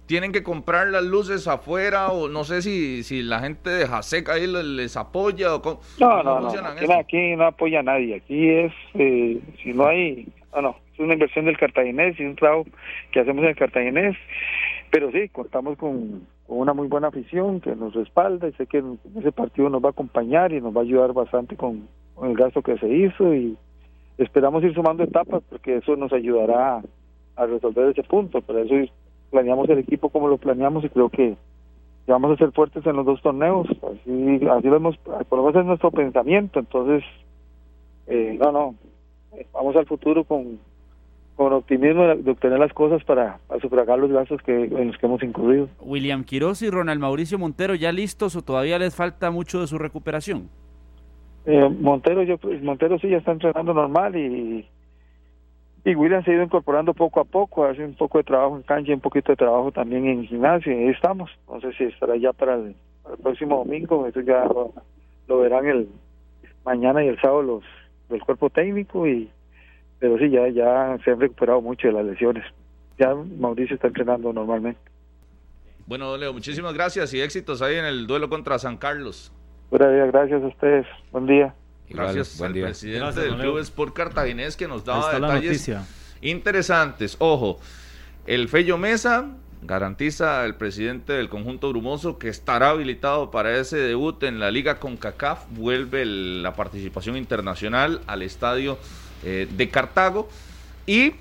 ¿tienen que comprar las luces afuera o no sé si, si la gente de Jaseca ahí les, apoya o cómo, No, no, no, aquí, no apoya a nadie, aquí es, eh, si no hay, no, no, es una inversión del cartaginés y un trabajo que hacemos en el cartaginés, pero sí, contamos con, con una muy buena afición que nos respalda y sé que ese partido nos va a acompañar y nos va a ayudar bastante con, con el gasto que se hizo y esperamos ir sumando etapas porque eso nos ayudará a resolver ese punto. Por eso planeamos el equipo como lo planeamos y creo que vamos a ser fuertes en los dos torneos. Así, así lo hemos, por lo menos es nuestro pensamiento. Entonces, eh, no, no, vamos al futuro con, con optimismo de obtener las cosas para, para sufragar los gastos que, en los que hemos incurrido. William Quiroz y Ronald Mauricio Montero, ¿ya listos o todavía les falta mucho de su recuperación? Eh, Montero, yo, Montero sí ya está entrenando normal y, y William se ha ido incorporando poco a poco, hace un poco de trabajo en cancha y un poquito de trabajo también en gimnasio, y ahí estamos. No sé si estará ya para el, próximo domingo, eso ya lo, verán el mañana y el sábado los del cuerpo técnico, y pero sí, ya, ya se han recuperado mucho de las lesiones. Ya Mauricio está entrenando normalmente. Bueno, Leo, muchísimas gracias y éxitos ahí en el duelo contra San Carlos. Buenas gracias a ustedes. Buen día. Gracias al presidente del Club Sport Cartaginés que nos daba detalles interesantes. Ojo, el Fello Mesa garantiza el presidente del conjunto brumoso que estará habilitado para ese debut en la liga con CACAF. Vuelve la participación internacional al estadio eh, de Cartago y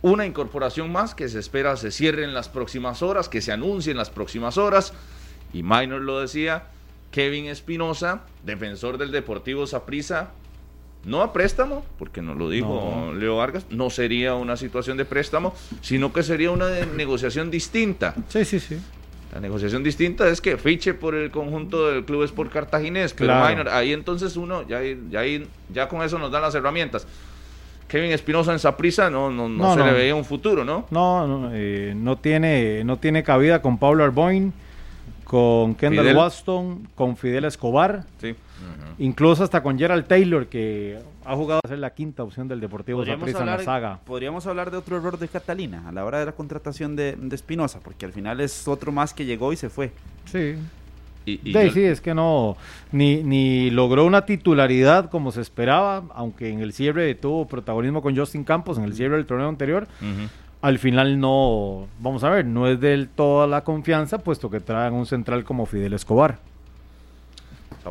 una incorporación más que se espera se cierre en las próximas horas, que se anuncie en las próximas horas. Y Minor lo decía, Kevin Espinosa, defensor del Deportivo Saprissa, no a préstamo, porque nos lo dijo Leo Vargas, no sería una situación de préstamo, sino que sería una negociación distinta. Sí, sí, sí. La negociación distinta es que fiche por el conjunto del Club Sport Cartaginés, pero ahí entonces uno, ya, ya, ya con eso nos dan las herramientas. Kevin Espinosa en Saprissa no, no, no, se le veía un futuro, ¿no? No, no, eh, no, tiene, no tiene cabida con Pablo Arboin con Kendall Waston, con Fidel Escobar, incluso hasta con Gerald Taylor, que ha jugado a ser la quinta opción del Deportivo Zaprisa en la saga. Podríamos hablar de otro error de Catalina a la hora de la contratación de, Espinosa, porque al final es otro más que llegó y se fue. Sí. Y, sí, es que no, ni, ni logró una titularidad como se esperaba, aunque en el cierre tuvo protagonismo con Justin Campos en el cierre del torneo anterior al final no, vamos a ver, no es del toda la confianza, puesto que traen un central como Fidel Escobar.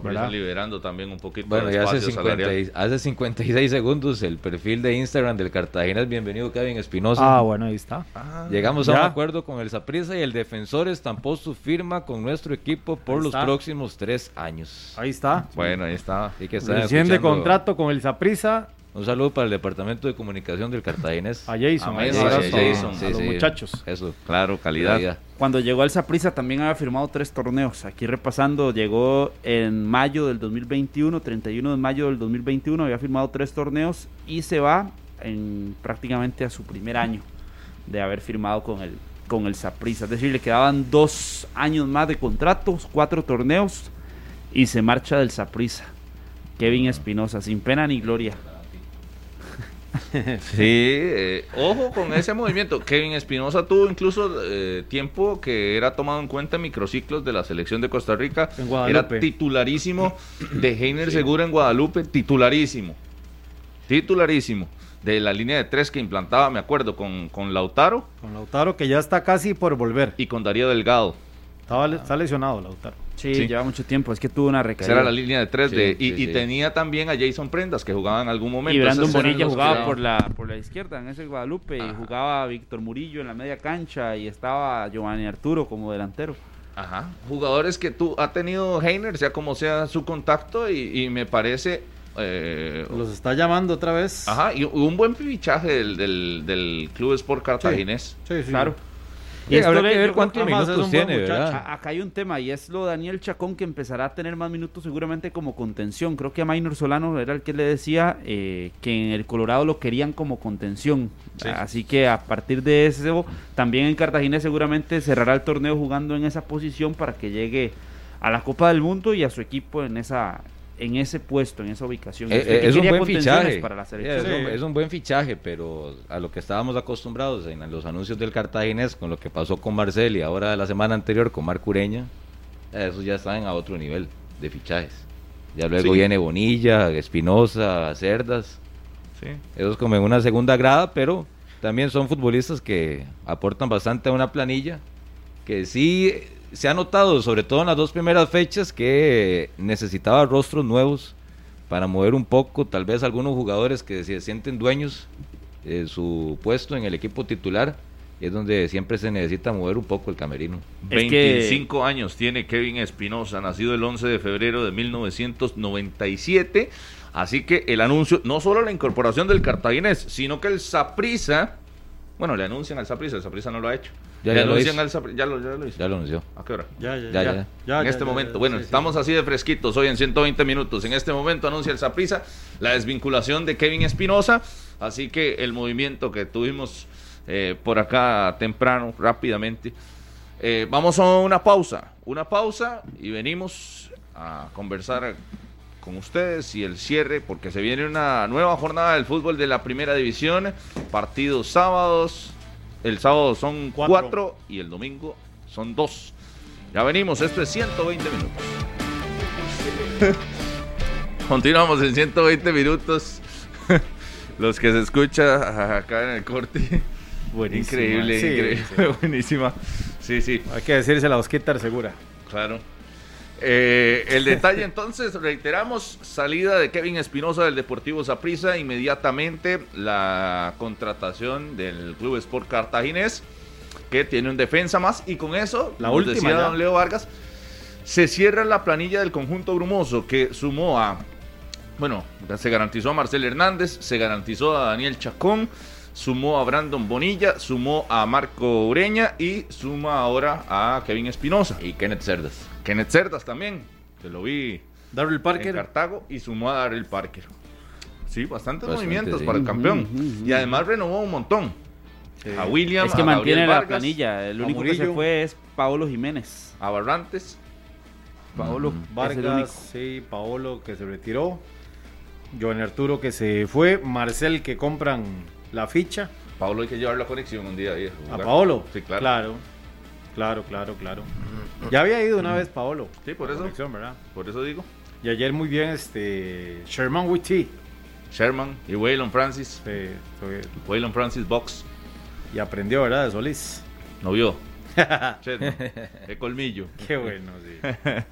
Están liberando también un poquito bueno, ya hace, 50, hace 56 segundos el perfil de Instagram del Cartagena es bienvenido Kevin Espinosa. Ah, bueno, ahí está. Ah, Llegamos a un acuerdo con el Saprissa y el defensor estampó su firma con nuestro equipo por los próximos tres años. Ahí está. Bueno, ahí está. Y que de contrato con el Saprissa un saludo para el Departamento de Comunicación del Cartaginés. A Jason, a, Jason, a los muchachos. Eso, claro, calidad. Cuando llegó al Saprissa también había firmado tres torneos. Aquí repasando, llegó en mayo del 2021, 31 de mayo del 2021, había firmado tres torneos y se va en prácticamente a su primer año de haber firmado con el con el Saprissa. Es decir, le quedaban dos años más de contratos, cuatro torneos y se marcha del Saprissa. Kevin Espinosa, sin pena ni gloria. sí, eh, ojo con ese movimiento. Kevin Espinosa tuvo incluso eh, tiempo que era tomado en cuenta en microciclos de la selección de Costa Rica. Era titularísimo de Heiner Segura en Guadalupe, titularísimo. Titularísimo. De la línea de tres que implantaba, me acuerdo, con, con Lautaro. Con Lautaro que ya está casi por volver. Y con Darío Delgado. Estaba, está lesionado Lautaro. Sí, lleva mucho tiempo, es que tuvo una recaída. Esa era la línea de 3 de, y, tenía también a Jason Prendas que jugaba en algún momento. Y Brandon Bonilla jugaba por la, por la izquierda en ese Guadalupe y jugaba Víctor Murillo en la media cancha y estaba Giovanni Arturo como delantero. Ajá, jugadores que tú ha tenido Heiner, sea como sea su contacto y, me parece... Eh, Los está llamando otra vez. Ajá, y un buen fichaje del, del, del Club Sport Cartaginés. sí, sí. Claro. Y esto que ver cuántos minutos tiene, Acá hay un tema y es lo Daniel Chacón que empezará a tener más minutos seguramente como contención. Creo que a Maynor Solano era el que le decía eh, que en el Colorado lo querían como contención. Así que a partir de eso, también en Cartagena seguramente cerrará el torneo jugando en esa posición para que llegue a la Copa del Mundo y a su equipo en esa en ese puesto, en esa ubicación. Eh, eh, es, un buen fichaje. Para la selección. es, un, buen fichaje, pero a lo que estábamos acostumbrados en los anuncios del Cartaginés, con lo que pasó con Marcel y ahora la semana anterior con Marc Ureña, esos ya están a otro nivel de fichajes. Ya luego viene Bonilla, Espinosa, Cerdas. Sí. Esos como en una segunda grada, pero también son futbolistas que aportan bastante a una planilla que sí se ha notado, sobre todo en las dos primeras fechas, que necesitaba rostros nuevos para mover un poco, tal vez algunos jugadores que se sienten dueños de su puesto en el equipo titular, es donde siempre se necesita mover un poco el camerino. 25 años tiene Kevin Espinosa, nacido el 11 de febrero de 1997. Así que el anuncio, no solo la incorporación del cartaginés, sino que el Saprisa, bueno, le anuncian al Saprisa, el Saprisa no lo ha hecho. Ya, lo hizo. al ya lo, ya lo hizo. Ya lo anunció. ¿A qué hora? Ya, ya, Ya, ya. ya. Ya, en ya, este ya, momento. ya, bueno, sí, sí. estamos así de fresquitos hoy en 120 minutos. En este momento anuncia el Saprisa la desvinculación de Kevin Espinosa. Así que el movimiento que tuvimos eh, por acá temprano, rápidamente. Eh, vamos a una pausa. Una pausa y venimos a conversar con ustedes y el cierre, porque se viene una nueva jornada del fútbol de la primera división. Partidos sábados. El sábado son Cuatro. cuatro y el domingo son dos. Ya venimos, esto es 120 minutos. Continuamos en 120 minutos. Los que se escucha acá en el corte. Buenísima, Increíble, sí, increíble. sí. Buenísima. Sí, sí. Hay que decirse la Osquitar segura. Claro. Eh, el detalle entonces, reiteramos, salida de Kevin Espinosa del Deportivo Saprissa, inmediatamente la contratación del Club Sport Cartaginés, que tiene un defensa más, y con eso, La última decía ya. don Leo Vargas, se cierra la planilla del conjunto brumoso, que sumó a, bueno, se garantizó a Marcel Hernández, se garantizó a Daniel Chacón, sumó a Brandon Bonilla, sumó a Marco Ureña y suma ahora a Kevin Espinosa. Y Kenneth Cerdas. Kenneth Cerdas también, que lo vi Darryl en Parker. Cartago y sumó a Darrell Parker. Sí, bastantes Bastante, movimientos sí. para el campeón. Y además renovó un montón. A William, Es que a mantiene Gabriel la Vargas, planilla. El a único que se fue es Paolo Jiménez. A Barrantes. Paolo es el único. Vargas, sí, Paolo que se retiró. Joan Arturo que se fue. Marcel que compran la ficha. Pablo hay que llevar la conexión un día ahí. A Paolo. Sí, claro. Claro, claro, claro, claro. Ya había ido una vez Paolo. Sí, por eso. Por eso digo. Y ayer muy bien este Sherman Witty. Sherman y Waylon Francis. Sí, Waylon Francis Box. y aprendió, ¿verdad? De Solís. No vio. De colmillo. Qué bueno, sí.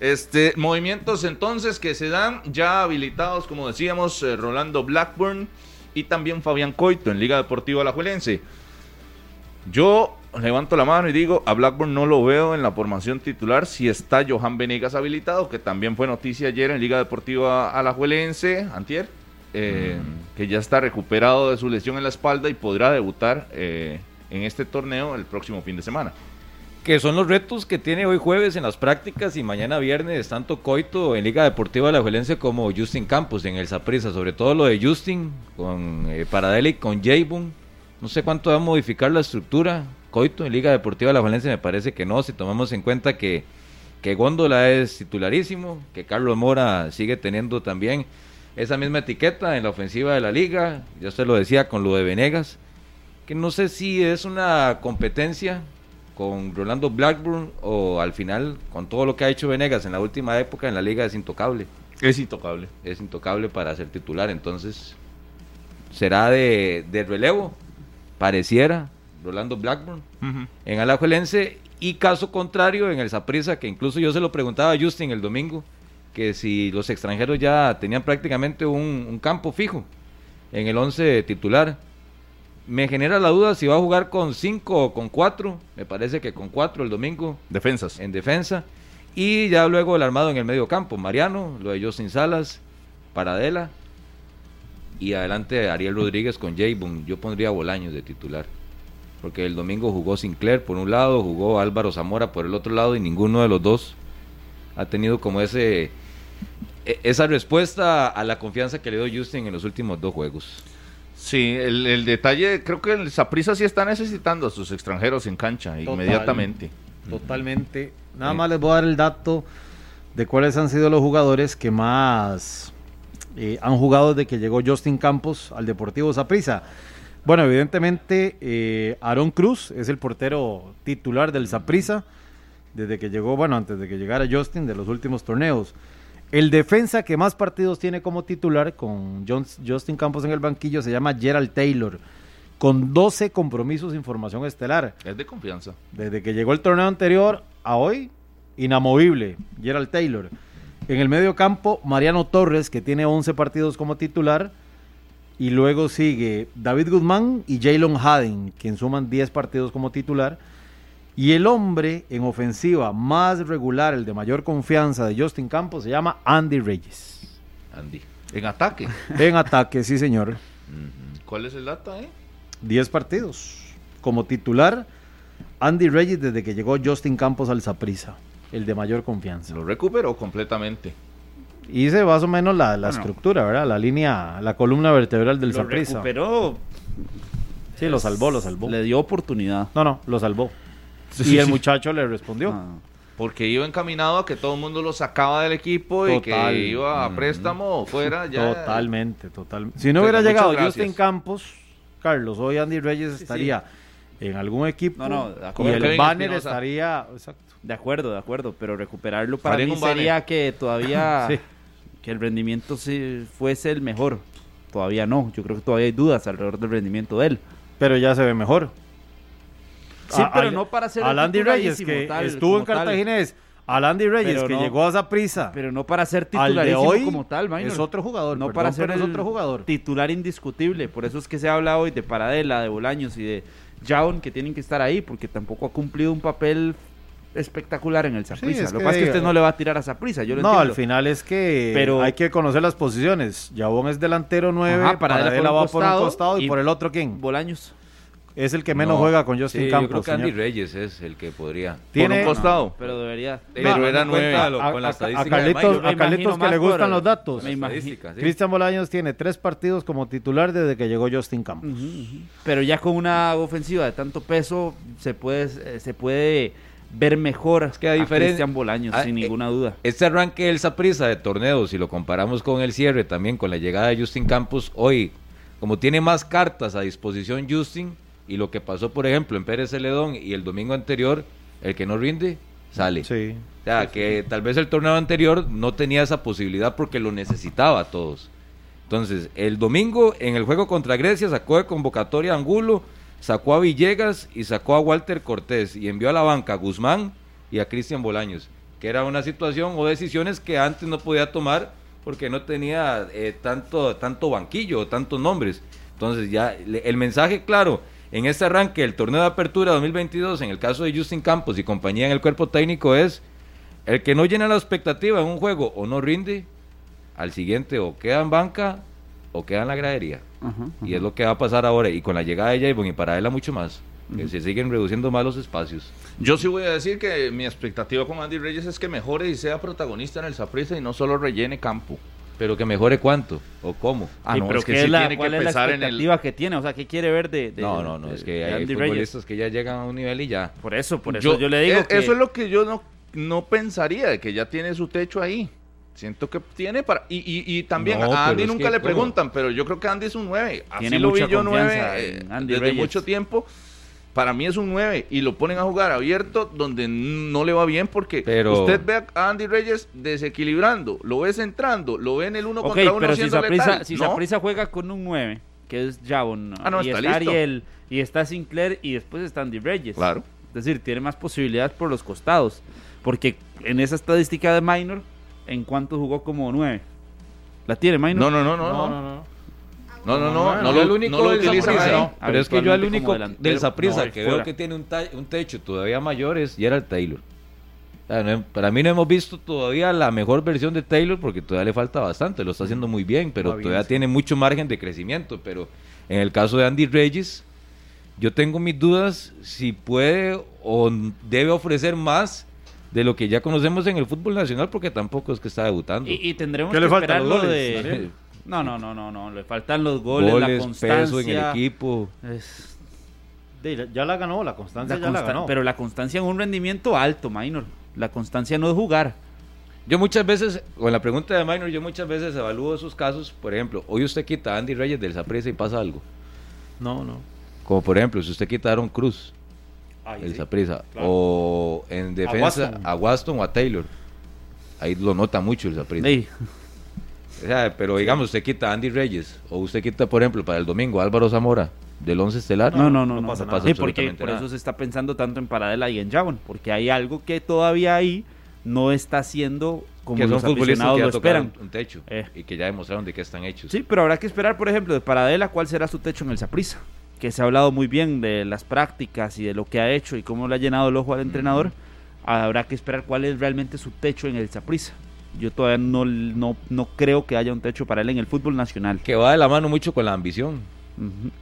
Este, movimientos entonces que se dan ya habilitados, como decíamos, eh, Rolando Blackburn y también Fabián Coito en Liga Deportiva Alajuelense. Yo levanto la mano y digo, a Blackburn no lo veo en la formación titular si está Johan Venegas habilitado, que también fue noticia ayer en Liga Deportiva Alajuelense, antier, eh, que ya está recuperado de su lesión en la espalda y podrá debutar eh, en este torneo el próximo fin de semana. Que son los retos que tiene hoy jueves en las prácticas y mañana viernes, tanto Coito en Liga Deportiva de la Juelense como Justin Campos en el Saprissa. Sobre todo lo de Justin con eh, Paradelic, con Jaybun. No sé cuánto va a modificar la estructura. Coito en Liga Deportiva de la Juelense me parece que no, si tomamos en cuenta que, que Góndola es titularísimo, que Carlos Mora sigue teniendo también esa misma etiqueta en la ofensiva de la liga. Ya usted lo decía con lo de Venegas, que no sé si es una competencia con Rolando Blackburn o al final con todo lo que ha hecho Venegas en la última época en la liga es intocable. Es intocable. Es intocable para ser titular, entonces será de, de relevo, pareciera, Rolando Blackburn en Alajuelense y caso contrario en el Saprissa, que incluso yo se lo preguntaba a Justin el domingo, que si los extranjeros ya tenían prácticamente un, un campo fijo en el 11 titular. Me genera la duda si va a jugar con 5 o con 4. Me parece que con 4 el domingo. Defensas. En defensa. Y ya luego el armado en el medio campo. Mariano, lo de Justin Salas, Paradela. Y adelante Ariel Rodríguez con Jaybun. Yo pondría Bolaños de titular. Porque el domingo jugó Sinclair por un lado, jugó Álvaro Zamora por el otro lado y ninguno de los dos ha tenido como ese e- esa respuesta a la confianza que le dio Justin en los últimos dos juegos. Sí, el, el detalle, creo que el Saprissa sí está necesitando a sus extranjeros en cancha Total. inmediatamente. Totalmente. Nada más les voy a dar el dato de cuáles han sido los jugadores que más eh, han jugado desde que llegó Justin Campos al Deportivo Saprissa. Bueno, evidentemente, eh, Aaron Cruz es el portero titular del Saprissa desde que llegó, bueno, antes de que llegara Justin de los últimos torneos. El defensa que más partidos tiene como titular con John- Justin Campos en el banquillo se llama Gerald Taylor, con 12 compromisos sin formación estelar. Es de confianza. Desde que llegó el torneo anterior a hoy, inamovible, Gerald Taylor. En el medio campo, Mariano Torres, que tiene 11 partidos como titular. Y luego sigue David Guzmán y Jalen Haden, quien suman 10 partidos como titular. Y el hombre en ofensiva más regular, el de mayor confianza de Justin Campos, se llama Andy Reyes. Andy. En ataque. En ataque, sí, señor. ¿Cuál es el data, eh? 10 partidos. Como titular, Andy Reyes desde que llegó Justin Campos al Zaprisa, el de mayor confianza. Lo recuperó completamente. Hice más o menos la, la Bueno. estructura, ¿verdad? La línea, la columna vertebral del Zaprisa. recuperó. Sí, lo salvó, lo salvó. Le dio oportunidad. No, no, lo salvó. Sí, y el sí. muchacho le respondió. Ah. Porque iba encaminado a que todo el mundo lo sacaba del equipo y que iba a Mm. préstamo fuera ya. Totalmente, totalmente. Si no Pero hubiera llegado. Justin Campos, Carlos, hoy Andy Reyes estaría en algún equipo No, no, y el Kevin banner Espinosa. estaría... Exacto. De acuerdo, de acuerdo, pero recuperarlo para Farían mí sería que todavía Sí. Que el rendimiento sí fuese el mejor. Todavía no, yo creo que todavía hay dudas alrededor del rendimiento de él. Pero ya se ve mejor. Sí, A- pero al- no para ser Al Andy Reyes, que tal, estuvo en. Cartaginés. Al Andy Reyes, Pero que no- llegó a esa prisa. Pero no para ser titularísimo hoy como tal, Minor. es otro jugador. No perdón, para ser el otro jugador. titular indiscutible. Por eso es que se habla hoy de Paradela, de Bolaños y de Jaun que tienen que estar ahí porque tampoco ha cumplido un papel espectacular en el Saprissa. es Lo que que pasa es que usted no le va a tirar a Saprissa, yo lo no, entiendo. al final es que Pero- hay que conocer las posiciones. Yabón es delantero 9, Ajá, Paradela, Paradela por un va por un costado y, y- por el otro quién. Bolaños. Es el que menos No. juega con Justin Sí, Campos. yo creo que Andy señor. Reyes es el que podría. Tiene- Por un costado. Pero debería. Pero era nueve. A, con la a estadística Carlitos, a Carlitos que le gustan los datos. me imagino- Estadística, sí. Cristian Bolaños tiene tres partidos como titular desde que llegó Justin Campos. Pero ya con una ofensiva de tanto peso se puede, eh, se puede ver mejor que a Cristian Bolaños, Ah, sin eh, ninguna duda. Este arranque del Saprissa de torneos, si lo comparamos con el cierre también, con la llegada de Justin Campos, hoy, como tiene más cartas a disposición Justin, y lo que pasó, por ejemplo, en Pérez Celedón y el domingo anterior, el que no rinde, sale. Sí. O sea, que tal vez el torneo anterior no tenía esa posibilidad porque lo necesitaba a todos. Entonces, el domingo en el juego contra Grecia sacó de convocatoria a Angulo, sacó a Villegas y sacó a Walter Cortés y envió a la banca a Guzmán y a Cristian Bolaños, que era una situación o decisiones que antes no podía tomar porque no tenía eh, tanto, tanto banquillo o tantos nombres. Entonces, ya el mensaje claro en este arranque del torneo de apertura 2022, en el caso de Justin Campos y compañía en el cuerpo técnico, es el que no llena la expectativa en un juego o no rinde, al siguiente o queda en banca o queda en la gradería. Y es lo que va a pasar ahora. Y con la llegada de Javon y para él mucho más. Que se siguen reduciendo más los espacios. Yo sí voy a decir que mi expectativa con Andy Reyes es que mejore y sea protagonista en el Saprissa y no solo rellene campo. Pero que mejore cuánto o cómo. Ah, Sí, no, pero es que ¿qué sí es la, tiene que ¿cuál es la pensar en el- expectativa que tiene? O sea, ¿qué quiere ver de, de- No, no, no. de- Es que hay Andy Reyes? futbolistas que ya llegan a un nivel y ya. Por eso, por eso yo, le digo eh, que... Eso es lo que yo no, no pensaría, de que ya tiene su techo ahí. Siento que tiene para... Y, y, y también No, a Andy nunca que, le preguntan, pero yo creo que Andy es un 9. Así Tiene lo vi yo confianza 9 en Andy desde Reyes. mucho tiempo. Para mí es un 9 y lo ponen a jugar abierto donde no le va bien porque Pero- usted ve a Andy Reyes desequilibrando, lo ve centrando, lo ve en el uno Ok, contra uno pero si siendo Saprissa letal. si ¿no? Saprissa juega con un 9, que es Javon, Ah, no, y está. Ariel, y está Sinclair, y después está Andy Reyes. Claro. Es decir, tiene más posibilidades por los costados. Porque en esa estadística de Minor, ¿en cuánto jugó como 9? ¿La tiene Minor? No, no, no, no, no. no. No, no, no, no, Yo lo, el único no lo utilizan. Pero es que yo el único del Saprissa no, que fuera. veo que tiene un, ta- un techo todavía mayor es Gerald Taylor. O sea, no- para mí no hemos visto todavía la mejor versión de Taylor porque todavía le falta bastante, lo está haciendo muy bien, pero Va bien, todavía sí. tiene mucho margen de crecimiento. Pero en el caso de Andy Reyes, yo tengo mis dudas si puede o debe ofrecer más de lo que ya conocemos en el fútbol nacional porque tampoco es que está debutando. Y, y tendremos ¿Qué que le faltan esperar los lo goles, de... No, no, no, no, no, le faltan los goles, la constancia. peso en el equipo. Es- De- ya la ganó, la constancia la ya la ganó. Pero la constancia en un rendimiento alto, Minor. La constancia no es jugar. Yo muchas veces, con la pregunta de Minor, yo muchas veces evalúo esos casos. Por ejemplo, hoy usted quita a Andy Reyes del Saprissa y pasa algo. No, no. Como por ejemplo, si usted quita a Aaron Cruz Ahí del sí. Saprissa, claro. o en defensa Waston. a Waston o a Taylor, ahí lo nota mucho el Saprissa. Ey, O sea, pero digamos, usted quita a Andy Reyes, o usted quita, por ejemplo, para el domingo a Álvaro Zamora, del once estelar. No, no, no, no, pasa, no, pasa Sí, porque por nada. eso se está pensando tanto en Paradela y en Javon, porque hay algo que todavía ahí no está haciendo como que son los futbolistas aficionados que ya lo esperan. un techo Eh. y que ya demostraron de qué están hechos. Sí, pero habrá que esperar, por ejemplo, de Paradela, cuál será su techo en el Saprissa. Que se ha hablado muy bien de las prácticas y de lo que ha hecho y cómo le ha llenado el ojo al entrenador. Habrá que esperar cuál es realmente su techo en el Saprissa. Yo todavía no, no, no creo que haya un techo para él en el fútbol nacional. Que va de la mano mucho con la ambición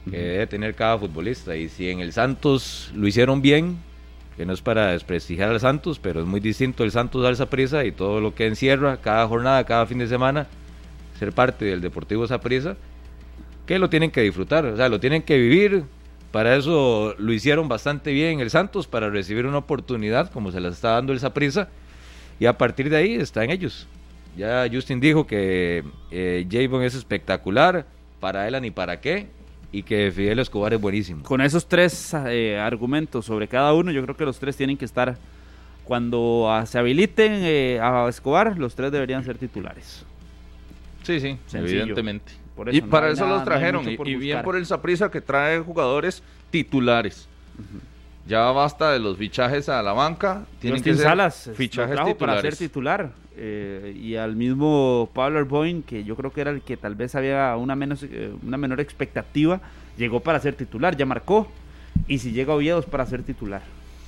que debe tener cada futbolista. Y si en el Santos lo hicieron bien, que no es para desprestigiar al Santos, pero es muy distinto el Santos al Saprissa y todo lo que encierra cada jornada, cada fin de semana, ser parte del Deportivo Saprissa, que lo tienen que disfrutar, o sea, lo tienen que vivir. Para eso lo hicieron bastante bien el Santos, para recibir una oportunidad como se la está dando el Saprissa, y a partir de ahí está en ellos. Ya Justin dijo que eh, Javon es espectacular, para él ni para qué, y que Fidel Escobar es buenísimo. Con esos tres eh, argumentos sobre cada uno, yo creo que los tres tienen que estar, cuando ah, se habiliten eh, a Escobar, los tres deberían ser titulares. Sí, sí, Sencillo. evidentemente. Por y no para eso nada- los trajeron. y, bien por el Saprissa que trae jugadores titulares. Ya basta de los fichajes a la banca. Tienen Justin que ser Salas fichajes trajo para titulares. ser titular eh, y al mismo Pablo Arboin que yo creo que era el que tal vez había una menos eh, una menor expectativa llegó para ser titular ya marcó y si llega Oviedo es para ser titular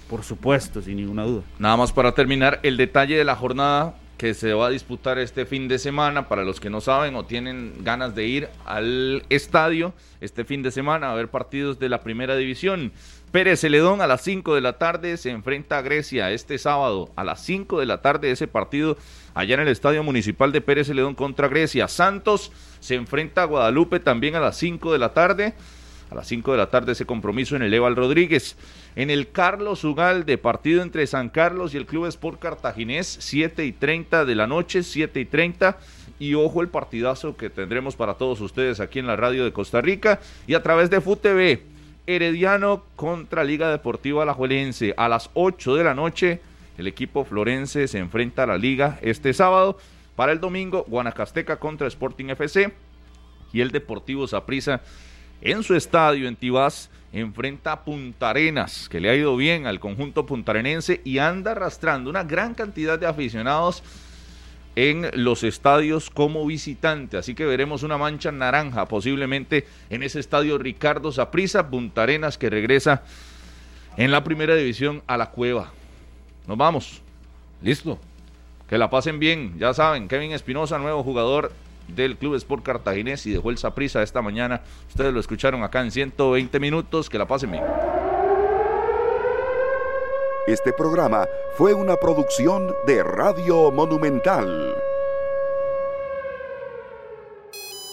por supuesto sin ninguna duda Nada más para terminar, el detalle de la jornada que se va a disputar este fin de semana, para los que no saben o tienen ganas de ir al estadio este fin de semana a ver partidos de la primera división. Pérez Celedón a las 5 de la tarde se enfrenta a Grecia este sábado a las 5 de la tarde ese partido allá en el Estadio Municipal de Pérez Celedón contra Grecia. Santos se enfrenta a Guadalupe también a las 5 de la tarde. A las 5 de la tarde ese compromiso en el Eval Rodríguez. En el Carlos Ugalde, partido entre San Carlos y el Club Sport Cartaginés, 7 y 30 de la noche, 7 y 30. Y ojo el partidazo que tendremos para todos ustedes aquí en la radio de Costa Rica y a través de FUTV. Herediano contra Liga Deportiva Alajuelense. A las 8 de la noche, el equipo florense se enfrenta a la Liga este sábado. Para el domingo, Guanacasteca contra Sporting FC y el Deportivo Saprissa en su estadio en Tibás enfrenta a Punta Arenas, que le ha ido bien al conjunto puntarenense y anda arrastrando una gran cantidad de aficionados en los estadios como visitante. Así que veremos una mancha naranja posiblemente en ese estadio Ricardo Saprissa, Punta Arenas que regresa en la primera división a la cueva. Nos vamos. Listo. Que la pasen bien. Ya saben, Kevin Espinosa, nuevo jugador del Club Sport Cartaginés y dejó el Saprissa esta mañana. Ustedes lo escucharon acá en 120 minutos. Que la pasen bien. Este programa fue una producción de Radio Monumental.